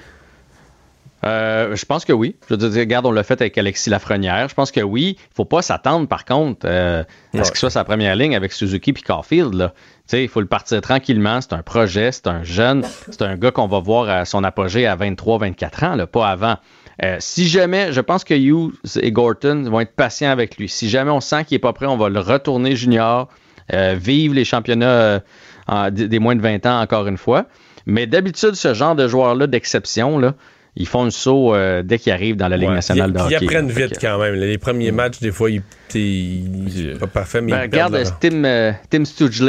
Euh, je pense que oui. Je veux dire, regarde, on l'a fait avec Alexis Lafrenière. Je pense que oui. Il faut pas s'attendre, par contre, euh, à ce qu'il soit sa première ligne avec Suzuki puis Caulfield. Il faut le partir tranquillement. C'est un projet, c'est un jeune, c'est un gars qu'on va voir à son apogée à 23-24 ans, là, pas avant. Euh, si jamais, je pense que Hughes et Gorton vont être patients avec lui. Si jamais on sent qu'il n'est pas prêt, on va le retourner junior, euh, vivre les championnats euh, des moins de 20 ans encore une fois. Mais d'habitude, ce genre de joueurs-là d'exception, là, ils font le saut euh, dès qu'ils arrivent dans la Ligue nationale de hockey. Ils apprennent vite quand même. Les premiers matchs, des fois, ils, c'est pas parfait, mais ben, Regarde Tim, euh, Tim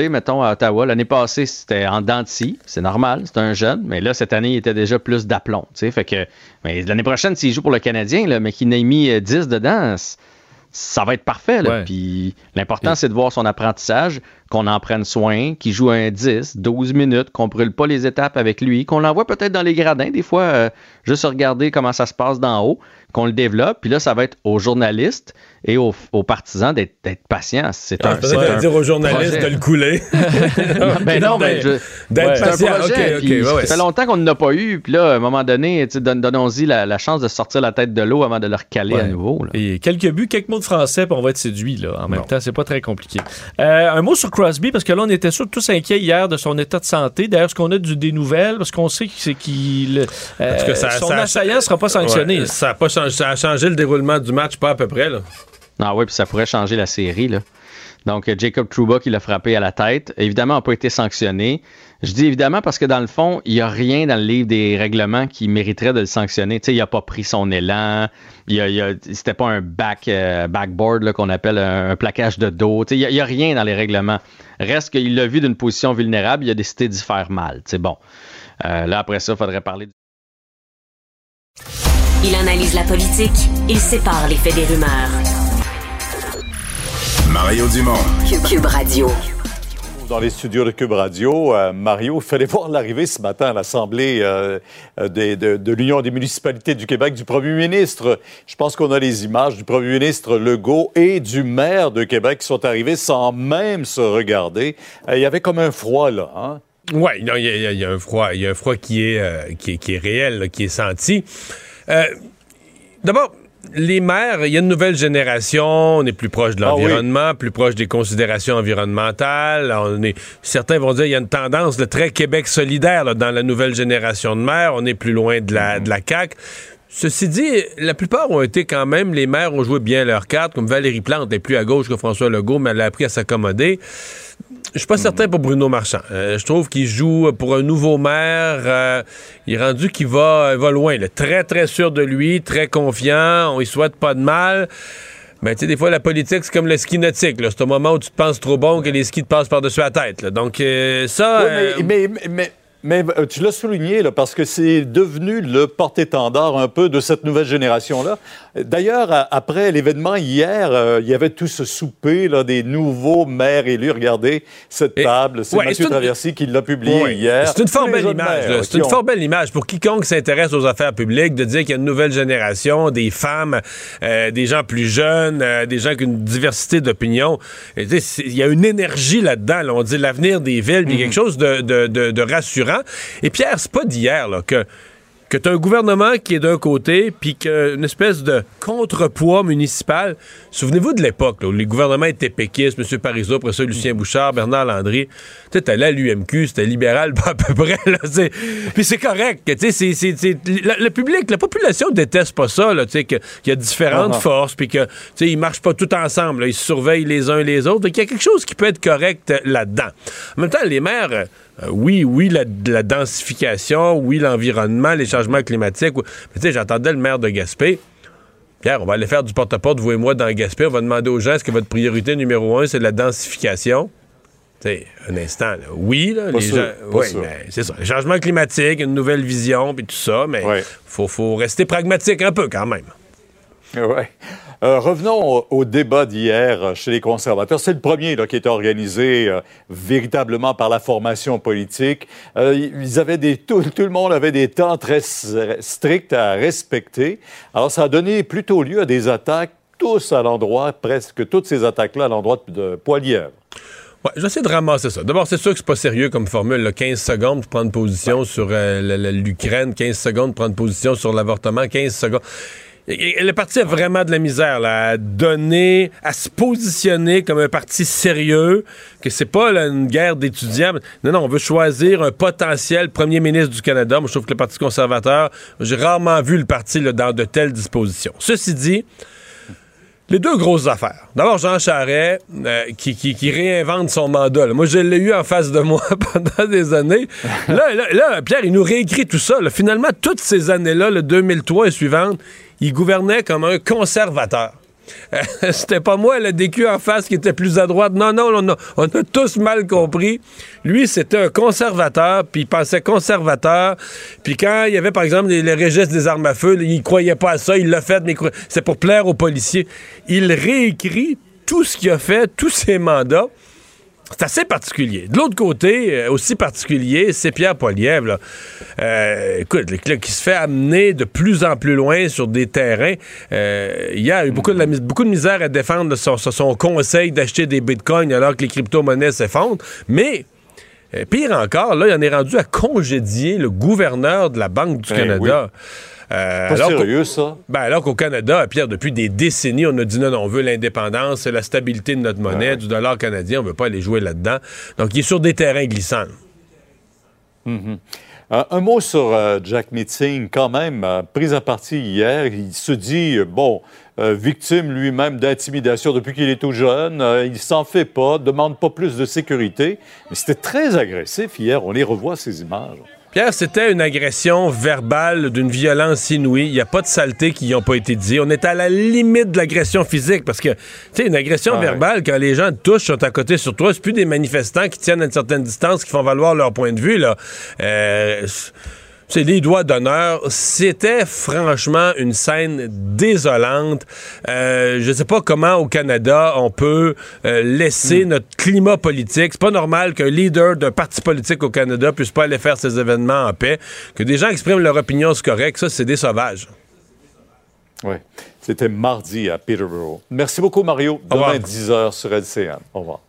mettons, à Ottawa. L'année passée, c'était en dents C'est normal, c'est un jeune. Mais là, cette année, il était déjà plus d'aplomb. Fait que l'année prochaine, s'il joue pour le Canadien, là, mais qu'il n'ait mis 10 euh, dedans, ça va être parfait. Puis l'important, c'est de voir son apprentissage, qu'on en prenne soin, qu'il joue un 10, 12 minutes, qu'on brûle pas les étapes avec lui, qu'on l'envoie peut-être dans les gradins, des fois, euh, juste regarder comment ça se passe d'en haut, qu'on le développe. Puis là, ça va être aux journalistes et aux, partisans d'être patients. C'est ah, un. dire aux journalistes de le couler. ben non, mais d'être patient. ça fait longtemps qu'on n'en a pas eu. Puis là, à un moment donné, donnons-y la, chance de sortir la tête de l'eau avant de le recaler à nouveau. Et quelques buts, quelques mots de français, puis on va être séduit. Là. En même temps, c'est pas très compliqué. Euh, un mot sur Crosby, parce que là, on était tous inquiets hier de son état de santé. D'ailleurs, est-ce qu'on a du, des nouvelles? Parce qu'on sait qu'il. Euh, son assaillant ne sera pas sanctionné. ça, pas changé, ça a changé le déroulement du match, pas à peu près. Là. Ah oui, puis ça pourrait changer la série. Là. Donc, Jacob Trouba qui l'a frappé à la tête, évidemment, n'a pas été sanctionné. Je dis évidemment parce que dans le fond, il n'y a rien dans le livre des règlements qui mériterait de le sanctionner. Il n'a pas pris son élan, il a, c'était pas un back, euh, backboard qu'on appelle un, plaquage de dos. Il n'y a, rien dans les règlements. Reste qu'il l'a vu d'une position vulnérable, il a décidé d'y faire mal. Bon. Euh, là, après ça, il faudrait parler. Il analyse la politique, il sépare les faits des rumeurs. Mario Dumont. Cube, Radio. Dans les studios de Cube Radio, euh, Mario, il fallait voir l'arrivée ce matin à l'Assemblée euh, euh, de, l'Union des municipalités du Québec du premier ministre. Je pense qu'on a les images du premier ministre Legault et du maire de Québec qui sont arrivés sans même se regarder. il y avait comme un froid là. Hein? Oui, il y, a un froid. Il y a un froid qui est, qui est, réel, qui est senti. D'abord, les maires, il y a une nouvelle génération, on est plus proche de ah l'environnement, plus proche des considérations environnementales. On est, certains vont dire qu'il y a une tendance de très Québec solidaire dans la nouvelle génération de maires. On est plus loin de la, de la CAQ. Ceci dit, la plupart ont été quand même, les maires ont joué bien leur carte, comme Valérie Plante est plus à gauche que François Legault, mais elle a appris à s'accommoder. Je suis pas certain pour Bruno Marchand. Euh, je trouve qu'il joue pour un nouveau maire. Euh, il est rendu qu'il va, va loin. Très, très sûr de lui, très confiant. On y souhaite pas de mal. Mais tu sais, des fois, la politique, c'est comme le ski nautique. C'est au moment où tu te penses trop bon que les skis te passent par-dessus la tête. Donc, euh, ça... mais, mais mais euh, tu l'as souligné, là, parce que c'est devenu le porte-étendard un peu de cette nouvelle génération-là. D'ailleurs, après l'événement hier, euh, il y avait tout ce souper là, des nouveaux maires élus. Regardez cette table. C'est Mathieu Traversy qui l'a publié hier. C'est une fort belle image. C'est une fort belle image pour quiconque s'intéresse aux affaires publiques de dire qu'il y a une nouvelle génération, des femmes, euh, des gens plus jeunes, des gens avec une diversité d'opinions. Il y a une énergie là-dedans. On dit l'avenir des villes, il y a quelque chose de, de, de rassurant et Pierre, c'est pas d'hier que que tu as un gouvernement qui est d'un côté, puis qu'une espèce de contrepoids municipal. Souvenez-vous de l'époque où les gouvernements étaient péquistes, M. Parizeau, après ça, Lucien Bouchard, Bernard Landry. Tu sais, à l'UMQ, c'était libéral à peu près. puis c'est correct. C'est, c'est, le, public, la population déteste pas ça, là, qu'il y a différentes uh-huh. forces, puis que ils marchent pas tous ensemble. ils se surveillent les uns les autres. Donc, il y a quelque chose qui peut être correct là-dedans. En même temps, les maires euh, oui, oui, la, densification, oui, l'environnement, les changements climatiques. Mais tu sais, j'entendais le maire de Gaspé. Pierre, on va aller faire du porte-à-porte, vous et moi, dans Gaspé. On va demander aux gens est-ce que votre priorité numéro un, c'est la densification? Tu sais, un instant, Oui, là, les gens. Oui, mais c'est ça. Le changement climatique, une nouvelle vision, puis tout ça, mais il faut, faut rester pragmatique un peu quand même. Oui. Euh, revenons au, débat d'hier euh, chez les conservateurs. C'est le premier qui est organisé euh, véritablement par la formation politique. ils avaient des, tout, le monde avait des temps très stricts à respecter. Alors, ça a donné plutôt lieu à des attaques, tous à l'endroit, presque toutes ces attaques-là à l'endroit de Poilière. Ouais, j'essaie de ramasser ça. D'abord, c'est sûr que c'est pas sérieux comme formule. là. 15 secondes pour prendre position sur euh, l'Ukraine, 15 secondes pour prendre position sur l'avortement, 15 secondes. Le parti a vraiment de la misère là, à donner, à se positionner comme un parti sérieux, que c'est pas là, une guerre d'étudiants. Non, non, on veut choisir un potentiel premier ministre du Canada. Moi, je trouve que le Parti conservateur, j'ai rarement vu le parti là, dans de telles dispositions. Ceci dit, les deux grosses affaires. D'abord, Jean Charest, euh, qui, qui- qui réinvente son mandat. là. Moi, je l'ai eu en face de moi pendant des années. Là, là, là, Pierre, il nous réécrit tout ça. Finalement, toutes ces années-là, le 2003 et suivantes, il gouvernait comme un conservateur. Euh, C'était pas moi, le DQ en face, qui était plus à droite. Non, non, on a, tous mal compris. Lui, c'était un conservateur, puis il pensait conservateur. Puis quand il y avait, par exemple, les, les registres des armes à feu, il croyait pas à ça, il l'a fait, mais c'est pour plaire aux policiers. Il réécrit tout ce qu'il a fait, tous ses mandats. C'est assez particulier. De l'autre côté, euh, aussi particulier, c'est Pierre Poilievre. là. Euh, écoute, le club qui se fait amener de plus en plus loin sur des terrains. Euh, il y a eu beaucoup de, la mis- beaucoup de misère à défendre son, son- son conseil d'acheter des bitcoins alors que les crypto-monnaies s'effondrent. Mais, euh, pire encore, là, il en est rendu à congédier le gouverneur de la Banque du Ben Canada. Euh, alors sérieux, ça? ben, alors qu'au Canada, Pierre, depuis des décennies, on a dit non, non, on veut l'indépendance, la stabilité de notre monnaie, du dollar canadien, on veut pas aller jouer là-dedans. Donc, il est sur des terrains glissants. Mhm. Euh, un mot sur euh, Jack Meeting, quand même, euh, pris à partie hier. Il se dit, bon, victime lui-même d'intimidation depuis qu'il est tout jeune. Il s'en fait pas, demande pas plus de sécurité. Mais c'était très agressif hier. On les revoit, ces images. Pierre, c'était une agression verbale d'une violence inouïe. Il n'y a pas de saleté qui n'y ont pas été dit. On est à la limite de l'agression physique parce que, tu sais, une agression Ouais. verbale, quand les gens te touchent, sont à côté sur toi, c'est plus des manifestants qui tiennent à une certaine distance, qui font valoir leur point de vue, là. Euh, c'est des doigts d'honneur. C'était franchement une scène désolante. Euh, je sais pas comment au Canada on peut euh, laisser notre climat politique. C'est pas normal qu'un leader d'un parti politique au Canada puisse pas aller faire ses événements en paix. Que des gens expriment leur opinion, c'est correct. Ça, c'est des sauvages. Oui. C'était mardi à Peterborough. Merci beaucoup, Mario. Demain, 10h sur LCN. Au revoir.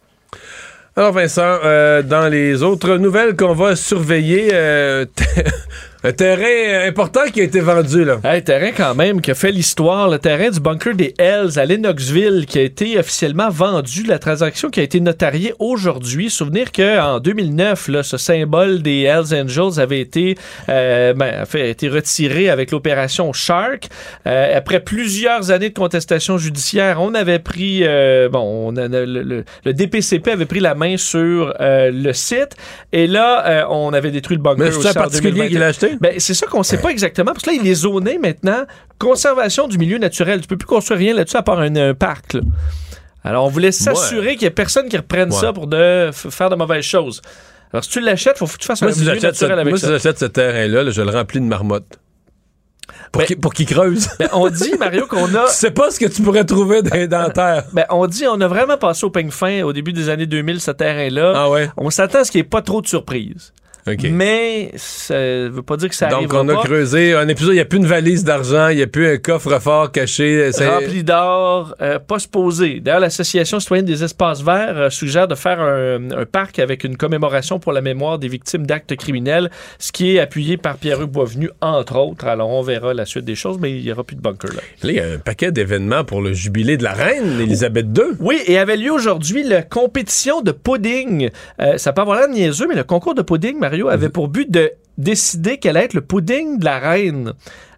Alors Vincent, euh, dans les autres nouvelles qu'on va surveiller, euh, un terrain important qui a été vendu là. Un terrain quand même qui a fait l'histoire, le terrain du bunker des Hells à Lennoxville qui a été officiellement vendu, la transaction qui a été notariée aujourd'hui. Souvenir qu'en 2009, là, ce symbole des Hells Angels avait été, euh, ben, en fait, a été retiré avec l'opération Shark. Euh, après plusieurs années de contestation judiciaire, on avait pris, euh, bon, on a- le, le- le DPCP avait pris la main sur euh, le site et là, euh, on avait détruit le bunker. Mais c'est aussi un particulier 2021. qui l'a acheté? Ben, c'est ça qu'on sait pas exactement. Parce que là, il est zoné maintenant. Conservation du milieu naturel. Tu peux plus construire rien là-dessus à part un, un parc. là. Alors, on voulait s'assurer qu'il y ait personne qui reprenne Ouais. ça pour de, faire de mauvaises choses. Alors, si tu l'achètes, faut que tu fasses Moi, un si milieu ce, naturel avec moi, si ça. j'achète ce terrain-là, là, je le remplis de marmottes. Pour qu'il pour qu'il creuse. Ben, on dit, Mario, qu'on a. sais pas ce que tu pourrais trouver dans les dentaires. Ben, on dit, on a vraiment passé au peigne fin au début des années 2000, ce terrain-là. Ah ouais? On s'attend à ce qu'il n'y ait pas trop de surprises. OK. Mais ça veut pas dire que ça Donc, on a pas. creusé un épisode, il n'y a plus une valise d'argent, il n'y a plus un coffre-fort caché. rempli d'or, euh, pas se poser. D'ailleurs, l'Association citoyenne des espaces verts euh, suggère de faire un, un parc avec une commémoration pour la mémoire des victimes d'actes criminels, ce qui est appuyé par Pierre-Hugues Boisvenu, entre autres. Alors, on verra la suite des choses, mais il n'y aura plus de bunker là. Là, il y a un paquet d'événements pour le jubilé de la reine, Elisabeth II. Oui, et avait lieu aujourd'hui la compétition de pudding. Euh, ça peut avoir l'air niaiseux, mais le concours de pudding, Mario, avait pour but de décider quel allait être le pudding de la reine.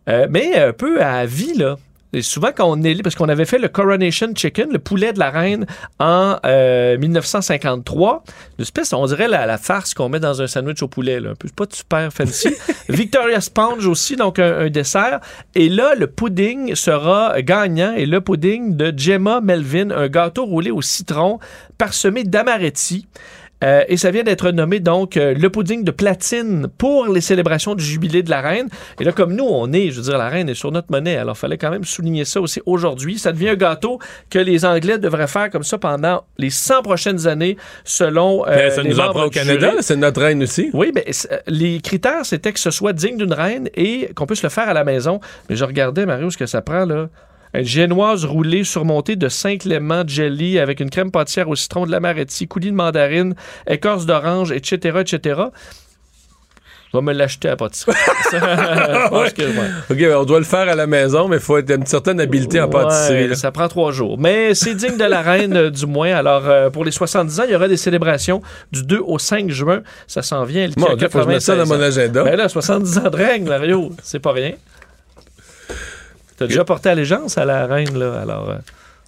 Euh, mais un peu à vie, là. Et souvent, quand on est parce qu'on avait fait le Coronation Chicken, le poulet de la reine, en euh, 1953. Une espèce, on dirait la, la farce qu'on met dans un sandwich au poulet. Là. Un peu, c'est pas super fancy. Victoria Sponge aussi, donc un, un dessert. Et là, le pudding sera gagnant. Et le pudding de Gemma Melvin, un gâteau roulé au citron parsemé d'amaretti. Euh, et ça vient d'être nommé donc euh, le pudding de platine pour les célébrations du jubilé de la reine. Et là, comme nous, on est, je veux dire, la reine est sur notre monnaie. Alors, il fallait quand même souligner ça aussi aujourd'hui. Ça devient un gâteau que les Anglais devraient faire comme ça pendant les 100 prochaines années, selon. euh, Ben, ça les nous en membres prend au Canada, c'est notre reine aussi. Oui, mais euh, les critères, c'était que ce soit digne d'une reine et qu'on puisse le faire à la maison. Mais je regardais, Mario, ce que ça prend, là. Une génoise roulée surmontée de 5 lemons jelly avec une crème pâtissière au citron, de l'amaretti, coulis de mandarine, écorce d'orange, etc., etc. Je vais me l'acheter à la pâtisserie. Je pense que, ouais. OK, on doit le faire à la maison, mais il faut être une certaine habileté en Ouais, pâtisserie. là. ça prend trois jours. Mais c'est digne de la reine, euh, du moins. Alors, euh, pour les 70 ans, il y aura des célébrations du 2 au 5 juin. Ça s'en vient. Mon a Dieu, faut que je mette ça dans 96 mon agenda. Ben là, 70 ans de règne, Mario. C'est pas rien. T'as déjà porté allégeance à la reine, là. Alors, euh,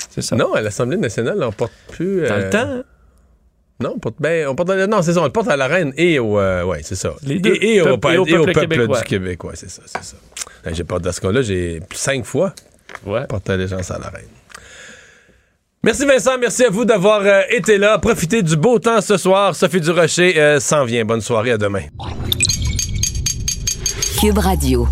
c'est ça? Non, à l'Assemblée nationale, on porte plus. Dans euh, le temps, hein? Non, on porte, ben, on porte, non, c'est ça, on le porte à la reine et au. euh, ouais, c'est ça. Les deux. Et, et au, Peuple- et au et au peuple peuple québécois. du Québec, ouais, c'est ça, c'est ça. Ben, j'ai porté, dans ce cas-là, j'ai cinq fois Ouais. porté allégeance à la reine. Merci Vincent, merci à vous d'avoir euh, été là. Profitez du beau temps ce soir. Sophie Durocher euh, s'en vient. Bonne soirée, à demain. Cube Radio.